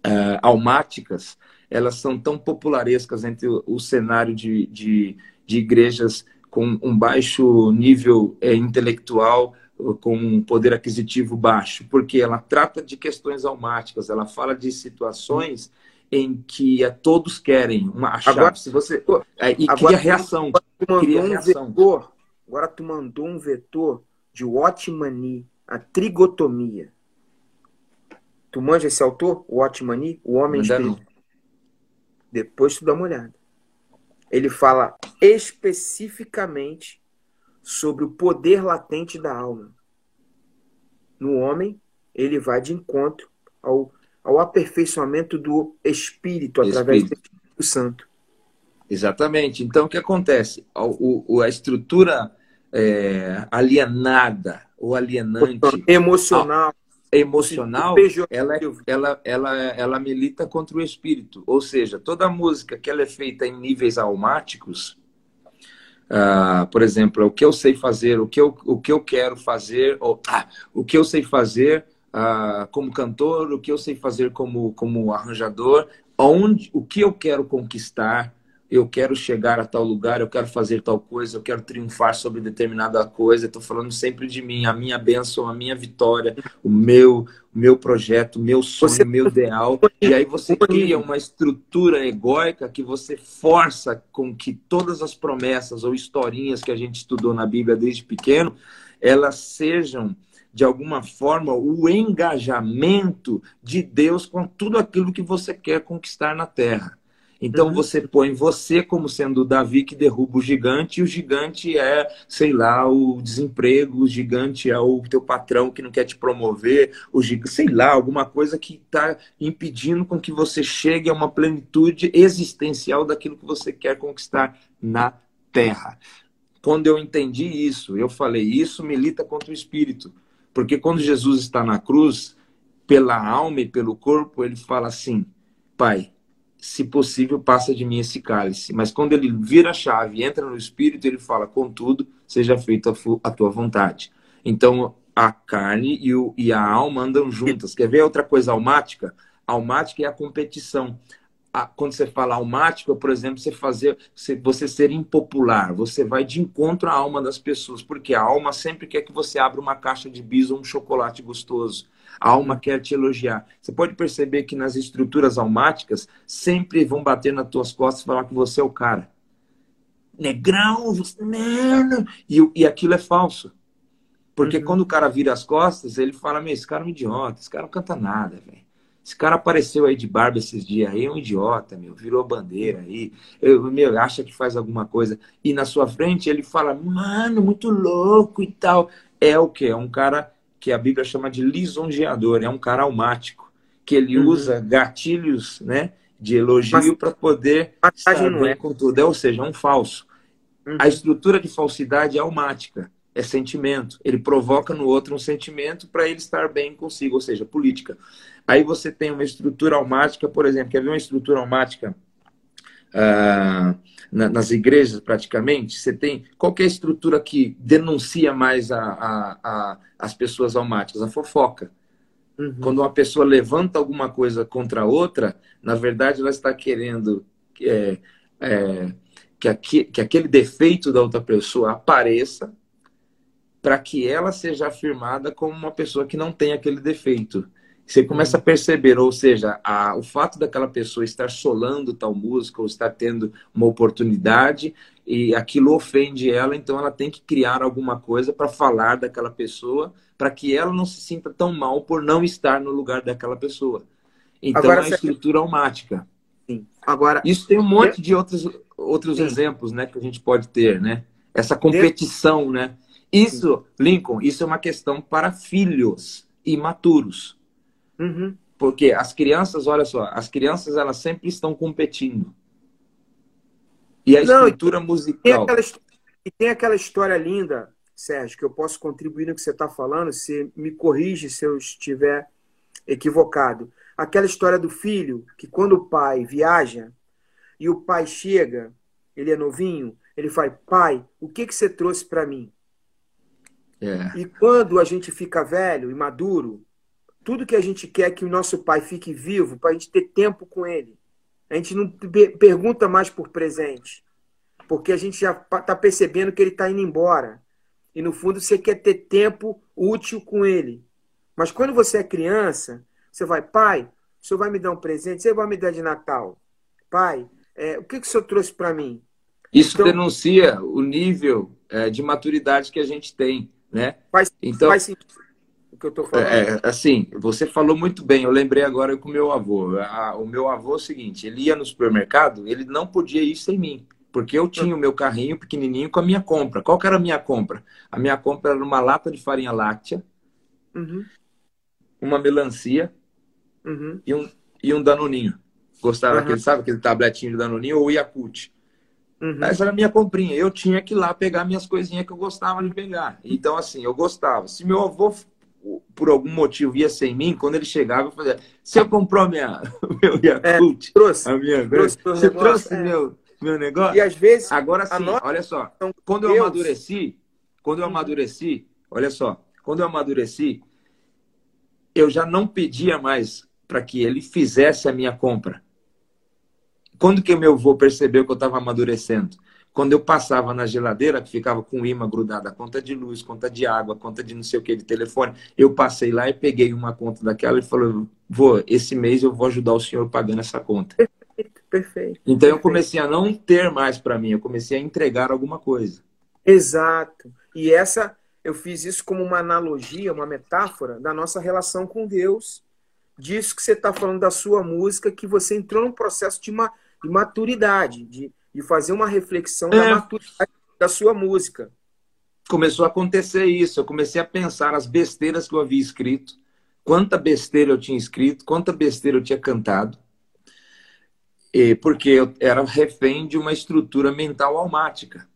uh, almáticas elas são tão popularescas entre o, o cenário de, de, de, igrejas com um baixo nível é, intelectual, com um poder aquisitivo baixo? Porque ela trata de questões almáticas, ela fala de situações em que é, todos querem uma chave. Agora, se você é, e agora, cria reação, agora cria um reação. Vetor, agora tu mandou um vetor de Watmani, a trigotomia. Tu manja esse autor, Watmani, o homem espírito? Depois tu dá uma olhada. Ele fala especificamente sobre o poder latente da alma. No homem, ele vai de encontro ao, ao aperfeiçoamento do espírito através espírito. do Espírito Santo. Exatamente. Então, o que acontece? O, o a estrutura é, alienada ou alienante. Emocional. Emocional, ela, ela, ela, ela milita contra o espírito. Ou seja, toda música que ela é feita em níveis almáticos, uh, por exemplo, o que eu sei fazer, o que eu, o que eu quero fazer, ou, ah, o que eu sei fazer uh, como cantor, o que eu sei fazer como, como arranjador, onde, o que eu quero conquistar, eu quero chegar a tal lugar, eu quero fazer tal coisa, eu quero triunfar sobre determinada coisa. Estou falando sempre de mim, a minha bênção, a minha vitória, o meu, o meu projeto, o meu sonho, o meu ideal. E aí você cria uma estrutura egóica que você força com que todas as promessas ou historinhas que a gente estudou na Bíblia desde pequeno, elas sejam de alguma forma o engajamento de Deus com tudo aquilo que você quer conquistar na terra. Então uhum. você põe você como sendo o Davi que derruba o gigante, e o gigante é, sei lá, o desemprego, o gigante é o teu patrão que não quer te promover, o gigante, sei lá, alguma coisa que está impedindo com que você chegue a uma plenitude existencial daquilo que você quer conquistar na terra. Quando eu entendi isso, eu falei, isso milita contra o espírito. Porque quando Jesus está na cruz, pela alma e pelo corpo, ele fala assim: Pai, se possível, passa de mim esse cálice. Mas quando ele vira a chave entra no espírito, ele fala: Contudo, seja feita a tua vontade. Então, a carne e, o, e a alma andam juntas. Quer ver outra coisa almática? Almática é a competição. A, quando você fala almática, por exemplo, você fazer você ser impopular, você vai de encontro à alma das pessoas, porque a alma sempre quer que você abra uma caixa de bis ou um chocolate gostoso. A alma quer te elogiar. Você pode perceber que nas estruturas almáticas sempre vão bater nas tuas costas e falar que você é o cara. Negrão, você... E, e aquilo é falso. Porque uhum. quando o cara vira as costas, ele fala: Meu, esse cara é um idiota, esse cara não canta nada, velho. Esse cara apareceu aí de barba esses dias aí, é um idiota, meu, virou bandeira aí, eu, meu, acha que faz alguma coisa. E na sua frente ele fala, mano, muito louco e tal. É o que? É um cara que a Bíblia chama de lisonjeador, é um cara almático, que ele uhum. usa gatilhos né, de elogio para poder estar não é. com tudo, é, ou seja, é um falso. Uhum. A estrutura de falsidade é almática, é sentimento. Ele provoca no outro um sentimento para ele estar bem consigo, ou seja, política. Aí você tem uma estrutura almática, por exemplo, quer ver uma estrutura almática? Uh, na, nas igrejas praticamente, você tem qualquer é estrutura que denuncia mais a, a, a as pessoas almáticas, a fofoca. Uhum. Quando uma pessoa levanta alguma coisa contra outra, na verdade ela está querendo é, é, que, aqui, que aquele defeito da outra pessoa apareça para que ela seja afirmada como uma pessoa que não tem aquele defeito. Você começa a perceber, ou seja, a, o fato daquela pessoa estar solando tal música ou estar tendo uma oportunidade e aquilo ofende ela, então ela tem que criar alguma coisa para falar daquela pessoa, para que ela não se sinta tão mal por não estar no lugar daquela pessoa. Então Agora, é a estrutura almática. Sim. Agora, isso tem um monte de outros, outros exemplos, né, que a gente pode ter, né? Essa competição, né? Isso, Lincoln, isso é uma questão para filhos imaturos. Uhum. Porque as crianças, olha só, as crianças elas sempre estão competindo. E a Não, estrutura musical. Tem aquela, e tem aquela história linda, Sérgio, que eu posso contribuir no que você está falando, se me corrige se eu estiver equivocado. Aquela história do filho, que quando o pai viaja e o pai chega, ele é novinho, ele fala, pai, o que, que você trouxe para mim? É. E quando a gente fica velho e maduro, tudo que a gente quer é que o nosso pai fique vivo para a gente ter tempo com ele. A gente não pergunta mais por presente, porque a gente já está percebendo que ele está indo embora. E no fundo você quer ter tempo útil com ele. Mas quando você é criança, você vai, pai, o senhor vai me dar um presente? Você vai me dar de Natal? Pai, é, o que, que o senhor trouxe para mim? Isso então, denuncia o nível é, de maturidade que a gente tem, né? Faz, então, faz sentido o que eu estou falando. É, assim, você falou muito bem. Eu lembrei agora com o meu avô. A, o meu avô é o seguinte: ele ia no supermercado, ele não podia ir sem mim. Porque eu tinha o meu carrinho pequenininho com a minha compra. Qual que era a minha compra? A minha compra era uma lata de farinha láctea, uhum. uma melancia uhum. e, um, e um danoninho. Gostava uhum. daquele, sabe, aquele tabletinho de danoninho ou Yakult. Uhum. Essa era a minha comprinha. Eu tinha que ir lá pegar minhas coisinhas que eu gostava de pegar. Então, assim, eu gostava. Se meu avô por algum motivo ia sem mim, quando ele chegava, eu fazia, você comprou minha, meu Yakult? É, trouxe. A minha trouxe você negócio, trouxe é. meu, meu negócio? E às vezes... Agora sim, olha só, quando eu Deus. amadureci, quando eu amadureci, olha só, quando eu amadureci, eu já não pedia mais para que ele fizesse a minha compra. Quando que meu avô percebeu que eu estava amadurecendo? Quando eu passava na geladeira, que ficava com imã grudada, conta de luz, conta de água, conta de não sei o que, de telefone, eu passei lá e peguei uma conta daquela e falou, vô, esse mês eu vou ajudar o senhor pagando essa conta. Perfeito, perfeito. Então eu comecei a não ter mais para mim, eu comecei a entregar alguma coisa. Exato. E essa, eu fiz isso como uma analogia, uma metáfora da nossa relação com Deus, disso que você está falando da sua música, que você entrou num processo de, uma, de maturidade, de e fazer uma reflexão é. da maturidade da sua música. Começou a acontecer isso. Eu comecei a pensar as besteiras que eu havia escrito, quanta besteira eu tinha escrito, quanta besteira eu tinha cantado, e porque eu era refém de uma estrutura mental almática.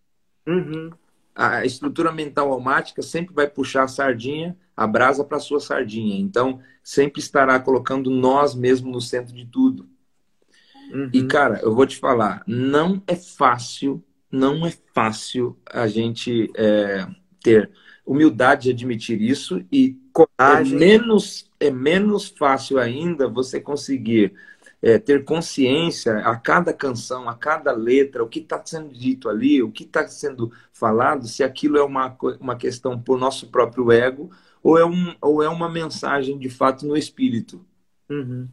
Uhum. A estrutura mental almática sempre vai puxar a sardinha, a brasa para sua sardinha. Então, sempre estará colocando nós mesmos no centro de tudo. Uhum. E, cara, eu vou te falar, não é fácil, não é fácil a gente é, ter humildade de admitir isso e coragem. É menos, é menos fácil ainda você conseguir é, ter consciência a cada canção, a cada letra, o que está sendo dito ali, o que está sendo falado, se aquilo é uma, uma questão por nosso próprio ego ou é, um, ou é uma mensagem de fato no espírito. Uhum.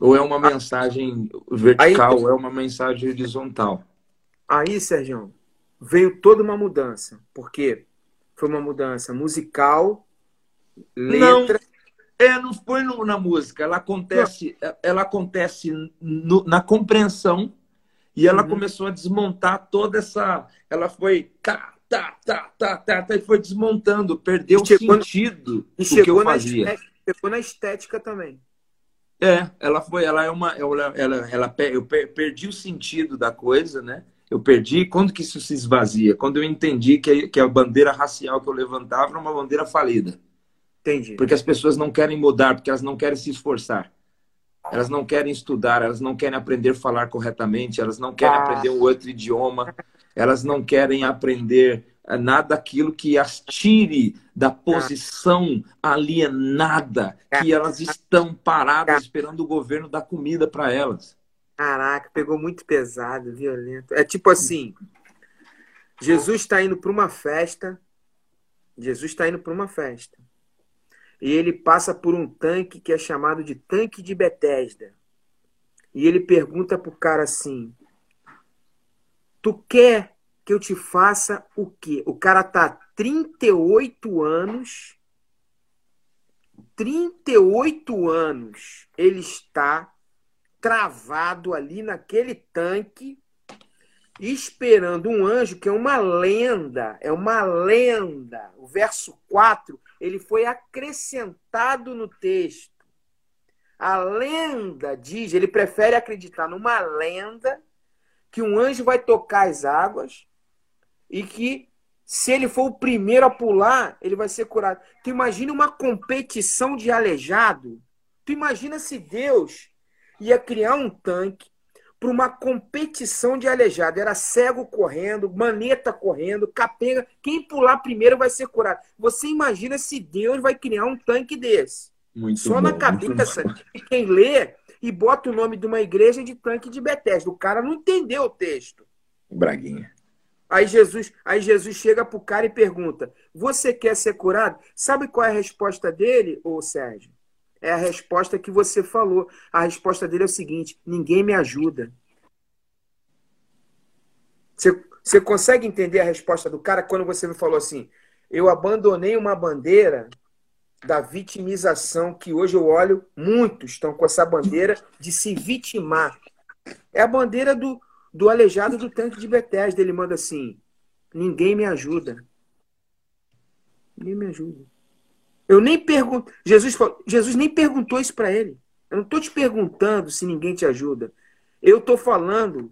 Ou é uma mensagem vertical, aí, ou é uma mensagem horizontal? Aí, Sérgio, veio toda uma mudança. Porque foi uma mudança musical, letra. Não, é, não foi no, na música. Ela acontece, não. ela acontece no, na compreensão e ela uhum. começou a desmontar toda essa. Ela foi. Tá, tá, tá, tá, tá, tá e foi desmontando, perdeu o sentido e do que eu fazia. chegou na estética também. É, ela foi, ela é uma, ela, ela, ela, eu perdi o sentido da coisa, né? Eu perdi. Quando que isso se esvazia? Quando eu entendi que, que a bandeira racial que eu levantava era uma bandeira falida. Entendi. Porque as pessoas não querem mudar, porque elas não querem se esforçar. Elas não querem estudar, elas não querem aprender a falar corretamente, elas não querem ah. aprender um outro idioma, elas não querem aprender nada daquilo que as tire da posição alienada que elas estão paradas esperando o governo dar comida para elas. Caraca, pegou muito pesado, violento. É tipo assim: Jesus está indo para uma festa. Jesus está indo para uma festa. E ele passa por um tanque que é chamado de tanque de Betesda. E ele pergunta pro cara assim: Tu quer que eu te faça o quê? O cara tá 38 anos 38 anos ele está travado ali naquele tanque, esperando um anjo, que é uma lenda, é uma lenda. O verso 4, ele foi acrescentado no texto. A lenda diz, ele prefere acreditar numa lenda que um anjo vai tocar as águas e que se ele for o primeiro a pular, ele vai ser curado. Tu imagina uma competição de aleijado? Tu imagina se Deus ia criar um tanque para uma competição de aleijado. Era cego correndo, maneta correndo, capenga. Quem pular primeiro vai ser curado. Você imagina se Deus vai criar um tanque desse? Muito Só bom, na cabeça de quem lê e bota o nome de uma igreja de tanque de Betesda. O cara não entendeu o texto. Braguinha. Aí Jesus, aí Jesus chega pro cara e pergunta: Você quer ser curado? Sabe qual é a resposta dele, ô Sérgio? É a resposta que você falou. A resposta dele é o seguinte: ninguém me ajuda. Você, você consegue entender a resposta do cara quando você me falou assim: Eu abandonei uma bandeira da vitimização que hoje eu olho, muitos estão com essa bandeira de se vitimar. É a bandeira do, do aleijado do tanque de Bethesda. Ele manda assim: ninguém me ajuda. Ninguém me ajuda. Eu nem pergunto. Jesus, Jesus nem perguntou isso para ele. Eu não estou te perguntando se ninguém te ajuda. Eu estou falando,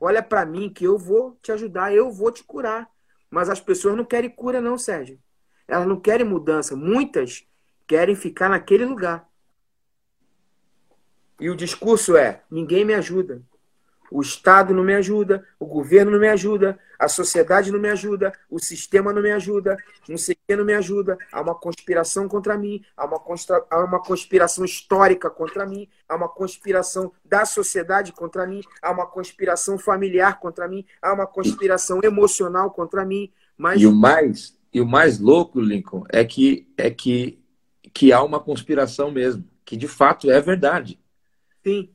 olha para mim que eu vou te ajudar, eu vou te curar. Mas as pessoas não querem cura, não, Sérgio. Elas não querem mudança. Muitas querem ficar naquele lugar. E o discurso é: ninguém me ajuda. O Estado não me ajuda, o governo não me ajuda, a sociedade não me ajuda, o sistema não me ajuda, não sei quem não me ajuda. Há uma conspiração contra mim, há uma, há uma conspiração histórica contra mim, há uma conspiração da sociedade contra mim, há uma conspiração familiar contra mim, há uma conspiração emocional contra mim. Mas... E o mais, e o mais louco, Lincoln, é que é que, que há uma conspiração mesmo, que de fato é verdade. Sim.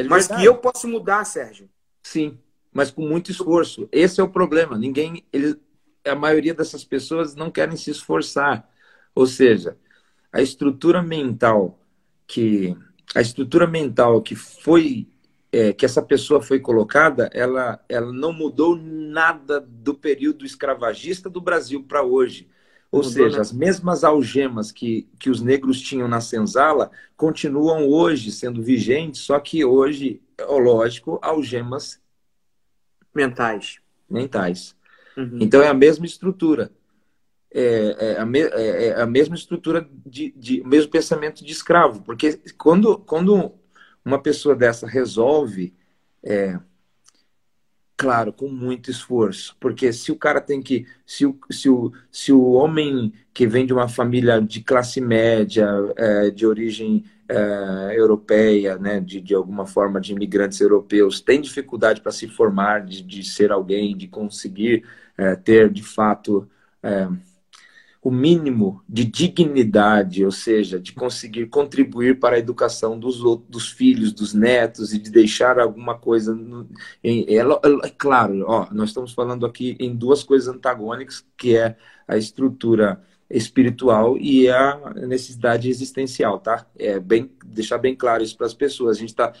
É mas que eu posso mudar, Sérgio. Sim, mas com muito esforço. Esse é o problema. Ninguém, ele, a maioria dessas pessoas não querem se esforçar. Ou seja, a estrutura mental que a estrutura mental que foi é, que essa pessoa foi colocada, ela, ela não mudou nada do período escravagista do Brasil para hoje. Ou Mudou, seja, né? as mesmas algemas que, que os negros tinham na senzala continuam hoje sendo vigentes, só que hoje, lógico, algemas mentais. Mentais. Uhum. Então é a mesma estrutura. É, é, a, me, é, é a mesma estrutura de, de mesmo pensamento de escravo, porque quando, quando uma pessoa dessa resolve é, Claro, com muito esforço, porque se o cara tem que, se o, se o, se o homem que vem de uma família de classe média, é, de origem é, europeia, né, de, de alguma forma de imigrantes europeus, tem dificuldade para se formar, de, de ser alguém, de conseguir é, ter de fato é, o mínimo de dignidade, ou seja, de conseguir contribuir para a educação dos, dos filhos, dos netos e de deixar alguma coisa. No, em, é, é, claro, ó, nós estamos falando aqui em duas coisas antagônicas, que é a estrutura espiritual e a necessidade existencial, tá? É bem deixar bem claro isso para as pessoas. A gente está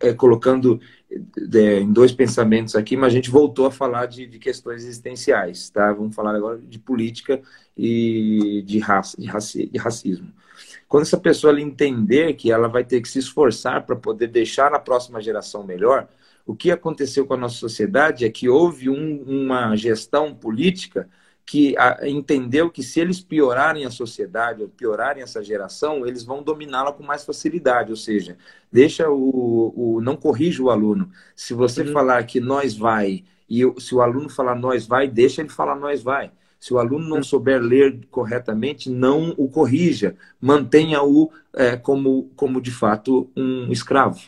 é, colocando é, em dois pensamentos aqui, mas a gente voltou a falar de, de, questões existenciais, tá? Vamos falar agora de política e de raça, de, raci, de racismo. Quando essa pessoa entender que ela vai ter que se esforçar para poder deixar a próxima geração melhor, o que aconteceu com a nossa sociedade é que houve um, uma gestão política que entendeu que se eles piorarem a sociedade, ou piorarem essa geração, eles vão dominá-la com mais facilidade. Ou seja, deixa o, o não corrija o aluno. Se você uhum. falar que nós vai e se o aluno falar nós vai, deixa ele falar nós vai. Se o aluno não uhum. souber ler corretamente, não o corrija. Mantenha-o é, como, como de fato um escravo.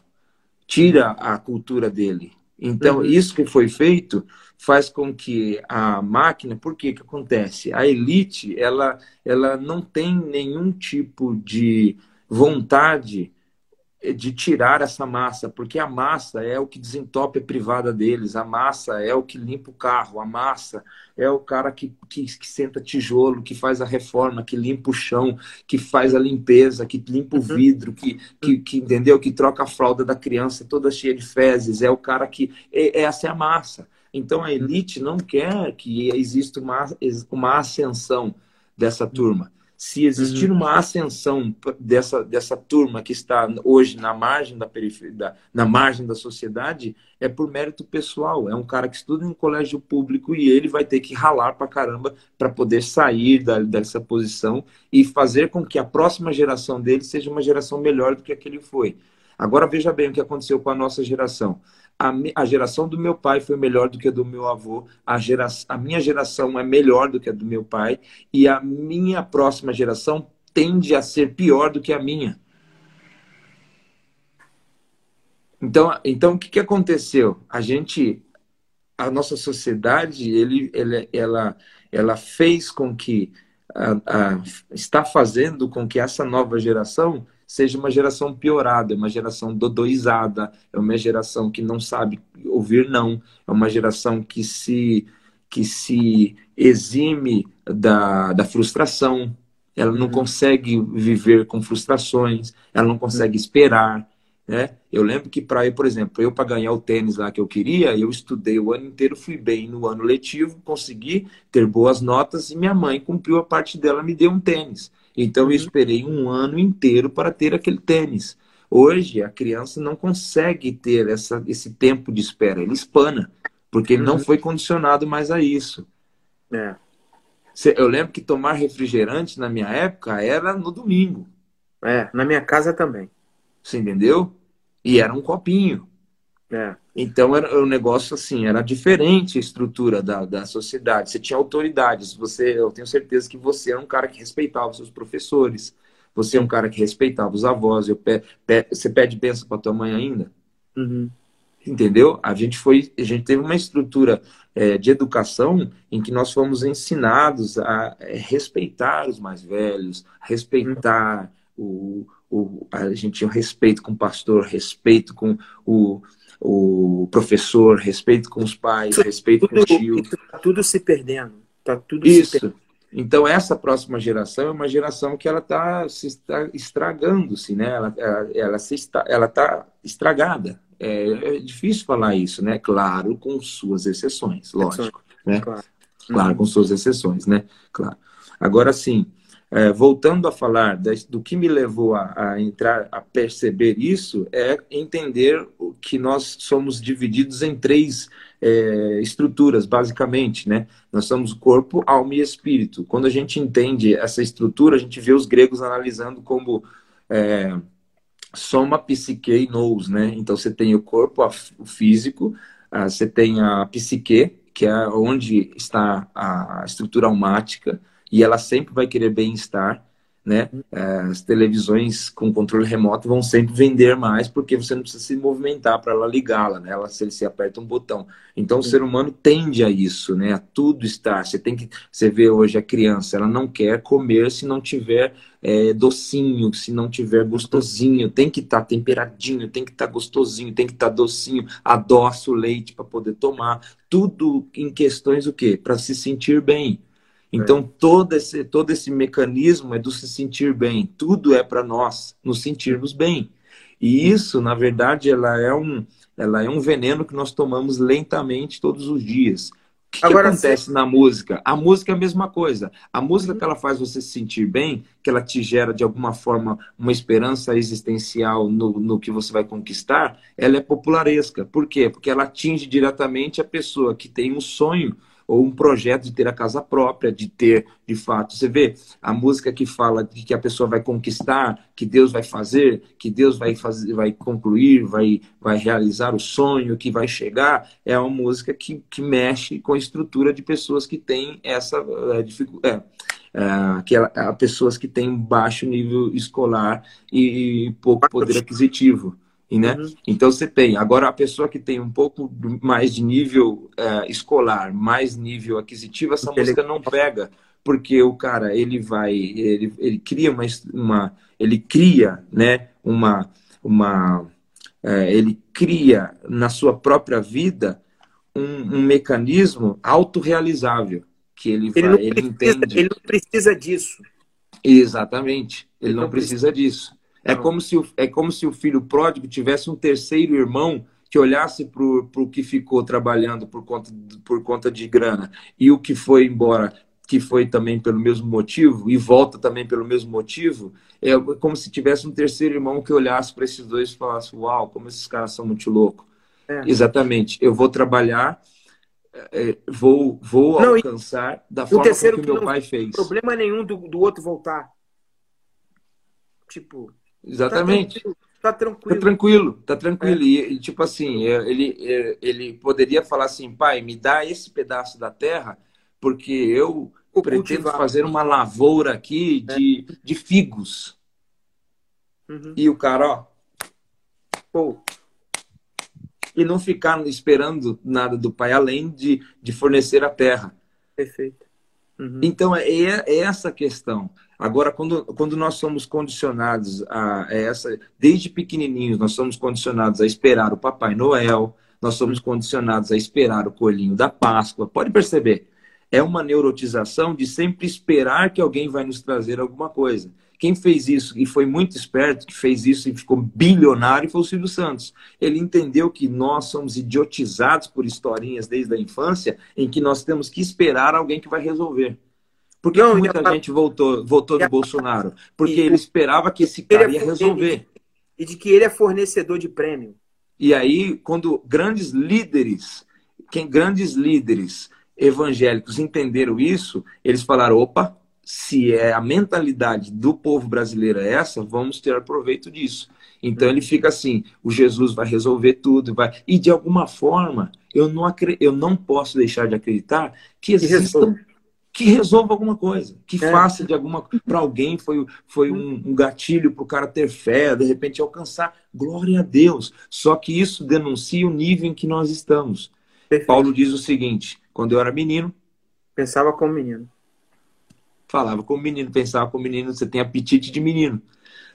Tira a cultura dele. Então, uhum. isso que foi feito faz com que a máquina, por que que acontece? A elite, ela, ela não tem nenhum tipo de vontade de tirar essa massa, porque a massa é o que desentope a privada deles, a massa é o que limpa o carro, a massa é o cara que, que, que, senta tijolo, que faz a reforma, que limpa o chão, que faz a limpeza, que limpa o uhum. vidro, que, que, que entendeu, que troca a fralda da criança toda cheia de fezes, é o cara que é, essa é a massa. Então a elite não quer que exista uma, uma ascensão dessa turma. Se existir uhum. uma ascensão dessa, dessa turma que está hoje na margem da periferia, na margem da sociedade, é por mérito pessoal. É um cara que estuda em colégio público e ele vai ter que ralar pra caramba para poder sair da, dessa posição e fazer com que a próxima geração dele seja uma geração melhor do que aquele foi. Agora veja bem o que aconteceu com a nossa geração a, a geração do meu pai foi melhor do que a do meu avô, a, gera, a minha geração é melhor do que a do meu pai, e a minha próxima geração tende a ser pior do que a minha. Então, então o que, que aconteceu? A gente, a nossa sociedade, ele, ele, ela, ela fez com que, a, a, está fazendo com que essa nova geração seja uma geração piorada, é uma geração dodoizada, é uma geração que não sabe ouvir não, é uma geração que se que se exime da, da frustração, ela não uhum. consegue viver com frustrações, ela não consegue esperar, né? Eu lembro que para eu, por exemplo, eu para ganhar o tênis lá que eu queria, eu estudei o ano inteiro, fui bem no ano letivo, consegui ter boas notas e minha mãe cumpriu a parte dela, me deu um tênis. Então eu uhum. esperei um ano inteiro para ter aquele tênis. Hoje a criança não consegue ter essa, esse tempo de espera, ele espana, porque ele não uhum. foi condicionado mais a isso. É. Eu lembro que tomar refrigerante na minha época era no domingo. É, na minha casa também. Você entendeu? E era um copinho. É. Então era um negócio assim, era diferente a estrutura da, da sociedade. Você tinha autoridades. Você, eu tenho certeza que você era um cara que respeitava os seus professores. Você é um cara que respeitava os avós. Eu pe, pe, você pede bênção para tua mãe ainda? Uhum. Entendeu? A gente foi, a gente teve uma estrutura é, de educação em que nós fomos ensinados a é, respeitar os mais velhos, respeitar uhum. o, o, a gente tinha respeito com o pastor, respeito com o o professor, respeito com os pais, respeito tudo, com o tio. Está tudo se perdendo. Tá tudo Isso. Perdendo. Então, essa próxima geração é uma geração que ela está se está estragando-se, né? Ela, ela, ela, se está, ela está estragada. É, é, difícil falar isso, né? Claro, com suas exceções, lógico. Né? Claro, claro com suas exceções, né? Claro. Agora, sim, é, voltando a falar do que me levou a, a, entrar, a perceber isso, é entender que nós somos divididos em três é, estruturas, basicamente, né? Nós somos corpo, alma e espírito. Quando a gente entende essa estrutura, a gente vê os gregos analisando como é, soma, psique e nous, né? Então você tem o corpo, a, o físico, a, você tem a psique, que é onde está a estrutura almática, e ela sempre vai querer bem-estar, né? É, as televisões com controle remoto vão sempre vender mais porque você não precisa se movimentar para ela ligá-la, né? Ela, se você aperta um botão. Então o ser humano tende a isso, né? A tudo estar. Você tem que, você vê hoje a criança, ela não quer comer se não tiver é, docinho, se não tiver gostosinho, tem que estar tá temperadinho, tem que estar tá gostosinho, tem que estar tá docinho, adoça o leite para poder tomar. Tudo em questões o quê? Para se sentir bem. Então, todo esse, todo esse mecanismo é do se sentir bem. Tudo é para nós nos sentirmos bem. E isso, na verdade, ela é, um, ela é um veneno que nós tomamos lentamente todos os dias. O que, Agora, que acontece na música? A música é a mesma coisa. A música que ela faz você se sentir bem, que ela te gera de alguma forma uma esperança existencial no, no que você vai conquistar, ela é popularesca. Por quê? Porque ela atinge diretamente a pessoa que tem um sonho ou um projeto de ter a casa própria, de ter, de fato. Você vê a música que fala de que a pessoa vai conquistar, que Deus vai fazer, que Deus vai fazer, vai concluir, vai, vai realizar o sonho, que vai chegar, é uma música que, que mexe com a estrutura de pessoas que têm essa é, dificuldade. É, que pessoas que têm baixo nível escolar e pouco poder aquisitivo né? Uhum. Então você tem. Agora a pessoa que tem um pouco mais de nível uh, escolar, mais nível aquisitivo, essa música não pega, porque o cara ele vai, ele, ele cria uma, uma ele cria, né? Uma uma é, ele cria na sua própria vida um, um mecanismo autorrealizável que ele, vai, ele, ele precisa, entende. Ele não precisa disso. Exatamente. Ele, ele não, não, precisa, precisa disso. É como, se o, é como se o filho pródigo tivesse um terceiro irmão que olhasse para o que ficou trabalhando por conta, por conta de grana e o que foi embora, que foi também pelo mesmo motivo, e volta também pelo mesmo motivo, é como se tivesse um terceiro irmão que olhasse para esses dois e falasse: Uau, como esses caras são muito loucos. É. Exatamente. Eu vou trabalhar, é, vou, vou não, alcançar da forma como que meu pai fez. problema nenhum do, do outro voltar. Tipo. Exatamente. Tá tranquilo. Tá tranquilo, tá tranquilo. É. E, tipo assim, é, ele, é, ele poderia falar assim, pai, me dá esse pedaço da terra, porque eu Vou pretendo cultivar. fazer uma lavoura aqui de, é. de figos. Uhum. E o cara, ó. Pô. E não ficar esperando nada do pai, além de, de fornecer a terra. Perfeito. Uhum. Então, é, é essa questão. Agora, quando, quando nós somos condicionados a, essa, desde pequenininhos, nós somos condicionados a esperar o Papai Noel, nós somos condicionados a esperar o coelhinho da Páscoa. Pode perceber, é uma neurotização de sempre esperar que alguém vai nos trazer alguma coisa. Quem fez isso e foi muito esperto, que fez isso e ficou bilionário, foi o Silvio Santos. Ele entendeu que nós somos idiotizados por historinhas desde a infância, em que nós temos que esperar alguém que vai resolver. Por que, não, muita gente votou, votou no Bolsonaro? Porque ele esperava que esse cara ia resolver. E de que ele é fornecedor de prêmio. E aí, quando grandes líderes, quem grandes líderes evangélicos entenderam isso, eles falaram: opa, se é a mentalidade do povo brasileiro é essa, vamos ter proveito disso. Então ele fica assim: o Jesus vai resolver tudo, vai. E de alguma forma, eu não, acre... eu não posso deixar de acreditar que existam que resolva alguma coisa, que é. faça de alguma para alguém foi, foi um, um gatilho para o cara ter fé, de repente alcançar glória a Deus. Só que isso denuncia o nível em que nós estamos. Perfeito. Paulo diz o seguinte: quando eu era menino, pensava como menino, falava como menino, pensava como menino, você tem apetite de menino.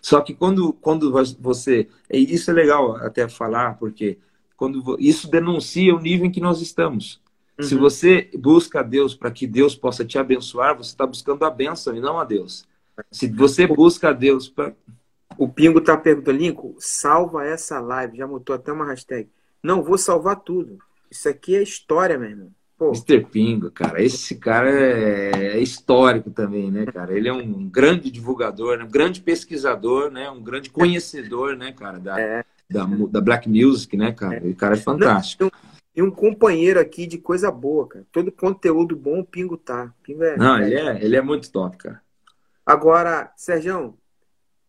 Só que quando quando você, e isso é legal até falar porque quando isso denuncia o nível em que nós estamos. Uhum. Se você busca a Deus para que Deus possa te abençoar, você está buscando a bênção e não a Deus. Se você busca a Deus para. O Pingo está perguntando, Lincoln, salva essa live. Já botou até uma hashtag. Não, vou salvar tudo. Isso aqui é história, meu irmão. Pô. Mr. Pingo, cara, esse cara é, é, histórico também, né, cara? Ele é um grande divulgador, né? um grande pesquisador, né? Um grande conhecedor, né, cara, da, é. da, da, Black Music, né, cara? É. O cara é fantástico. Não, e um companheiro aqui de coisa boa, cara. Todo conteúdo bom, o Pingo tá. Pingo é, Não, ele é, ele é muito top, cara. Agora, Sérgio,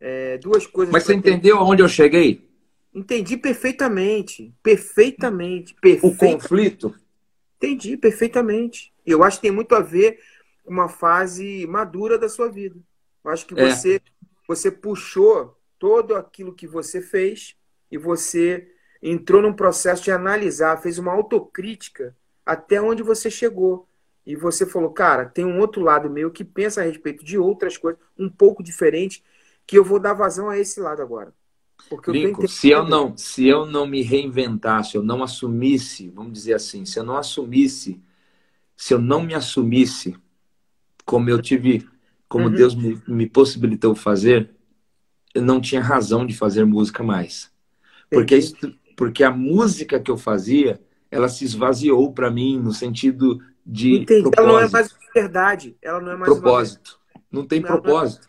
é, duas coisas. Mas você entendeu aonde eu cheguei? Entendi perfeitamente. Perfeitamente. perfeitamente. O conflito? Entendi perfeitamente. Eu acho que tem muito a ver com uma fase madura da sua vida. Eu acho que é. você, você puxou todo aquilo que você fez e você entrou num processo de analisar, fez uma autocrítica até onde você chegou. E você falou, cara, tem um outro lado meu que pensa a respeito de outras coisas, um pouco diferente, que eu vou dar vazão a esse lado agora. Porque Lincoln, se eu não, se eu não me reinventasse, eu não assumisse, vamos dizer assim, se eu não assumisse, se eu não me assumisse como eu tive, como uhum. Deus me, me possibilitou fazer, eu não tinha razão de fazer música mais. Porque porque a música que eu fazia, ela se esvaziou para mim no sentido de Entendi. propósito. Ela não é mais verdade. Ela não é mais propósito. Não tem ela propósito.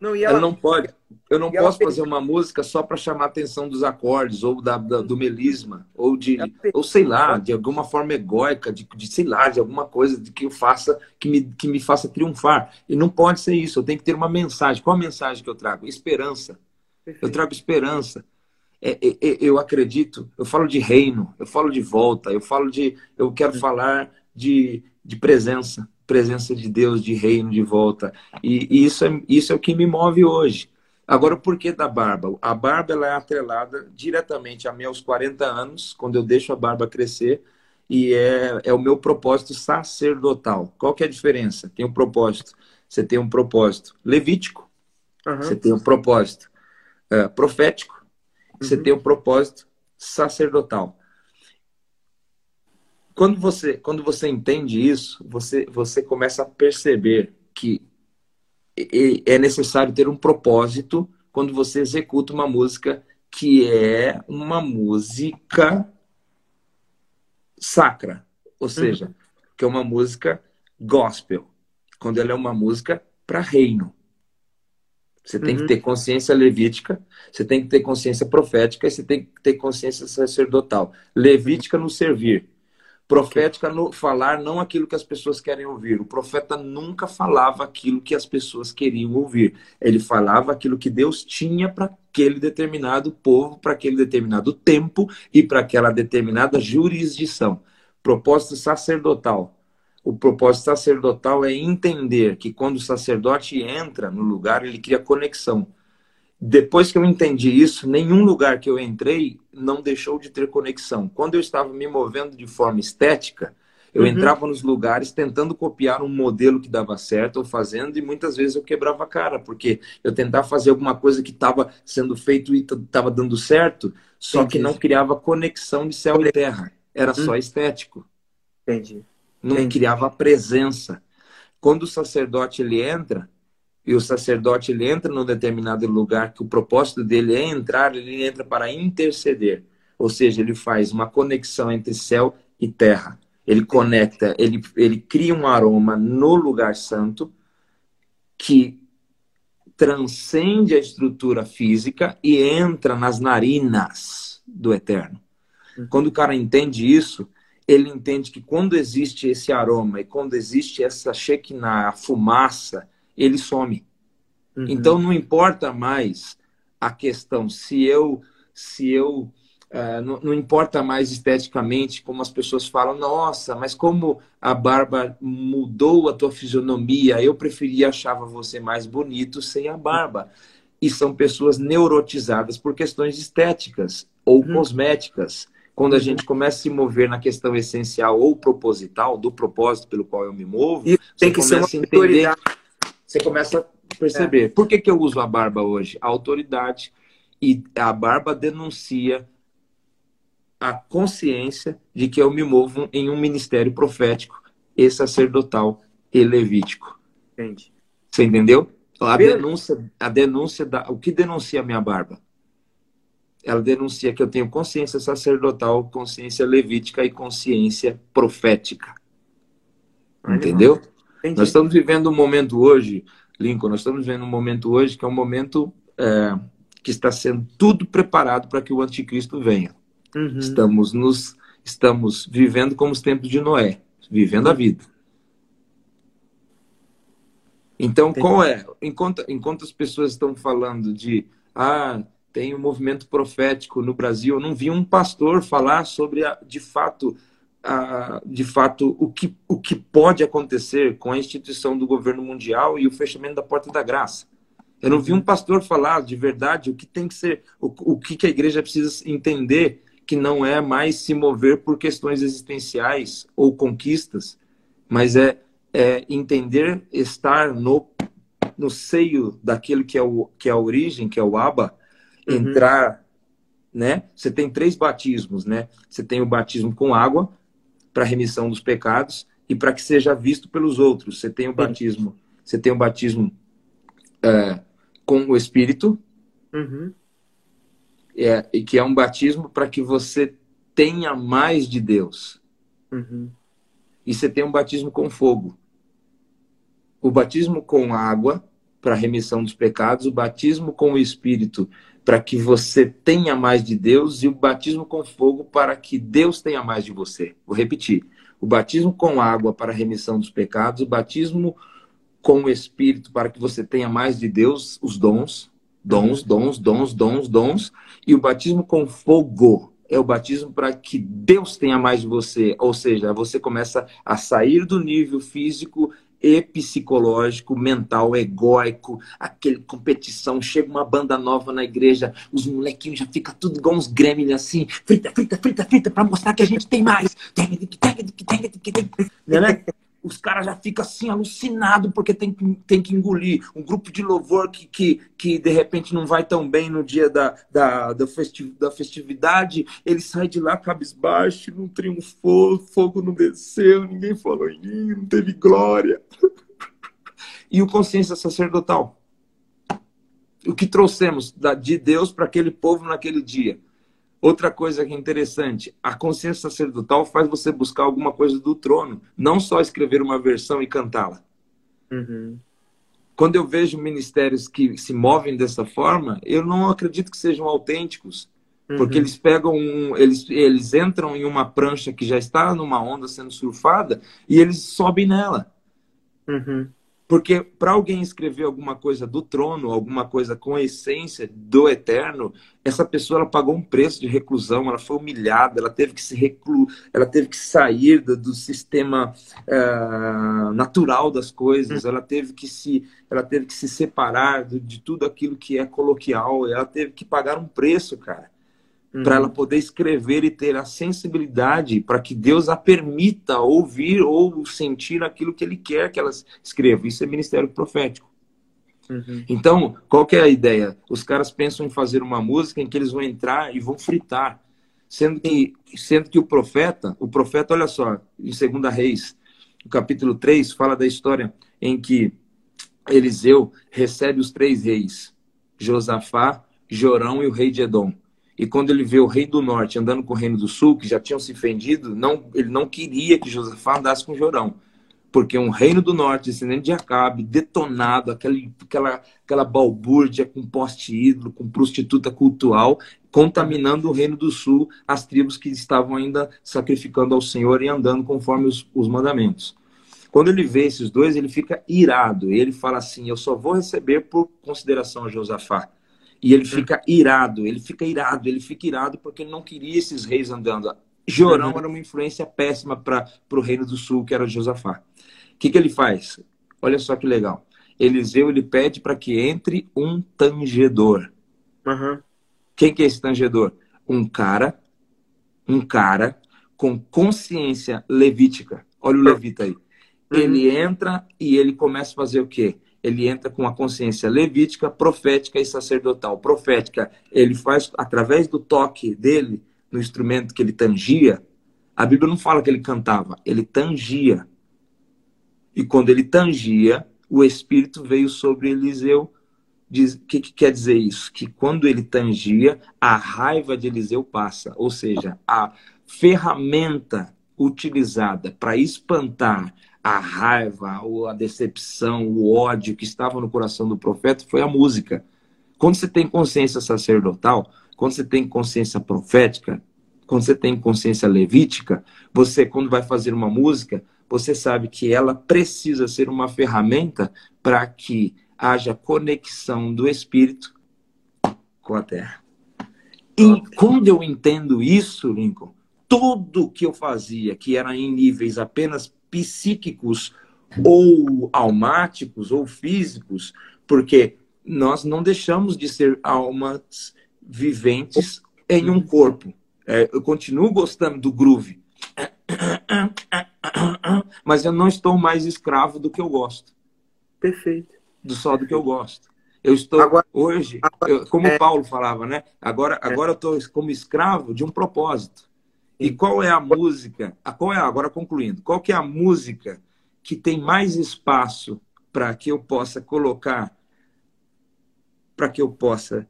Não, ela... ela... não pode. Eu não posso fazer uma música só para chamar a atenção dos acordes ou da, da do melisma ou de ou sei lá de alguma forma egóica de, de, sei lá de alguma coisa de que eu faça que me, que me faça triunfar e não pode ser isso eu tenho que ter uma mensagem qual a mensagem que eu trago esperança Perfeito. eu trago esperança é, é, é, eu acredito, eu falo de reino, eu falo de volta, eu falo de, eu quero falar de, de presença, presença de Deus, de reino, de volta. E, e isso, é, isso é o que me move hoje. Agora, o porquê da barba? A barba ela é atrelada diretamente a meus 40 anos, quando eu deixo a barba crescer, e é, é o meu propósito sacerdotal. Qual que é a diferença? Tem um propósito. Você tem um propósito levítico, uhum. você tem um propósito uh, profético, você tem o propósito sacerdotal. Quando você, quando você entende isso, você, você começa a perceber que é necessário ter um propósito quando você executa uma música que é uma música sacra, ou seja, uhum. que é uma música gospel, quando ela é uma música para reino. Você tem uhum. que ter consciência levítica, você tem que ter consciência profética e você tem que ter consciência sacerdotal. Levítica no servir, profética no falar não aquilo que as pessoas querem ouvir. O profeta nunca falava aquilo que as pessoas queriam ouvir. Ele falava aquilo que Deus tinha para aquele determinado povo, para aquele determinado tempo e para aquela determinada jurisdição. Propósito sacerdotal o propósito sacerdotal é entender que quando o sacerdote entra no lugar, ele cria conexão. Depois que eu entendi isso, nenhum lugar que eu entrei não deixou de ter conexão. Quando eu estava me movendo de forma estética, eu uhum. entrava nos lugares tentando copiar um modelo que dava certo, ou fazendo, e muitas vezes eu quebrava a cara, porque eu tentava fazer alguma coisa que estava sendo feito e estava dando certo, só Entendi. que não criava conexão de céu e terra. Era só uhum. estético. Entendi não criava presença. Quando o sacerdote ele entra, e o sacerdote ele entra num determinado lugar que o propósito dele é entrar, ele entra para interceder. Ou seja, ele faz uma conexão entre céu e terra. Ele conecta, ele, ele cria um aroma no lugar santo que transcende a estrutura física e entra nas narinas do eterno. Uhum. Quando o cara entende isso, ele entende que quando existe esse aroma e quando existe essa Shekinah, a fumaça, ele some. Uhum. Então não importa mais a questão se eu se eu uh, não, não, importa mais esteticamente como as pessoas falam, nossa, mas como a barba mudou a tua fisionomia, eu preferia achava você mais bonito sem a barba. E são pessoas neurotizadas por questões estéticas ou uhum. cosméticas. Quando a gente começa a se mover na questão essencial ou proposital, do propósito pelo qual eu me movo, tem que ser uma entender, Você começa a perceber. É. Por que, que eu uso a barba hoje? A autoridade. E a barba denuncia a consciência de que eu me movo em um ministério profético e sacerdotal e levítico. Entendi. Você entendeu? A denúncia, a denúncia da, o que denuncia a minha barba? Ela denuncia que eu tenho consciência sacerdotal, consciência levítica e consciência profética. Entendeu? Entendi. Nós estamos vivendo um momento hoje, Lincoln, nós estamos vivendo um momento hoje que é um momento é, que está sendo tudo preparado para que o anticristo venha. Uhum. Estamos nos estamos vivendo como os tempos de Noé, vivendo a vida. Então, Entendi. qual é? Enquanto, enquanto as pessoas estão falando de ah, tem um movimento profético no Brasil. Eu não vi um pastor falar sobre, a, de fato, a, de fato o, que, o que pode acontecer com a instituição do governo mundial e o fechamento da porta da graça. Eu não vi um pastor falar de verdade o que tem que ser, o, o que, que a igreja precisa entender, que não é mais se mover por questões existenciais ou conquistas, mas é, é entender estar no, no seio daquilo que é, o, que é a origem, que é o Abba, uhum. entrar, né? Você tem três batismos, né? Você tem o batismo com água para remissão dos pecados e para que seja visto pelos outros. Você tem o batismo, você tem o batismo é, com o Espírito, uhum. é, e que é um batismo para que você tenha mais de Deus. Uhum. E você tem um batismo com fogo. O batismo com água para remissão dos pecados, o batismo com o Espírito para que você tenha mais de Deus e o batismo com fogo para que Deus tenha mais de você. Vou repetir. O batismo com água para a remissão dos pecados, o batismo com o Espírito para que você tenha mais de Deus, os dons, dons, dons, dons, dons, dons, e o batismo com fogo é o batismo para que Deus tenha mais de você, ou seja, você começa a sair do nível físico e psicológico, mental, egóico, aquele competição. Chega uma banda nova na igreja, os molequinhos já ficam tudo igual uns gremlins assim, frita, frita, frita, frita, para mostrar que a gente tem mais. Né? Os caras já ficam assim alucinados porque tem que, tem que engolir. Um grupo de louvor que, que, que de repente não vai tão bem no dia da, da, da, festiv, da festividade, ele sai de lá cabisbaixo, não triunfou, fogo não desceu, ninguém falou em mim, não teve glória. e o consciência sacerdotal? O que trouxemos de Deus para aquele povo naquele dia? Outra coisa que é interessante, a consciência sacerdotal faz você buscar alguma coisa do trono, não só escrever uma versão e cantá-la. Uhum. Quando eu vejo ministérios que se movem dessa forma, eu não acredito que sejam autênticos, uhum. porque eles pegam, um, eles, eles entram em uma prancha que já está numa onda sendo surfada e eles sobem nela. Uhum. Porque para alguém escrever alguma coisa do trono, alguma coisa com a essência do eterno, essa pessoa ela pagou um preço de reclusão, ela foi humilhada, ela teve que se reclu... ela teve que sair do, do sistema uh, natural das coisas, ela teve que se ela teve que se separar de, de tudo aquilo que é coloquial, ela teve que pagar um preço, cara uhum. para ela poder escrever e ter a sensibilidade para que Deus a permita ouvir ou sentir aquilo que Ele quer que ela escreva. Isso é ministério profético. Uhum. Então, qual que é a ideia? Os caras pensam em fazer uma música em que eles vão entrar e vão fritar. Sendo que, sendo que o profeta, o profeta, olha só, em 2 Reis, no capítulo 3, fala da história em que Eliseu recebe os três reis, Josafá, Jorão e o rei de Edom. E quando ele vê o rei do norte andando com o reino do sul, que já tinham se fendido, não, ele não queria que Josafá andasse com Jorão. Porque um reino do norte, descendente de Acabe, detonado, aquele, aquela, aquela balbúrdia com poste ídolo, com prostituta cultural, contaminando o reino do sul, as tribos que estavam ainda sacrificando ao Senhor e andando conforme os, os mandamentos. Quando ele vê esses dois, ele fica irado. Ele fala assim: Eu só vou receber por consideração a Josafá. E ele fica irado, ele fica irado, ele fica irado porque ele não queria esses reis andando. Jorão uhum. era uma influência péssima para o reino do sul, que era Josafá. O que, que ele faz? Olha só que legal. Eliseu ele pede para que entre um tangedor. Uhum. Quem que é esse tangedor? Um cara, um cara com consciência levítica. Olha o levita aí. Uhum. Ele entra e ele começa a fazer o quê? Ele entra com a consciência levítica, profética e sacerdotal. Profética, ele faz através do toque dele no instrumento que ele tangia. A Bíblia não fala que ele cantava, ele tangia. E quando ele tangia, o Espírito veio sobre Eliseu. O que, que quer dizer isso? Que quando ele tangia, a raiva de Eliseu passa. Ou seja, a ferramenta utilizada para espantar a raiva, a decepção, o ódio que estava no coração do profeta foi a música. Quando você tem consciência sacerdotal, quando você tem consciência profética, quando você tem consciência levítica, você, quando vai fazer uma música, você sabe que ela precisa ser uma ferramenta para que haja conexão do espírito com a terra. E quando eu entendo isso, Lincoln, tudo que eu fazia, que era em níveis apenas psíquicos ou almáticos ou físicos, porque nós não deixamos de ser almas viventes em um corpo. É, eu continuo gostando do groove, mas eu não estou mais escravo do que eu gosto. Perfeito. Do só do que eu gosto. Eu estou agora, hoje, agora, eu, como é, Paulo falava, né? Agora, é. agora eu estou como escravo de um propósito. E qual é a música? Qual é agora concluindo? Qual que é a música que tem mais espaço para que eu possa colocar, para que eu possa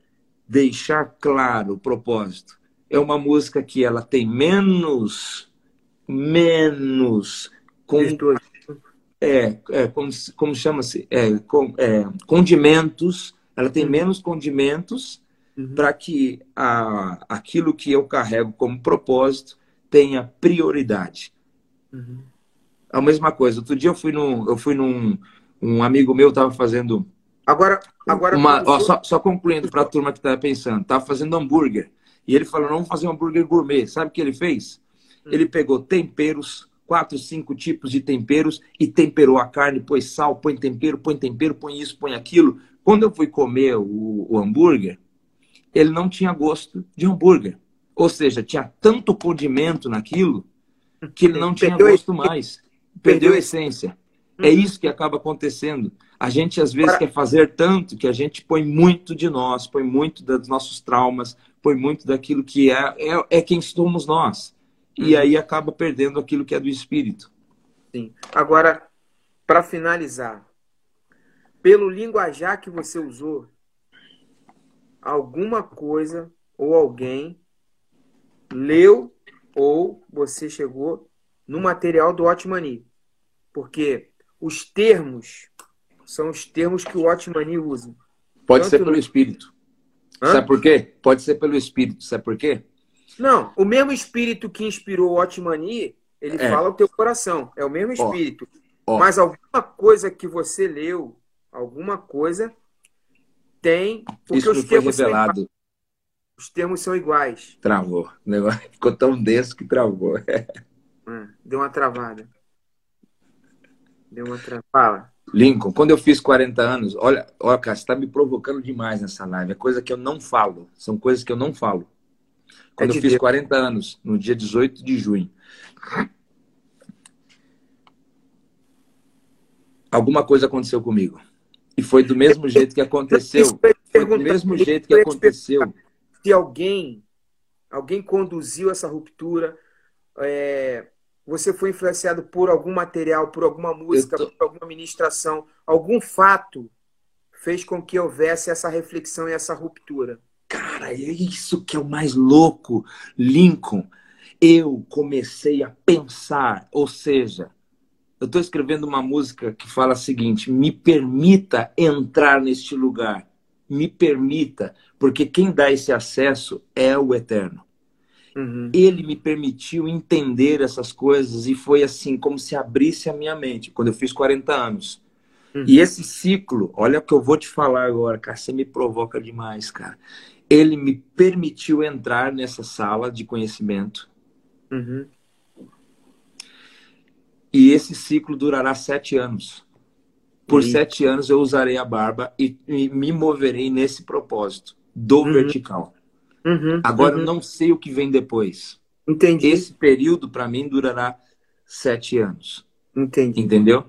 deixar claro o propósito? É uma música que ela tem menos, menos com, é, é como, como chama-se, é, com, é, condimentos. Ela tem uhum. menos condimentos uhum. para que a, aquilo que eu carrego como propósito tenha prioridade. Uhum. A mesma coisa. Outro dia eu fui num, eu fui num um amigo meu estava fazendo agora agora uma, ó, só, só concluindo para a turma que está pensando, estava fazendo hambúrguer e ele falou vamos fazer um hambúrguer gourmet. Sabe o que ele fez? Uhum. Ele pegou temperos quatro, cinco tipos de temperos e temperou a carne, pôs sal, põe tempero, põe tempero, põe isso, põe aquilo. Quando eu fui comer o, o hambúrguer, ele não tinha gosto de hambúrguer. Ou seja, tinha tanto condimento naquilo que ele não tinha gosto mais. perdeu a essência. É uhum. É isso que acaba acontecendo. A gente às vezes quer fazer tanto que a gente põe muito de nós, põe muito dos nossos traumas, põe muito daquilo que é, é, é quem somos nós. Uhum. E aí acaba perdendo aquilo que é do espírito. Sim. Agora, para finalizar, pelo linguajar que você usou, alguma coisa ou alguém leu ou você chegou no material do Otmani. Porque os termos são os termos que o Otmani usa. Pode Tanto ser pelo no... espírito. Hã? Sabe por quê? Pode ser pelo espírito. Sabe por quê? Não, o mesmo espírito que inspirou o Otmani, ele é. fala o teu coração. É o mesmo espírito. Ó, ó. Mas alguma coisa que você leu, alguma coisa tem. Isso os foi revelado. Os termos são iguais. Travou. O negócio ficou tão denso que travou. É, deu uma travada. Deu uma travada. Lincoln, quando eu fiz 40 anos, olha, olha, cara, você está me provocando demais nessa live. É coisa que eu não falo. São coisas que eu não falo. Quando é eu fiz Deus. 40 anos, no dia 18 de junho, alguma coisa aconteceu comigo. E foi do mesmo jeito que aconteceu. Foi do mesmo jeito que aconteceu. Se alguém, alguém conduziu essa ruptura, é, você foi influenciado por algum material, por alguma música, tô... por alguma ministração, algum fato fez com que houvesse essa reflexão e essa ruptura. Cara, é isso que é o mais louco, Lincoln. Eu comecei a pensar, ou seja, eu estou escrevendo uma música que fala o seguinte: me permita entrar neste lugar, me permita, porque quem dá esse acesso é o Eterno. Uhum. Ele me permitiu entender essas coisas e foi assim, como se abrisse a minha mente, quando eu fiz 40 anos. Uhum. E esse ciclo, olha o que eu vou te falar agora, cara, você me provoca demais, cara. Ele me permitiu entrar nessa sala de conhecimento. Uhum. E esse ciclo durará sete anos. Por sete anos eu usarei a barba e, e me moverei nesse propósito do uhum. vertical. Uhum, Agora uhum. eu não sei o que vem depois. Entendi. Esse período para mim durará sete anos. Entendi. Entendeu?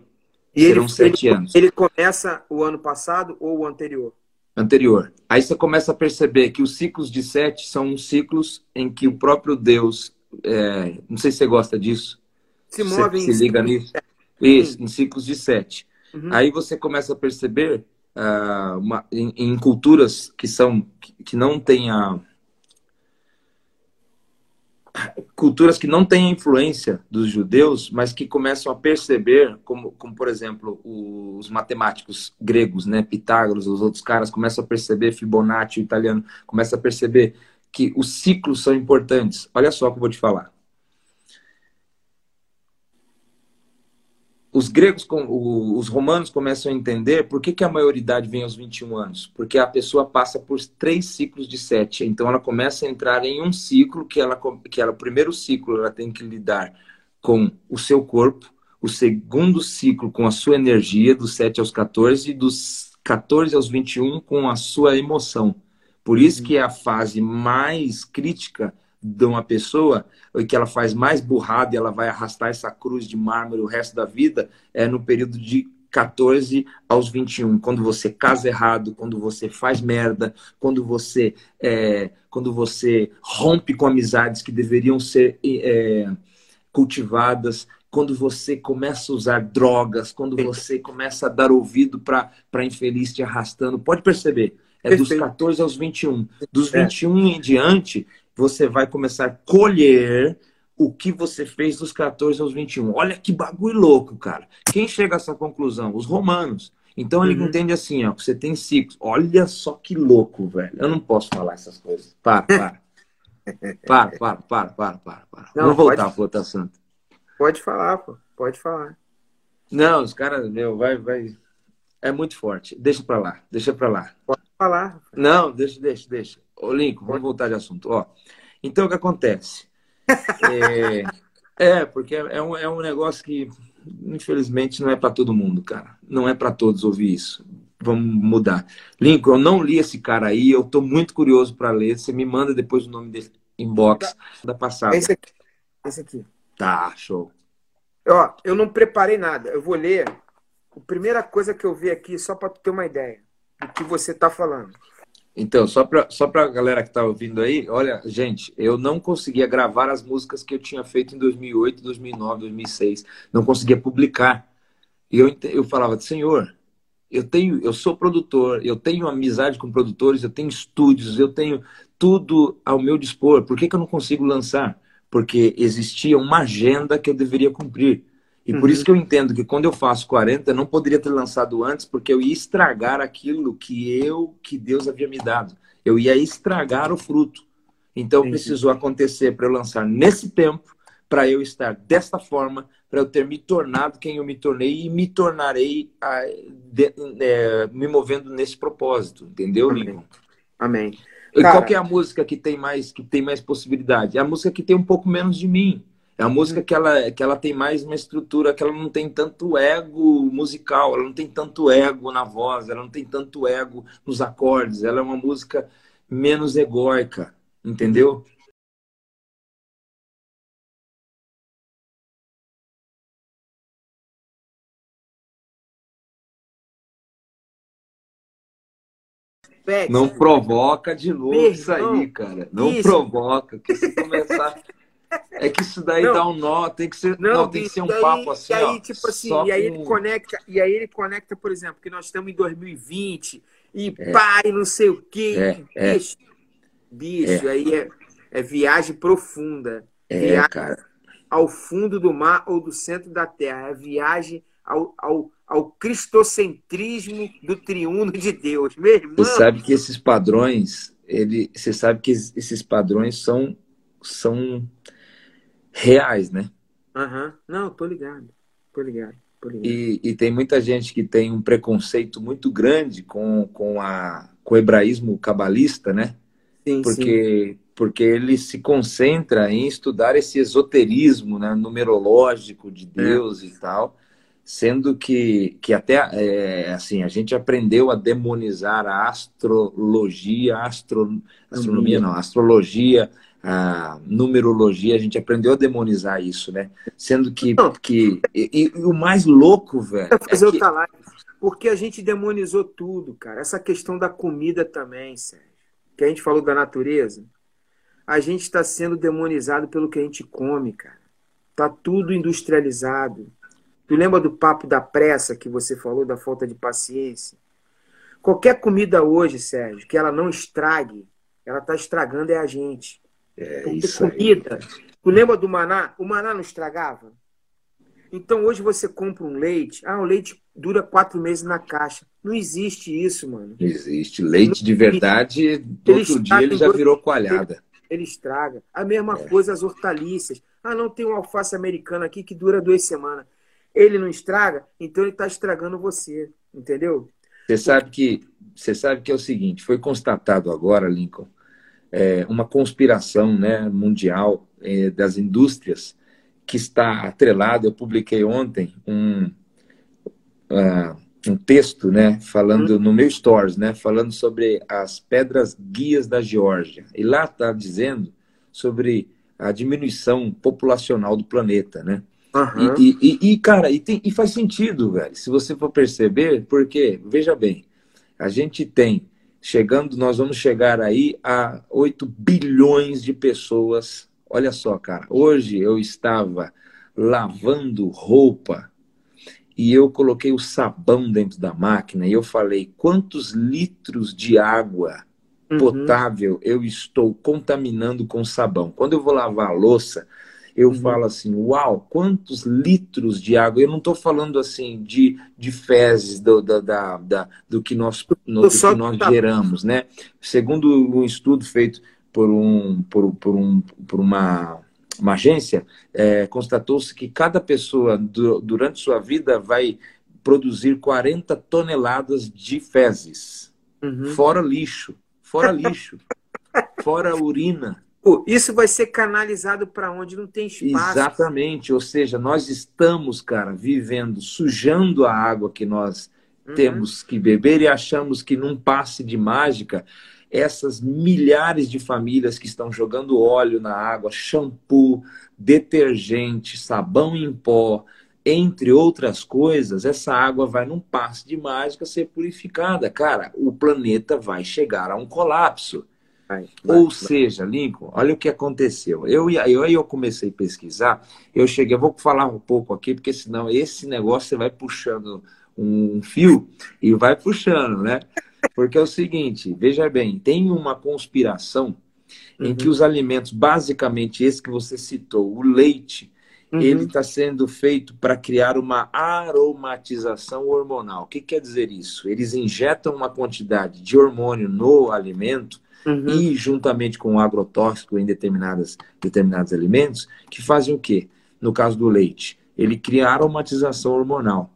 E Serão ele, sete ele, anos. Ele começa o ano passado ou o anterior? Anterior. Aí você começa a perceber que os ciclos de sete são ciclos em que o próprio Deus, é, não sei se você gosta disso, se move se, se liga nisso, isso, em ciclos de sete. Uhum. Aí você começa a perceber uh, uma, em, em, culturas que são que não têm a culturas que não têm a influência dos judeus, mas que começam a perceber, como, como por exemplo os matemáticos gregos, né, Pitágoras, os outros caras começam a perceber Fibonacci, o italiano começa a perceber que os ciclos são importantes. Olha só o que eu vou te falar. Os gregos, os romanos começam a entender por que, que a maioridade vem aos 21 anos. Porque a pessoa passa por três ciclos de sete. Então ela começa a entrar em um ciclo que ela, que ela, o primeiro ciclo, ela tem que lidar com o seu corpo, o segundo ciclo com a sua energia, dos 7 aos 14, e dos 14 aos 21 com a sua emoção. Por isso que é a fase mais crítica de uma pessoa que ela faz mais burrada e ela vai arrastar essa cruz de mármore o resto da vida é no período de 14 aos 21, quando você casa errado, quando você faz merda, quando você é, quando você rompe com amizades que deveriam ser é, cultivadas, quando você começa a usar drogas, quando você começa a dar ouvido para infeliz te arrastando. Pode perceber, é dos 14 aos 21. Dos 21 é. em diante, você vai começar a colher o que você fez dos 14 aos 21. Olha que bagulho louco, cara. Quem chega a essa conclusão? Os romanos. Então ele uhum. entende assim, ó, você tem ciclos. Olha só que louco, velho. Eu não posso falar essas coisas. Para, para. para, para, para, para, para, para. Não, Vamos voltar pode... Santa. Pode falar, pô. Pode falar. Não, os caras, meu, vai, vai. É muito forte. Deixa pra lá, deixa pra lá. Pode falar. Não, deixa, deixa, deixa. Ô, Lincoln, vamos voltar de assunto. Ó, então, o que acontece? é, é, porque é um, é um negócio que, infelizmente, não é para todo mundo, cara. Não é para todos ouvir isso. Vamos mudar. Lincoln, eu não li esse cara aí, eu tô muito curioso para ler. Você me manda depois o nome dele inbox da passada. Esse aqui. Esse aqui. Tá, show. Ó, eu não preparei nada. Eu vou ler a primeira coisa que eu vi aqui, só para ter uma ideia do que você está falando. Então, só para só a galera que está ouvindo aí, olha, gente, eu não conseguia gravar as músicas que eu tinha feito em 2008, 2009, 2006. Não conseguia publicar. E eu, eu falava, Senhor, eu tenho, eu sou produtor, eu tenho amizade com produtores, eu tenho estúdios, eu tenho tudo ao meu dispor. Por que, que eu não consigo lançar? Porque existia uma agenda que eu deveria cumprir. E por uhum. isso que eu entendo que quando eu faço 40, eu não poderia ter lançado antes, porque eu ia estragar aquilo que eu, que Deus havia me dado. Eu ia estragar o fruto. Então Entendi. precisou acontecer para eu lançar nesse tempo, para eu estar desta forma, para eu ter me tornado quem eu me tornei e me tornarei a, de, é, me movendo nesse propósito, entendeu, Amém. Lincoln? Amém. E Cara... qual que é a música que tem mais que tem mais possibilidade? É a música que tem um pouco menos de mim. É a música que ela, que ela tem mais uma estrutura, que ela não tem tanto ego musical, ela não tem tanto ego na voz, ela não tem tanto ego nos acordes. Ela é uma música menos egóica, entendeu? Não provoca de novo isso aí, cara. Não isso. provoca. Que começar. É que isso daí não. dá um nó, tem que ser, não, não tem que ser um daí, papo assim. E aí, ó, tipo assim, e aí com... ele conecta, e aí ele conecta, por exemplo, que nós estamos em 2020 e é. pai, não sei o quê. É, é. bicho, bicho é. aí é, é viagem profunda. É, viagem cara. Ao fundo do mar ou do centro da terra. É viagem ao, ao, ao cristocentrismo do triuno de Deus. Meu irmão. Você sabe que esses padrões, ele, você sabe que esses padrões são, são reais, né? Aham. Não, tô ligado. Tô ligado. Tô ligado. E, e, tem muita gente que tem um preconceito muito grande com, com, a, com o hebraísmo cabalista, né? Sim, porque, sim. porque ele se concentra em estudar esse esoterismo né, numerológico de é. Deus é. e tal sendo que, que até é, assim a gente aprendeu a demonizar a astrologia, astro, astronomia não, astrologia, a numerologia, a gente aprendeu a demonizar isso, né? Sendo que, que e, e o mais louco, velho, é fazer é que... live, porque a gente demonizou tudo, cara. Essa questão da comida também, Sérgio, que a gente falou da natureza, a gente está sendo demonizado pelo que a gente come, cara. Tá tudo industrializado Tu lembra do papo da pressa que você falou, da falta de paciência? Qualquer comida hoje, Sérgio, que ela não estrague, ela está estragando é a gente. É Porque isso comida. Aí. Tu lembra do maná? O maná não estragava? Então hoje você compra um leite, ah, o leite dura quatro meses na caixa. Não existe isso, mano. Existe. Leite de verdade, do outro dia ele já virou coalhada. Ele estraga. A mesma é. coisa as hortaliças. Ah, não tem um alface americano aqui que dura duas semanas ele não estraga, então ele está estragando você, entendeu? Você sabe que você sabe que é o seguinte, foi constatado agora, Lincoln, é, uma conspiração né, mundial é, das indústrias que está atrelado. Eu publiquei ontem um, uh, um texto, né, falando hum. no meu stories, né, falando sobre as pedras guias da Geórgia. E lá está dizendo sobre a diminuição populacional do planeta, né? Uhum. E, e, e, cara, e, tem, e faz sentido, velho. Se você for perceber, porque, veja bem, a gente tem, chegando, nós vamos chegar aí a 8 bilhões de pessoas. Olha só, cara, hoje eu estava lavando roupa e eu coloquei o sabão dentro da máquina e eu falei quantos litros de água uhum. potável eu estou contaminando com sabão. Quando eu vou lavar a louça, eu uhum. falo assim, uau, quantos litros de água. Eu não estou falando assim de, de fezes do, da, da, da do que nós, no, do que nós tá... geramos, né? Segundo um estudo feito por, um, por, por, um, por uma, uma agência, é, constatou-se que cada pessoa do, durante sua vida vai produzir 40 toneladas de fezes, uhum. fora lixo, fora lixo, fora urina isso vai ser canalizado para onde não tem espaço. Exatamente, ou seja, nós estamos, cara, vivendo, sujando a água que nós uhum. temos que beber e achamos que num passe de mágica essas milhares de famílias que estão jogando óleo na água, shampoo, detergente, sabão em pó, entre outras coisas, essa água vai num passe de mágica ser purificada. Cara, o planeta vai chegar a um colapso. Vai, vai, Ou vai. seja, Lincoln, olha o que aconteceu. Eu eu eu comecei a pesquisar, eu cheguei, eu vou falar um pouco aqui, porque senão esse negócio você vai puxando um fio e vai puxando, né? Porque é o seguinte, veja bem, tem uma conspiração uhum. em que os alimentos, basicamente esse que você citou, o leite, uhum. ele está sendo feito para criar uma aromatização hormonal. O que quer dizer isso? Eles injetam uma quantidade de hormônio no alimento uhum. e juntamente com o agrotóxico em determinadas, determinados alimentos, que fazem o quê? No caso do leite, ele cria aromatização hormonal.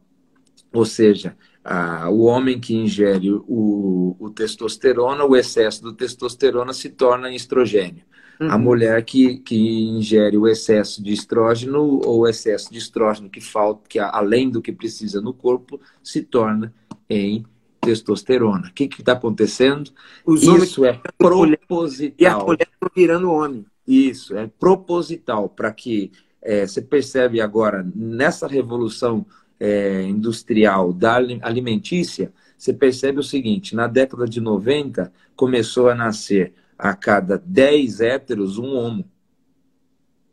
Ou seja, a, o homem que ingere o, o, testosterona, o excesso do testosterona se torna estrogênio. Uhum. A mulher que, que ingere o excesso de estrógeno ou o excesso de estrógeno que falta, que além do que precisa no corpo, se torna em testosterona. O que está acontecendo? Os Isso é proposital. E a mulher virando homem. Isso, é proposital para que é, você percebe agora, nessa revolução é, industrial da alimentícia, você percebe o seguinte: na década de 90, começou a nascer a cada 10 héteros um homo.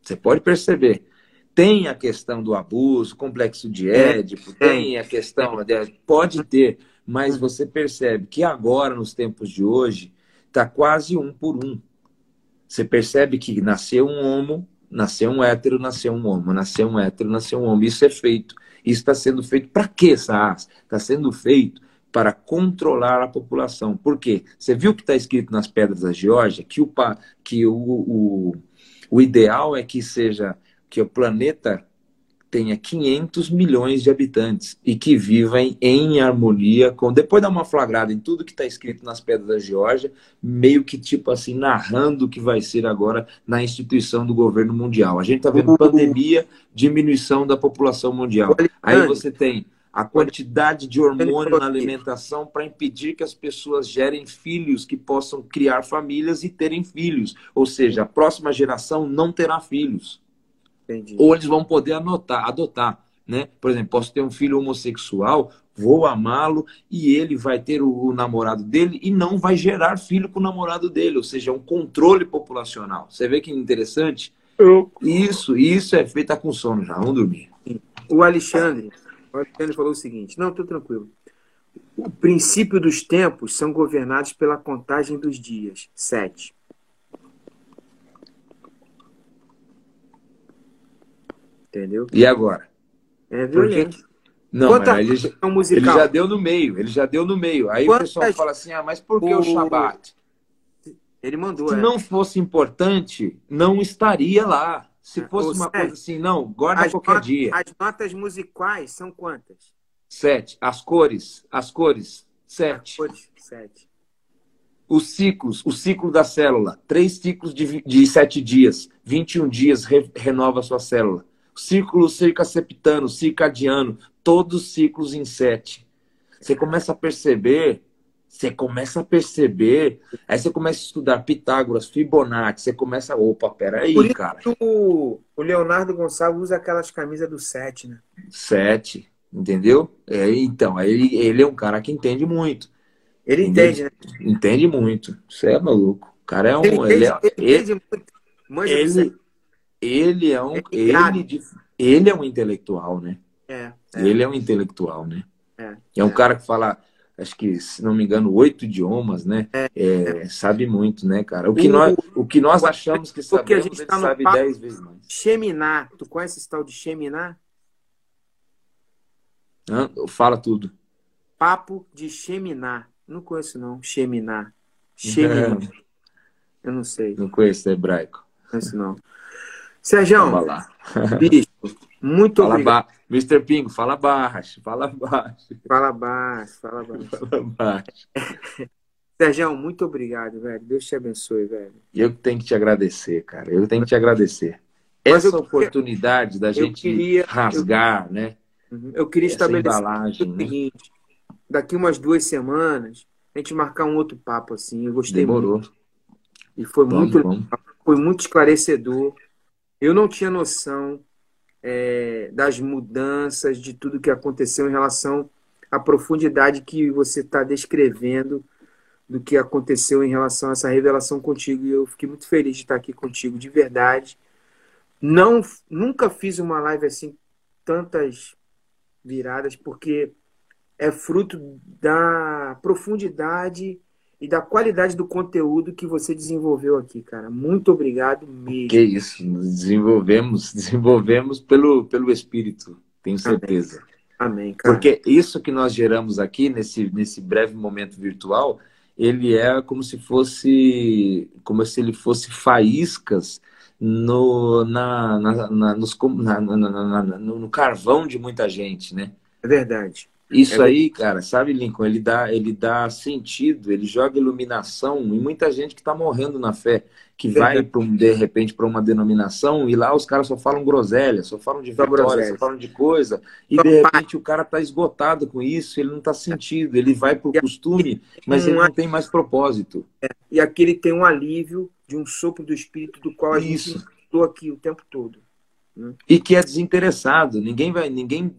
Você pode perceber. Tem a questão do abuso, complexo de Édipo, tem a questão. De, pode ter mas você percebe que agora, nos tempos de hoje, está quase um por um. Você percebe que nasceu um homo, nasceu um hétero, nasceu um homo, nasceu um hétero, nasceu um homo. Isso é feito. Isso está sendo feito para quê, Saas? Está sendo feito para controlar a população. Por quê? Você viu que está escrito nas pedras da Geórgia que, o, que o, o, o ideal é que seja que o planeta tenha 500 milhões de habitantes e que vivem em harmonia com. Depois dá uma flagrada em tudo que está escrito nas pedras da Geórgia, meio que tipo assim, narrando o que vai ser agora na instituição do governo mundial. A gente está vendo pandemia, diminuição da população mundial. Aí você tem a quantidade de hormônio na alimentação para impedir que as pessoas gerem filhos que possam criar famílias e terem filhos. Ou seja, a próxima geração não terá filhos. Entendi. Ou eles vão poder anotar, adotar. Né? Por exemplo, posso ter um filho homossexual, vou amá-lo e ele vai ter o, o, namorado dele e não vai gerar filho com o namorado dele, ou seja, é um controle populacional. Você vê que interessante? Eu... Isso, isso é feito tá com sono já, vamos dormir. O Alexandre, o Alexandre falou o seguinte: não, estou tranquilo. O princípio dos tempos são governados pela contagem dos dias. Sete. Entendeu? E agora? É violento. Porque... Não, Quanta mas ele, já, ele já deu no meio, ele já deu no meio. Aí Quanta... o pessoal fala assim, ah, mas por que o, o Shabat? Ele mandou. Se é. não fosse importante, não estaria lá. Se é, fosse uma coisa assim, não, guarda qualquer not dia. As notas musicais são quantas? Sete. As cores, as cores, sete. As cores, sete. Os ciclos, o ciclo da célula, três ciclos de, de sete dias, 21 dias re, renova a sua célula círculo circaseptano, circadiano, todos os ciclos em sete. Você começa a perceber, você começa a perceber, aí você começa a estudar Pitágoras, Fibonacci, você começa, opa, peraí, Por isso cara. O, o Leonardo Gonçalves usa aquelas camisas do sete, né? Sete, entendeu? É, então, ele, ele é um cara que entende muito. Ele entende, entende né? Entende muito. Você é maluco. O cara é um. Ele, ele, é, ele, ele entende muito. Manja ele, ele é um é ele, ele é um intelectual, né? É, é. Ele é um intelectual, né? É, é um é. cara que fala, acho que, se não me engano, oito idiomas, né? É, é, sabe muito, né, cara? O que, o, nós, o que nós achamos que sabemos, a gente tá sabe dez vezes mais. Cheminar. Tu conhece esse tal de Cheminar? Fala tudo. Papo de Cheminar. Não conheço, não. Cheminar. Cheminar. Eu não sei. Não conheço hebraico. Não conheço, não. Sérgio, bicho, muito fala obrigado. Ba... Mr. Pingo, fala baixo, fala baixo. Fala baixo, fala baixo. Fala baixo. Sérgio, muito obrigado, velho. Deus te abençoe, velho. Eu tenho que te agradecer, cara. Eu tenho que te agradecer. Essa eu, oportunidade da gente queria, rasgar, eu, né? Uhum. Eu queria Essa estabelecer o né? seguinte: né? daqui umas duas semanas, a gente marcar um outro papo, assim. Eu gostei Demorou. muito. E foi Vamos, muito, vamos. foi muito esclarecedor. Eu não tinha noção é, das mudanças, de tudo que aconteceu em relação à profundidade que você está descrevendo do que aconteceu em relação a essa revelação contigo. E eu fiquei muito feliz de estar aqui contigo, de verdade. Não, nunca fiz uma live assim, tantas viradas, porque é fruto da profundidade e da qualidade do conteúdo que você desenvolveu aqui, cara. Muito obrigado mesmo. Que isso, nos desenvolvemos, desenvolvemos pelo, pelo Espírito, tenho certeza. Amém, cara. Porque isso que nós geramos aqui, nesse, nesse breve momento virtual, ele é como se fosse, como se ele fosse faíscas no, na, na, na, nos, na, na, no carvão de muita gente, né? É verdade. Isso É aí, cara, sabe, Lincoln? Ele dá, ele dá sentido, ele joga iluminação em muita gente que está morrendo na fé, que vai Verdade. pra um, de repente para uma denominação e lá os caras só falam groselha, só falam de vitória, só falam de coisa, e de repente o cara tá esgotado com isso, ele não tá sentido, ele vai por costume, mas ele Não é- tem mais propósito. E aqui ele tem um alívio de um sopro do Espírito do qual a gente Isso. estou aqui o tempo todo. E que é desinteressado. Ninguém vai, ninguém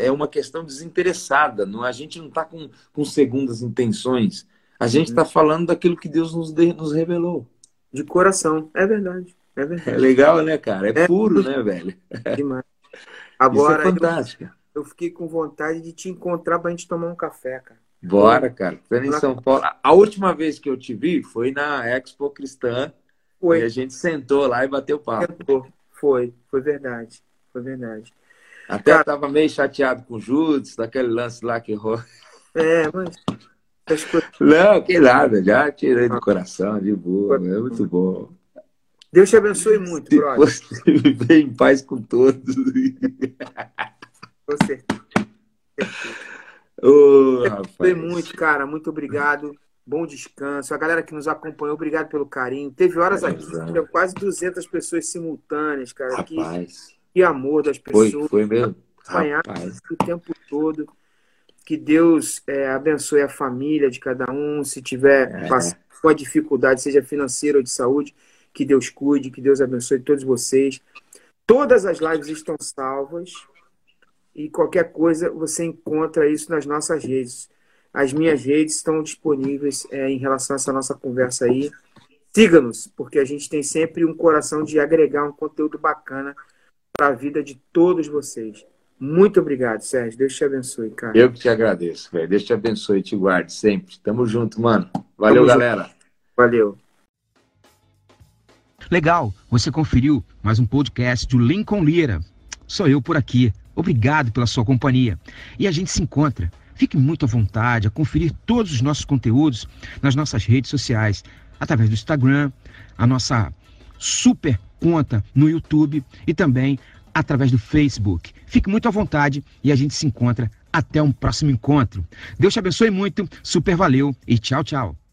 é uma questão desinteressada. Não, a gente não está com, com segundas intenções. A gente está falando daquilo que Deus nos, de- nos revelou. De coração. É verdade. É É verdade. legal, né, cara? É, É. puro, né, velho? Demais. Isso é Agora, eu, eu fiquei com vontade de te encontrar pra gente tomar um café, cara. Bora, cara. Tô em São Paulo. A última vez que eu te vi foi na Expo Cristã e Foi. a gente sentou lá e bateu papo. Tentou. Foi. Foi verdade. Foi verdade. Até Cara- tava meio chateado com o Judas, daquele lance lá que errou. É, mas Não, que nada, já tirei do coração, de boa. É muito bom. Deus te abençoe muito, Se brother. viver em paz com todos. Com certeza. Ô, Foi rapaz. muito, cara. Muito obrigado. Bom descanso. A galera que nos acompanhou, obrigado pelo carinho. Teve horas aqui, Exato. tinha quase 200 pessoas simultâneas, cara. Que, Rapaz, que amor das foi, pessoas foi mesmo. Acompanhar. Rapaz, o tempo todo. Que Deus é, abençoe a família de cada um. Se tiver É. passando com a dificuldade, seja financeira ou de saúde, que Deus cuide, que Deus abençoe todos vocês. Todas as lives estão salvas e qualquer coisa você encontra isso nas nossas redes. As minhas redes estão disponíveis é, em relação a essa nossa conversa aí. Siga-nos, porque a gente tem sempre um coração de agregar um conteúdo bacana para a vida de todos vocês. Muito obrigado, Sérgio. Deus te abençoe, cara. eu que te agradeço, velho. Deus te abençoe e te guarde sempre. Tamo junto, mano. Valeu, Tamo junto. galera. Valeu. Legal, você conferiu mais um podcast do Lincoln Lira. Sou eu por aqui. Obrigado pela sua companhia. E a gente se encontra. Fique muito à vontade a conferir todos os nossos conteúdos nas nossas redes sociais, através do Instagram, a nossa super conta no YouTube e também através do Facebook. Fique muito à vontade e a gente se encontra até um próximo encontro. Deus te abençoe muito, super valeu e tchau, tchau.